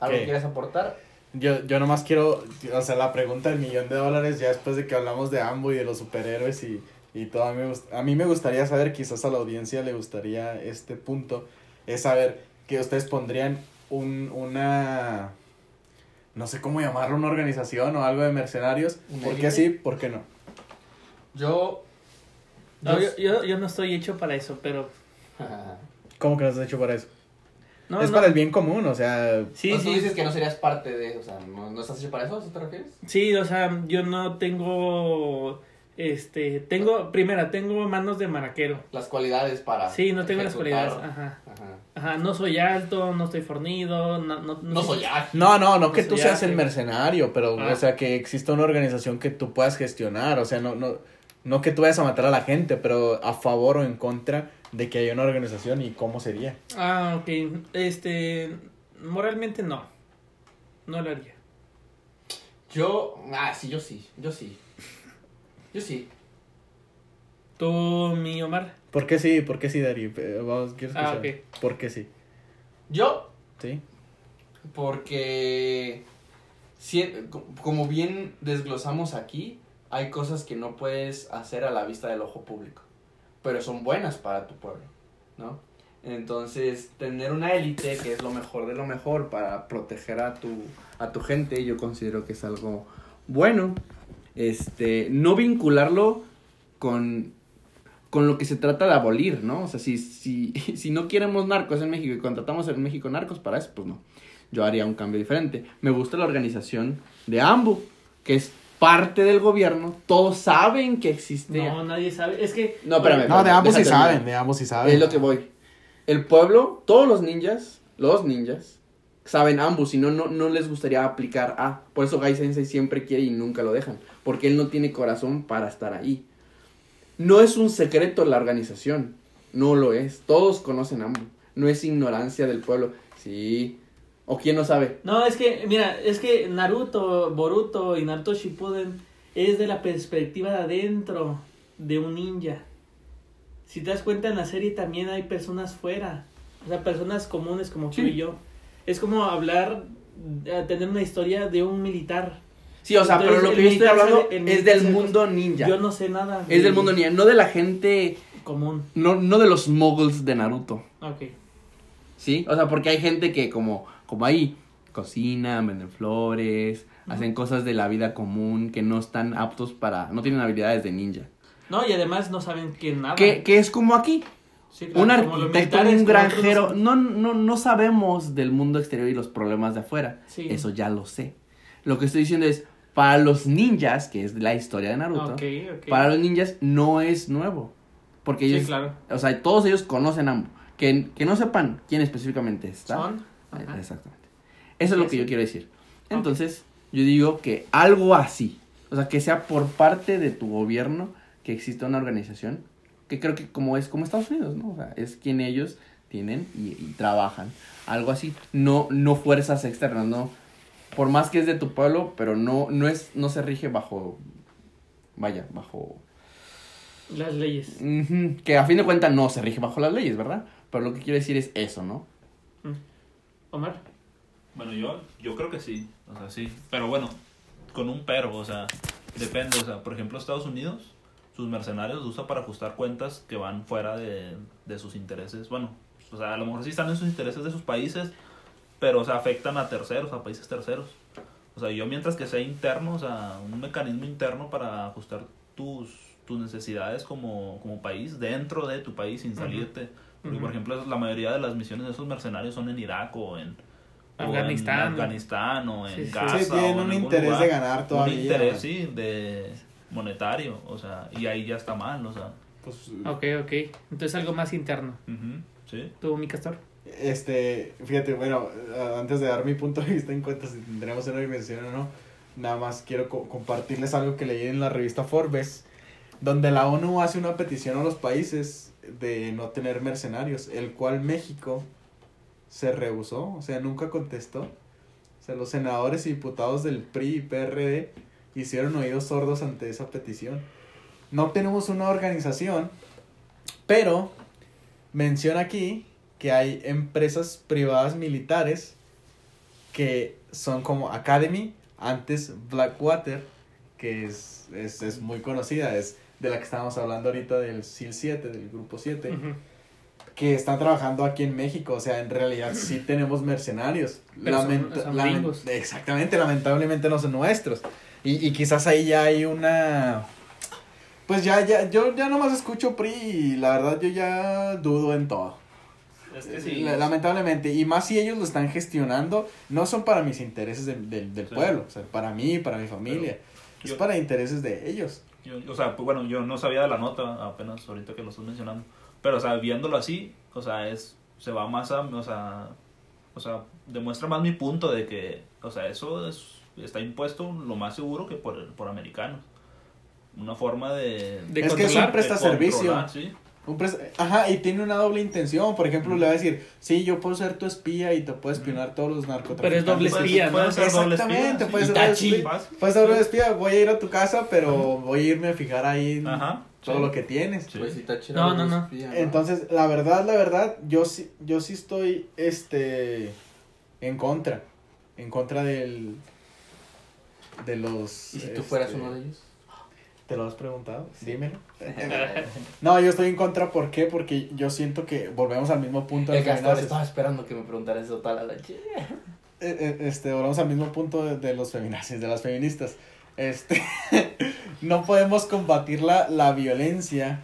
Speaker 3: ¿Algo
Speaker 1: ¿Qué?
Speaker 3: que quieras aportar?
Speaker 1: Yo, yo nomás quiero, o sea, la pregunta del millón de dólares, ya después de que hablamos de Ambo y de los superhéroes y, y todo, a mí, a mí me gustaría saber, quizás a la audiencia le gustaría este punto, es saber que ustedes pondrían un, una, no sé cómo llamarlo, una organización o algo de mercenarios,
Speaker 3: ¿Una
Speaker 1: ¿por qué sí, por qué no?
Speaker 3: Yo...
Speaker 2: No, yo, yo, yo no estoy hecho para eso, pero...
Speaker 1: ¿Cómo que no has hecho para eso?
Speaker 2: No,
Speaker 1: es
Speaker 2: no.
Speaker 1: para el bien común, o sea,
Speaker 2: Sí,
Speaker 3: O sea,
Speaker 2: sí.
Speaker 3: Tú dices que no serías parte de, o sea, ¿no, no estás hecho para eso? ¿A eso te refieres?
Speaker 2: Sí, o sea, yo no tengo... Este, tengo, primera, tengo manos de maraquero.
Speaker 3: Las cualidades para...
Speaker 2: Sí, no tengo las cualidades. Ajá.
Speaker 3: Ajá.
Speaker 2: Ajá, no soy alto, no estoy fornido, no, no,
Speaker 3: No soy ágil.
Speaker 1: No, no, no que
Speaker 2: Pues
Speaker 1: tú seas el mercenario, pero,
Speaker 2: Ah.
Speaker 1: o sea, que exista una organización que tú puedas gestionar, o sea, no, no, no que tú vayas a matar a la gente, pero a favor o en contra de que haya una organización y cómo sería.
Speaker 2: Ah, ok. Este, moralmente no. No lo haría.
Speaker 3: Yo... Ah, sí, yo sí. Yo sí. Yo sí.
Speaker 2: ¿Tú, mi Omar?
Speaker 1: ¿Por qué sí? ¿Por qué sí, Dari? Eh, Vamos, quiero
Speaker 2: Ah,
Speaker 1: escuchar. ¿Por qué sí?
Speaker 3: Yo,
Speaker 1: ¿Sí?
Speaker 3: porque si- como bien desglosamos aquí, hay cosas que no puedes hacer a la vista del ojo público, pero son buenas para tu pueblo, ¿no? Entonces, tener una élite que es lo mejor de lo mejor para proteger a tu, a tu gente, yo considero que es algo bueno. Este, no vincularlo con, con lo que se trata de abolir, ¿no? O sea, si, si, si no queremos narcos en México y contratamos en México narcos para eso, pues no. Yo haría un cambio diferente. Me gusta la organización de AMBU, que es parte del gobierno. Todos saben que existe.
Speaker 2: No, nadie sabe. Es que.
Speaker 3: No, espérame.
Speaker 1: No, de ambos sí saben, de ambos sí saben.
Speaker 3: Es lo que voy. El pueblo, todos los ninjas, los ninjas, saben ambos, si no, no, no les gustaría aplicar A. Por eso Gai Sensei siempre quiere y nunca lo dejan, porque él no tiene corazón para estar ahí. No es un secreto la organización, no lo es. Todos conocen ambos. No es ignorancia del pueblo. Sí. ¿O quién no sabe?
Speaker 2: No, es que, mira, es que Naruto, Boruto y Naruto Shippuden es de la perspectiva de adentro de un ninja. Si te das cuenta, en la serie también hay personas fuera. O sea, personas comunes como tú
Speaker 3: Sí.
Speaker 2: y yo. Es como hablar, eh, tener una historia de un militar.
Speaker 3: Sí, o sea,
Speaker 2: Entonces,
Speaker 3: pero lo que yo estoy hablando
Speaker 2: el
Speaker 3: es del mundo ninja.
Speaker 2: Yo no sé nada.
Speaker 3: Es del mundo ninja, no de la gente,
Speaker 2: Común.
Speaker 3: no, no de los moguls de Naruto.
Speaker 2: Ok.
Speaker 3: ¿Sí? O sea, porque hay gente que como, como ahí cocinan, venden flores, hacen cosas de la vida común que no están aptos para, no tienen habilidades de ninja.
Speaker 2: No, y además no saben que nada.
Speaker 3: Que, que es como aquí,
Speaker 2: Sí, claro,
Speaker 3: un arquitecto, un granjero,
Speaker 2: no
Speaker 3: no, no, no sabemos del mundo exterior y los problemas de afuera.
Speaker 2: Sí.
Speaker 3: Eso ya lo sé. Lo que estoy diciendo es, para los ninjas, que es la historia de Naruto, para los ninjas no es nuevo. Porque
Speaker 2: Sí,
Speaker 3: ellos,
Speaker 2: claro.
Speaker 3: o sea, todos ellos conocen ambos. Que, que no sepan quién específicamente está.
Speaker 2: Son. Ajá.
Speaker 3: Exactamente. Eso es lo que yo quiero decir. Entonces, yo digo que algo así, o sea, que sea por parte de tu gobierno que exista una organización, que creo que como es como Estados Unidos, ¿no? O sea, es quien ellos tienen y, y trabajan. Algo así, no, no fuerzas externas, no. Por más que es de tu pueblo, pero no, no es, no se rige bajo, vaya, bajo,
Speaker 2: Las leyes.
Speaker 3: Que a fin de cuentas no se rige bajo las leyes, ¿verdad? Pero lo que quiero decir es eso, ¿no?
Speaker 2: Omar.
Speaker 4: Bueno, yo, yo creo que sí, o sea, sí. Pero bueno, con un pero, o sea, depende, o sea, por ejemplo, Estados Unidos, sus mercenarios los usa para ajustar cuentas que van fuera de, de sus intereses. Bueno, o sea, a lo mejor sí están en sus intereses de sus países, pero, o sea, afectan a terceros, a países terceros. O sea, yo mientras que sea interno, o sea, un mecanismo interno para ajustar tus, tus necesidades como, como país, dentro de tu país, sin salirte. Porque, por ejemplo, la mayoría de las misiones de esos mercenarios son en Irak o en, o en
Speaker 2: Afganistán.
Speaker 4: O en
Speaker 2: Sí.
Speaker 4: Gaza.
Speaker 1: Sí, tienen
Speaker 4: o en
Speaker 1: un interés
Speaker 4: lugar.
Speaker 1: de ganar todavía.
Speaker 4: Un interés, sí, de monetario, o sea, y ahí ya está mal, o sea.
Speaker 1: Pues,
Speaker 2: Ok, ok. Entonces algo más interno.
Speaker 4: sí.
Speaker 2: ¿Tú, mi castor?
Speaker 1: Este, fíjate, bueno, antes de dar mi punto de vista en cuanto si tendremos una dimensión o no, nada más quiero co- compartirles algo que leí en la revista Forbes, donde la ONU hace una petición a los países de no tener mercenarios, el cual México se rehusó, o sea, nunca contestó. O sea, los senadores y diputados del PRI y PRD hicieron oídos sordos ante esa petición. No tenemos una organización, pero menciona aquí que hay empresas privadas militares que son como Academy, antes Blackwater, que es, es, es muy conocida, es de la que estábamos hablando ahorita del SEAL 7, del grupo 7,
Speaker 2: Ujú.
Speaker 1: que están trabajando aquí en México, o sea, en realidad sí tenemos mercenarios.
Speaker 2: Pero son
Speaker 1: exactamente, lamentablemente no son nuestros. Y, y quizás ahí ya hay una... Pues ya, ya, yo ya nomás escucho PRI y la verdad yo ya dudo en todo.
Speaker 4: Es que sí.
Speaker 1: La- Lamentablemente, y más si ellos lo están gestionando, no son para mis intereses de- del- del
Speaker 4: Sí.
Speaker 1: pueblo, o sea, para mí, para mi familia, es
Speaker 4: yo-
Speaker 1: para intereses de ellos.
Speaker 4: Yo- o sea, pues bueno, yo no sabía de la nota apenas ahorita que lo estás mencionando. Pero, o sea, viéndolo así, o sea, es, se va más a, o sea, o sea, demuestra más mi punto de que, o sea, eso es, está impuesto lo más seguro que por, por americanos. Una forma de...
Speaker 2: De
Speaker 1: Es que es un
Speaker 2: controlar.
Speaker 1: presta
Speaker 4: de
Speaker 1: servicio.
Speaker 4: controlar, sí.
Speaker 1: Un pres- Ajá, y tiene una doble intención. Por ejemplo, le va a decir, sí, yo puedo ser tu espía y te puedo espionar todos los narcotraficantes.
Speaker 2: Pero es doble espía, ¿no?
Speaker 4: puede ser doble espía,
Speaker 1: Exactamente,
Speaker 4: sí.
Speaker 1: puede ser doble
Speaker 2: Itachi.
Speaker 1: espía. Puede ser doble espía, voy a ir a tu casa, pero voy a irme a fijar ahí.
Speaker 4: Ajá,
Speaker 1: todo
Speaker 4: Sí.
Speaker 1: lo que tienes.
Speaker 4: Sí.
Speaker 3: Pues chida
Speaker 2: No, no,
Speaker 1: Entonces, la verdad, la verdad, yo sí, yo sí estoy, este, en contra, en contra del, de los...
Speaker 3: ¿Y si tú fueras
Speaker 1: este,
Speaker 3: uno de ellos?
Speaker 1: ¿Te lo has preguntado? Dímelo. No, yo estoy en contra, ¿por qué? Porque yo siento que volvemos al mismo punto de
Speaker 3: El
Speaker 1: feminazis.
Speaker 3: estaba esperando que me preguntaras eso tal a la chica.
Speaker 1: Eh, eh, Este, volvemos al mismo punto de, de los feminazis, de las feministas. Este, no podemos combatir la, la violencia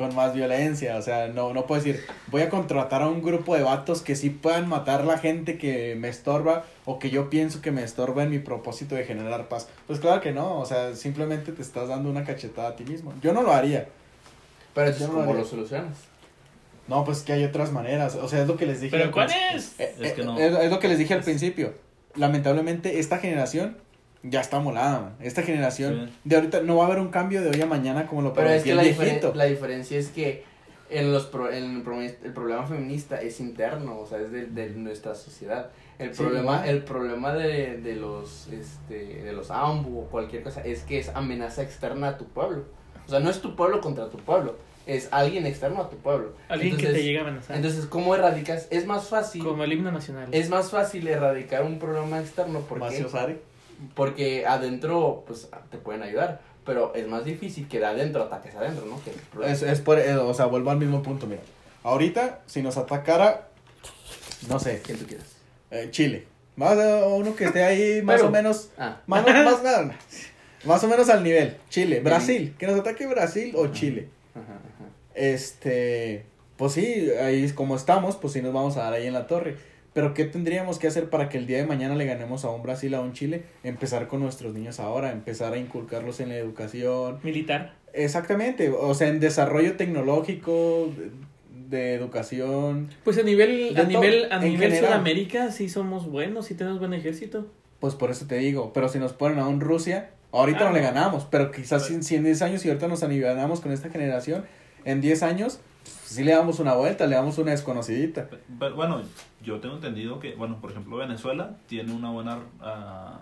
Speaker 1: con más violencia. O sea, no, no puedo decir, voy a contratar a un grupo de vatos que sí puedan matar la gente que me estorba o que yo pienso que me estorba en mi propósito de generar paz. Pues claro que no, o sea, simplemente te estás dando una cachetada a ti mismo. Yo no lo haría.
Speaker 3: Pero entonces,
Speaker 1: Yo no lo
Speaker 3: ¿cómo
Speaker 1: haría.
Speaker 3: lo solucionas?
Speaker 1: No, pues que hay otras maneras. O sea, es lo que les dije.
Speaker 2: ¿Pero cuál es?
Speaker 1: Eh,
Speaker 4: Es que
Speaker 1: eh,
Speaker 4: no.
Speaker 1: es, es lo que les dije al principio. Lamentablemente, esta generación ya está molada, man. Esta generación
Speaker 4: Sí.
Speaker 1: de ahorita no va a haber un cambio de hoy a mañana como lo
Speaker 3: Pero es que
Speaker 1: el
Speaker 3: la, diferen-
Speaker 1: viejito.
Speaker 3: la diferencia es que en los pro- en el, pro- el problema feminista es interno, o sea, es de, de nuestra sociedad. El
Speaker 1: Sí,
Speaker 3: problema, el problema de, de los este de los AMBU o cualquier cosa es que es amenaza externa a tu pueblo. O sea, no es tu pueblo contra tu pueblo, es alguien externo a tu pueblo.
Speaker 2: Alguien que te llega a amenazar.
Speaker 3: Entonces, ¿cómo erradicas? Es más fácil
Speaker 2: como el himno nacional.
Speaker 3: es más fácil erradicar un problema externo porque
Speaker 1: Macio.
Speaker 3: Porque adentro pues te pueden ayudar, pero es más difícil que de adentro ataques adentro, ¿no? Que
Speaker 1: Es, es por, eh, o sea, vuelvo al mismo punto, mira. Ahorita, si nos atacara, no sé,
Speaker 3: Quien tú quieras.
Speaker 1: eh, Chile. Más eh, uno que esté ahí más
Speaker 3: Pero-
Speaker 1: o menos,
Speaker 3: Ah,
Speaker 1: más, más, nada, más o menos al nivel. Chile, Brasil. Que nos ataque Brasil o Chile.
Speaker 3: ajá, ajá.
Speaker 1: Este, pues sí, ahí es como estamos, pues sí nos vamos a dar ahí en la torre. Pero ¿qué tendríamos que hacer para que el día de mañana le ganemos a un Brasil, a un Chile? Empezar con nuestros niños ahora, empezar a inculcarlos en la educación.
Speaker 2: Militar.
Speaker 1: Exactamente, o sea, en desarrollo tecnológico, de, educación.
Speaker 2: Pues a nivel, a nivel, a nivel
Speaker 1: general.
Speaker 2: Sudamérica sí somos buenos, sí tenemos buen ejército.
Speaker 1: Pues por eso te digo, pero si nos ponen a un Rusia, ahorita
Speaker 2: Ah,
Speaker 1: no le
Speaker 2: no.
Speaker 1: ganamos, pero quizás en, si en 10 años y ahorita nos anivelamos con esta generación, en 10 años sí le damos una vuelta, le damos una desconocidita.
Speaker 4: Pero, bueno, yo tengo entendido que, bueno, por ejemplo, Venezuela tiene una buena ah,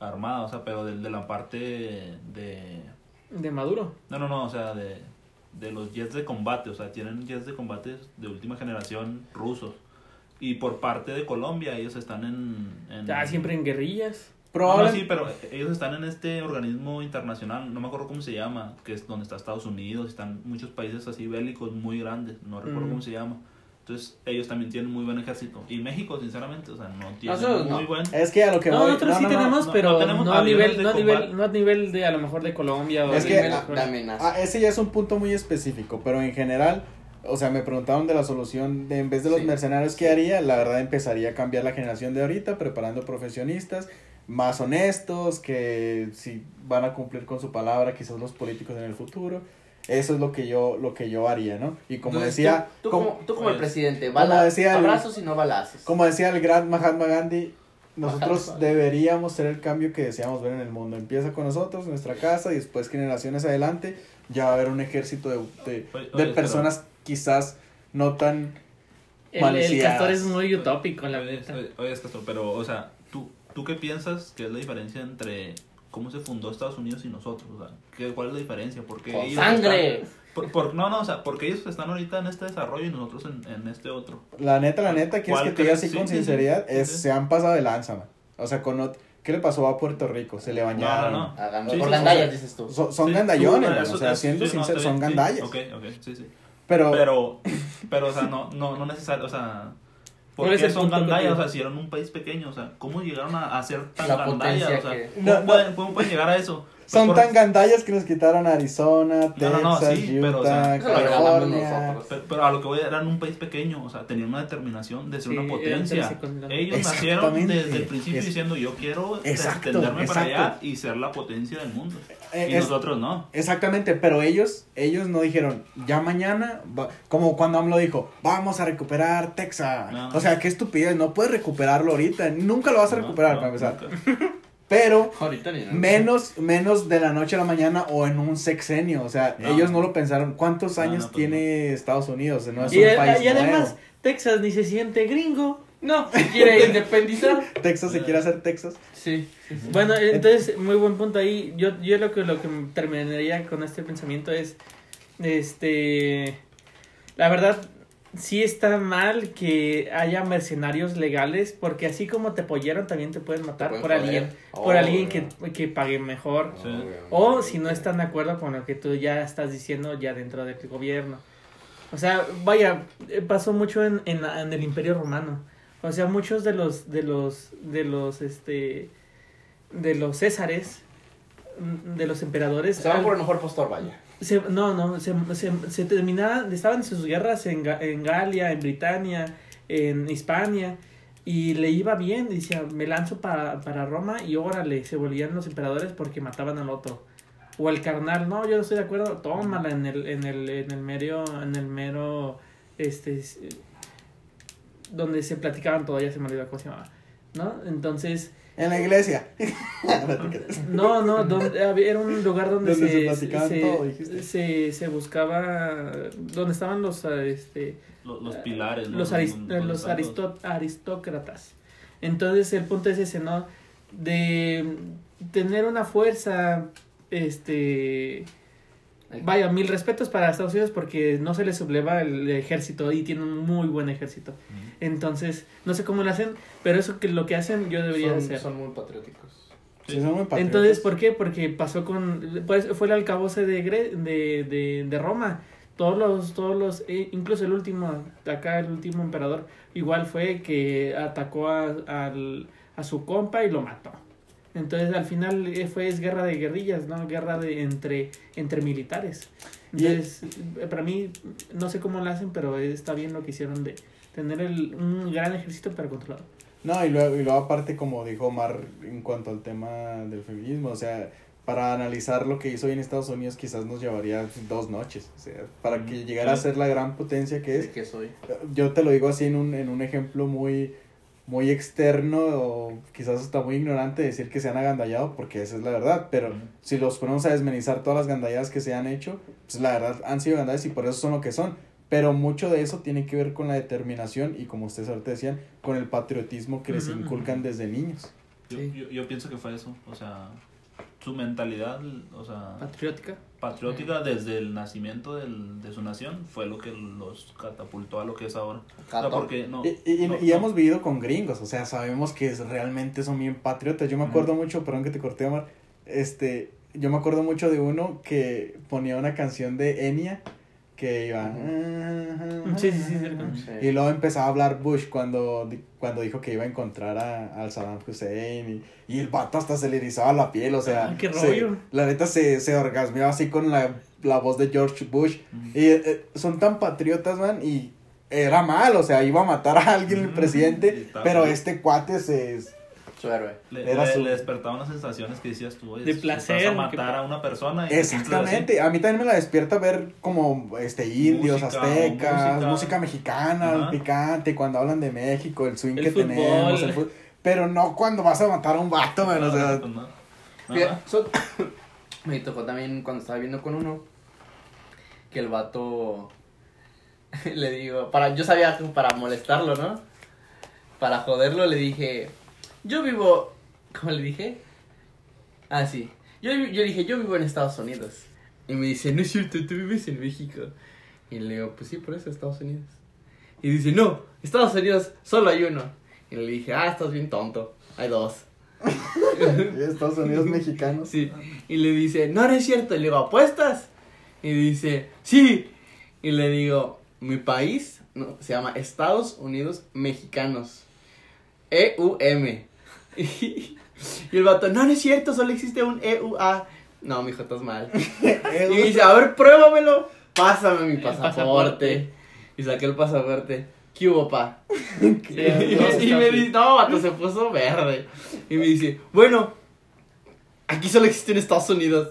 Speaker 4: armada, o sea, pero de, de la parte de...
Speaker 2: De Maduro.
Speaker 4: No, no, no, o sea, de, de los jets de combate, o sea, tienen jets de combate de última generación rusos. Y por parte de Colombia, ellos están en... en
Speaker 2: Ah, siempre en guerrillas.
Speaker 4: No,
Speaker 1: Probable-
Speaker 4: no, sí, pero ellos están en este organismo internacional, no me acuerdo cómo se llama, que es donde está Estados Unidos, están muchos países así bélicos muy grandes, no recuerdo
Speaker 2: Mm.
Speaker 4: cómo se llama. Entonces, ellos también tienen muy buen ejército. Y México, sinceramente, o sea, no tiene
Speaker 3: Nosotros
Speaker 4: muy
Speaker 3: no.
Speaker 4: buen...
Speaker 1: Es que a lo que
Speaker 2: No,
Speaker 1: voy...
Speaker 2: nosotros sí
Speaker 1: no, no,
Speaker 2: tenemos,
Speaker 4: no,
Speaker 2: pero
Speaker 4: no
Speaker 2: no,
Speaker 4: tenemos
Speaker 2: a nivel,
Speaker 4: de
Speaker 2: no a nivel, no a nivel de a lo mejor de Colombia o
Speaker 1: Es
Speaker 2: de
Speaker 1: que-
Speaker 3: Nivel de amenaza.
Speaker 1: Ah, ese ya es un punto muy específico, pero en general, o sea, me preguntaron de la solución de en vez de los
Speaker 3: Sí.
Speaker 1: mercenarios, ¿qué haría? La verdad empezaría a cambiar la generación de ahorita, preparando profesionistas más honestos, que si van a cumplir con su palabra, quizás los políticos en el futuro. Eso es lo que yo, lo que yo haría, ¿no? Y como
Speaker 3: Entonces,
Speaker 1: decía,
Speaker 3: tú, tú
Speaker 1: como,
Speaker 3: como, tú como el
Speaker 4: pues,
Speaker 3: presidente,
Speaker 1: como
Speaker 3: bala-
Speaker 1: decía el-
Speaker 3: abrazos y no balazos.
Speaker 1: como decía el gran Mahatma Gandhi, nosotros
Speaker 3: Mahatma.
Speaker 1: deberíamos ser el cambio que deseamos ver en el mundo. Empieza con nosotros, nuestra casa, y después generaciones adelante, ya va a haber un ejército de, de,
Speaker 4: Oye,
Speaker 1: de
Speaker 4: oye,
Speaker 1: personas quizás no tan...
Speaker 2: El, el castor es muy utópico, la
Speaker 4: Oye,
Speaker 2: neta.
Speaker 4: oye, oye, Castro, pero, o sea, ¿tú, ¿tú qué piensas que es la diferencia entre cómo se fundó Estados Unidos y nosotros? O sea, ¿qué, ¿cuál es la diferencia? Porque
Speaker 3: Con
Speaker 4: ellos
Speaker 3: sangre.
Speaker 4: están- por, por- no, no, o sea, porque ellos están ahorita en este desarrollo y nosotros en, en este otro.
Speaker 1: La neta, la neta, quieres
Speaker 4: ¿Cuál
Speaker 1: que te diga así
Speaker 4: Sí,
Speaker 1: con
Speaker 4: sí,
Speaker 1: sinceridad,
Speaker 4: Sí,
Speaker 1: es,
Speaker 4: sí.
Speaker 1: se han pasado de lanza, man. O sea, con ¿qué le pasó a Puerto Rico? Se le bañaron.
Speaker 4: No, no, no. Sí,
Speaker 3: por gandallas,
Speaker 4: sí.
Speaker 3: dices tú.
Speaker 1: So- son
Speaker 4: Sí,
Speaker 1: gandallones,
Speaker 4: tú,
Speaker 1: man,
Speaker 4: eso-
Speaker 1: o sea, siendo
Speaker 4: sí, no,
Speaker 1: sinceros,
Speaker 4: está
Speaker 1: son gandallas.
Speaker 4: ok, ok, sí, sí.
Speaker 1: Pero,
Speaker 4: Pero, pero, o sea, no, no, no necesario, o sea, ¿por
Speaker 2: ¿Cuál es
Speaker 4: qué son gandallas? O sea, si eran un país pequeño, o sea, ¿cómo llegaron a, a ser tan
Speaker 3: La
Speaker 4: gandallas? O sea,
Speaker 3: que-
Speaker 4: ¿cómo,
Speaker 1: No, no.
Speaker 4: Pueden, ¿cómo pueden llegar a eso?
Speaker 1: Son
Speaker 4: Por-
Speaker 1: tan gandallas que nos quitaron Arizona, Texas,
Speaker 4: no, no, sí,
Speaker 1: Utah,
Speaker 4: pero, o sea,
Speaker 1: California.
Speaker 4: Pero, pero a lo que voy, eran un país pequeño, o sea, tenían una determinación de ser
Speaker 2: Sí,
Speaker 4: una potencia. Ellos nacieron desde el principio
Speaker 1: Es-
Speaker 4: diciendo yo quiero
Speaker 1: Exacto,
Speaker 4: extenderme para allá y ser la potencia del mundo.
Speaker 1: Eh,
Speaker 4: y
Speaker 1: es-
Speaker 4: nosotros no.
Speaker 1: Exactamente, pero ellos, ellos no dijeron, ya mañana, va-", como cuando AMLO dijo, vamos a recuperar Texas.
Speaker 4: No.
Speaker 1: O sea, qué estupidez, no puedes recuperarlo ahorita, nunca lo vas a
Speaker 4: No,
Speaker 1: recuperar
Speaker 4: no,
Speaker 1: para empezar. Pero
Speaker 3: Ahorita ni nada.
Speaker 1: menos, menos de la noche a la mañana o en un sexenio, o sea,
Speaker 4: No.
Speaker 1: ellos no lo pensaron. ¿Cuántos
Speaker 4: No,
Speaker 1: años
Speaker 4: no, pues
Speaker 1: tiene Estados Unidos? No es
Speaker 2: Y,
Speaker 1: un país
Speaker 2: y además,
Speaker 1: nuevo.
Speaker 2: Texas ni se siente gringo.
Speaker 3: No, se quiere independizar.
Speaker 1: Texas se quiere hacer Texas.
Speaker 3: Sí. sí, sí.
Speaker 2: Bueno, entonces, muy buen punto ahí. Yo, yo lo que lo que terminaría con este pensamiento es, Este, la verdad, sí está mal que haya mercenarios legales, porque así como te apoyaron, también te pueden matar por
Speaker 3: joder.
Speaker 2: alguien,
Speaker 3: Oh,
Speaker 2: por alguien que, que pague mejor.
Speaker 4: Sí.
Speaker 2: O si no están de acuerdo con lo que tú ya estás diciendo ya dentro del gobierno. O sea, vaya, eh, pasó mucho en, en, en el Imperio Romano. O sea, muchos de los, de los, de los, este, de los césares, mm, de los emperadores.
Speaker 3: Se van
Speaker 2: al-
Speaker 3: por el mejor postor, vaya.
Speaker 2: Se- no, no, se, se, se terminaban, estaban sus guerras en, en Galia, en Britania, en Hispania, y le iba bien, decía, me lanzo para, para Roma y órale, se volvían los emperadores porque mataban al otro. O el carnal, no, yo no estoy de acuerdo, tómala en el, en el, en el mero, en el mero, este, donde se platicaban todo, ya se me olvidó cómo se llamaba, ¿no? Entonces,
Speaker 1: En la iglesia. No
Speaker 2: no, no, donde, había- era un lugar donde,
Speaker 1: Donde se
Speaker 2: se,
Speaker 1: platicaban
Speaker 2: se,
Speaker 1: todo, dijiste.
Speaker 2: se, se buscaba, donde estaban los, ah, este,
Speaker 4: Los, los pilares, ¿no?
Speaker 2: los, aris- aristócratas. Entonces el punto es ese, ¿no? De tener una fuerza, este, vaya, mil respetos para Estados Unidos porque no se les subleva el ejército y tienen un muy buen ejército. Entonces, no sé cómo lo hacen, pero eso que lo que hacen yo debería
Speaker 3: son,
Speaker 2: hacer.
Speaker 3: son muy patrióticos.
Speaker 1: Sí, son muy patriotas.
Speaker 2: Entonces, ¿por qué? Porque pasó con, pues fue el alcabose de, Gre- de, de, de Roma. Todos los, todos los, eh, incluso el último, acá el último emperador, igual fue que atacó a, al- a su compa y lo mató. Entonces, al final eh, fue es guerra de guerrillas, ¿no? Guerra de entre, entre militares.
Speaker 1: Y-
Speaker 2: Entonces, eh, para mí, no sé cómo lo hacen, pero está bien lo que hicieron de tener el, un gran ejército para controlarlo.
Speaker 1: No, y luego, y luego aparte, como dijo Omar, en cuanto al tema del feminismo, o sea, para analizar lo que hizo hoy en Estados Unidos quizás nos llevaría dos noches, o sea, para que llegara a
Speaker 4: sí.
Speaker 1: ser la gran potencia que es.
Speaker 3: ¿De qué soy?
Speaker 1: Yo te lo digo así en un, en un ejemplo muy, muy externo o quizás hasta muy ignorante decir que se han agandallado, porque esa es la verdad, pero si los ponemos a desmenizar todas las gandalladas que se han hecho, pues la verdad han sido gandalladas y por eso son lo que son. Pero mucho de eso tiene que ver con la determinación y como ustedes ahorita decían, con el patriotismo que les inculcan desde niños.
Speaker 4: Yo,
Speaker 2: Sí.
Speaker 4: yo, yo pienso que fue eso, o sea, su mentalidad, o sea,
Speaker 2: Patriótica.
Speaker 4: Patriótica desde el nacimiento del, de su nación fue lo que los catapultó a lo que es ahora. O sea, porque no,
Speaker 1: Y, y-
Speaker 4: no,
Speaker 1: y
Speaker 4: no.
Speaker 1: hemos vivido con gringos, o sea, sabemos que es- realmente son bien patriotas. Yo me acuerdo mucho, perdón que te corté, Omar, este, yo me acuerdo mucho de uno que ponía una canción de Enya que iba...
Speaker 2: Sí, sí, sí, sí,
Speaker 3: Sí.
Speaker 1: Y luego empezaba a hablar Bush cuando, cuando dijo que iba a encontrar a, al Saddam Hussein y, y el vato hasta se le erizaba la piel, o sea,
Speaker 2: Ah, qué
Speaker 1: se-
Speaker 2: rollo.
Speaker 1: la neta se, se orgasmeaba así con la, la voz de George Bush y eh, son tan patriotas, man, y era mal, o sea, iba a matar a alguien el presidente, pero
Speaker 4: bien.
Speaker 1: este cuate se...
Speaker 3: Su héroe.
Speaker 4: Le,
Speaker 1: Era
Speaker 4: le-
Speaker 1: su-
Speaker 4: le despertaba unas sensaciones que decías tú, oye,
Speaker 2: De placer,
Speaker 4: Vas a
Speaker 2: que-
Speaker 4: matar a una persona. y
Speaker 1: Exactamente, a mí también me la despierta ver como este indios,
Speaker 4: Música,
Speaker 1: aztecas, música,
Speaker 4: música.
Speaker 1: mexicana, el
Speaker 4: Ajá.
Speaker 1: picante, cuando hablan de México, el swing
Speaker 2: El
Speaker 1: que
Speaker 2: fútbol.
Speaker 1: tenemos, el fut- pero no cuando vas a matar a un vato, man, o
Speaker 4: así.
Speaker 1: sea,
Speaker 4: No, pues no.
Speaker 3: Me tocó también cuando estaba viendo con uno que el vato le digo, para yo sabía que para molestarlo, ¿no? Para joderlo le dije, "Yo vivo, ¿cómo le dije? Ah, sí. Yo yo dije, "Yo vivo en Estados Unidos." Y me dice, "No es cierto, tú vives en México." Y le digo, "Pues sí, por eso Estados Unidos." Y dice, "No, Estados Unidos solo hay uno." Y le dije, "Ah, estás bien tonto. Hay dos."
Speaker 1: Estados Unidos mexicanos.
Speaker 3: Sí. Y le dice, no, no es cierto. Y le digo, ¿apuestas? Y dice, sí. Y le digo, mi país no, se llama Estados Unidos Mexicanos. E-U-M. Y, el vato, no, no es cierto, solo existe un E-U-A. No, mijo, estás mal. Y me dice, a ver, pruébamelo. Pásame mi pasaporte. Y saqué el pasaporte. ¿Qué hubo, pa? Y, me dice, no, vato, se puso verde. Y me dice, bueno, aquí solo existe en Estados Unidos.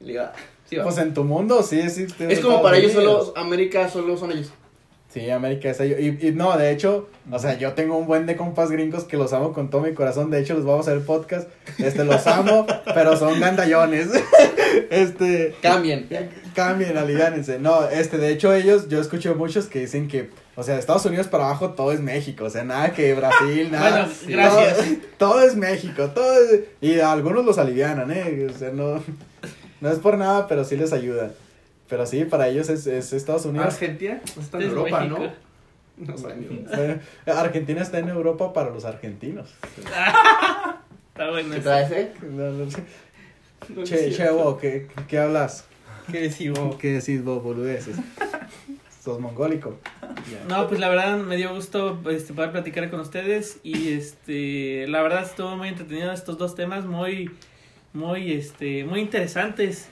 Speaker 3: Y le digo, "Ah, sí, va".
Speaker 1: Pues en tu mundo sí
Speaker 3: es como para ellos solo, América solo son ellos.
Speaker 1: Sí, América es ello. Y, y no, de hecho, o sea, yo tengo un buen de compas gringos que los amo con todo mi corazón. De hecho, los vamos a hacer podcast. Este, los amo, pero son gandallones. Este,
Speaker 3: Cambien.
Speaker 1: cambien, aliviánense. No, este, de hecho, ellos, yo escucho muchos que dicen que, o sea, Estados Unidos para abajo todo es México. O sea, nada que Brasil, nada.
Speaker 2: Bueno, gracias.
Speaker 1: Todo, todo es México, todo es. Y a algunos los alivianan, ¿eh? O sea, no, no es por nada, pero sí les ayuda. Pero sí, para ellos es, es Estados Unidos.
Speaker 3: Argentina está en
Speaker 2: Es
Speaker 3: Europa,
Speaker 2: México.
Speaker 3: ¿no? No
Speaker 1: Argentina está en Europa para los argentinos.
Speaker 2: Está bueno.
Speaker 3: ¿Qué
Speaker 2: eso.
Speaker 3: traes, eh?
Speaker 1: No, no sé.
Speaker 2: No es
Speaker 1: Che, che, vos, ¿qué, qué hablas?
Speaker 2: ¿Qué decís vos?
Speaker 1: ¿Qué decís vos, boludeces? Sos mongólico.
Speaker 2: No, pues la verdad me dio gusto este, poder platicar con ustedes y este la verdad estuvo muy entretenido estos dos temas muy muy este muy interesantes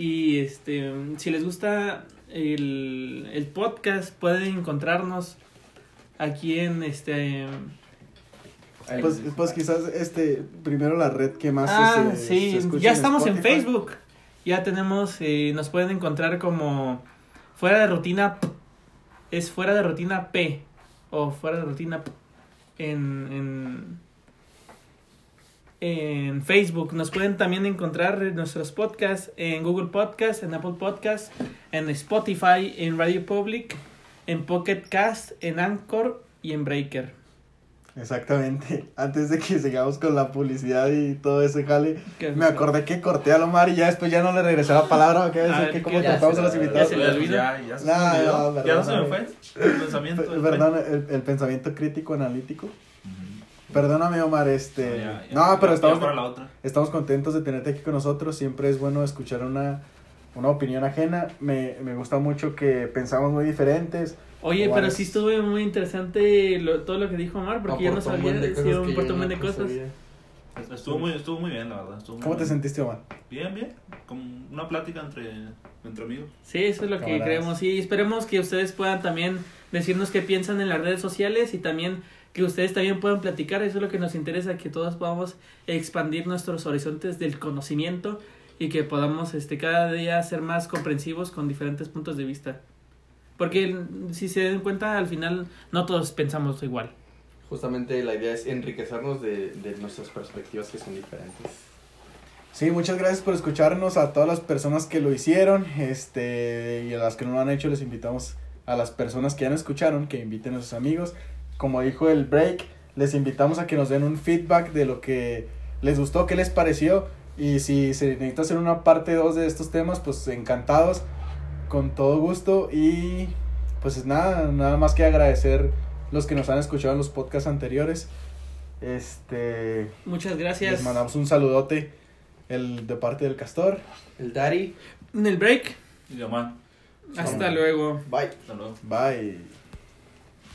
Speaker 2: y este si les gusta el, el podcast pueden encontrarnos aquí en este
Speaker 1: Pues, pues quizás este primero la red que más
Speaker 2: ah
Speaker 1: este, se
Speaker 2: sí
Speaker 1: escucha
Speaker 2: ya estamos en. Facebook ya tenemos eh, nos pueden encontrar como fuera de rutina es fuera de rutina P o fuera de rutina P en, en en Facebook nos pueden también encontrar nuestros podcasts en Google Podcast en Apple Podcast en Spotify en Radio Public en Pocket Cast en Anchor y en Breaker
Speaker 1: Exactamente. Antes de que sigamos con la publicidad y todo ese jale, me acordé que corté a Lomar y ya después ya no le regresé la palabra. ¿Qué
Speaker 2: A
Speaker 1: decir? que. ¿Cómo
Speaker 2: Ya
Speaker 1: tratamos a los invitados?
Speaker 2: ya se le olvidó.
Speaker 4: Ya, ya se
Speaker 1: No,
Speaker 4: ya no se me fue el pensamiento.
Speaker 1: Pe- Perdón, el, el pensamiento crítico analítico. Perdóname, Omar, este...
Speaker 4: No, ya, ya,
Speaker 1: no, pero
Speaker 4: ya,
Speaker 1: estamos,
Speaker 4: ya para la otra.
Speaker 1: estamos contentos de tenerte aquí con nosotros. Siempre es bueno escuchar una, una opinión ajena. Me, me gusta mucho que pensamos muy diferentes.
Speaker 2: Oye, pero
Speaker 1: es-
Speaker 2: sí estuvo muy interesante lo- todo lo que dijo Omar, porque yo no sabía,
Speaker 3: de cosas
Speaker 2: un montón de cosas.
Speaker 3: sabía.
Speaker 4: Estuvo muy, estuvo muy bien, la verdad. estuvo muy
Speaker 1: ¿Cómo te sentiste, Omar?
Speaker 4: Bien, bien. Como una plática entre, entre amigos.
Speaker 2: Sí, eso es lo que creemos. Y esperemos que ustedes puedan también decirnos qué piensan en las redes sociales y también que ustedes también puedan platicar. Eso es lo que nos interesa, que todos podamos expandir nuestros horizontes del conocimiento y que podamos este cada día ser más comprensivos con diferentes puntos de vista. Porque si se den cuenta, al final no todos pensamos igual.
Speaker 3: Justamente la idea es enriquecernos de, de nuestras perspectivas que son diferentes.
Speaker 1: Sí, muchas gracias por escucharnos a todas las personas que lo hicieron, este, y a las que no lo han hecho les invitamos a las personas que ya no escucharon que inviten a sus amigos. Como dijo el break, les invitamos a que nos den un feedback de lo que les gustó, qué les pareció y si se necesita hacer una parte 2 de estos temas, pues encantados, con todo gusto y pues nada, nada más que agradecer los que nos han escuchado en los podcasts anteriores. Este,
Speaker 2: Muchas gracias.
Speaker 1: les mandamos un saludote el de parte del castor.
Speaker 3: El Daddy.
Speaker 2: En el break.
Speaker 4: Y
Speaker 2: Hasta luego.
Speaker 3: Bye.
Speaker 4: hasta luego.
Speaker 1: Bye.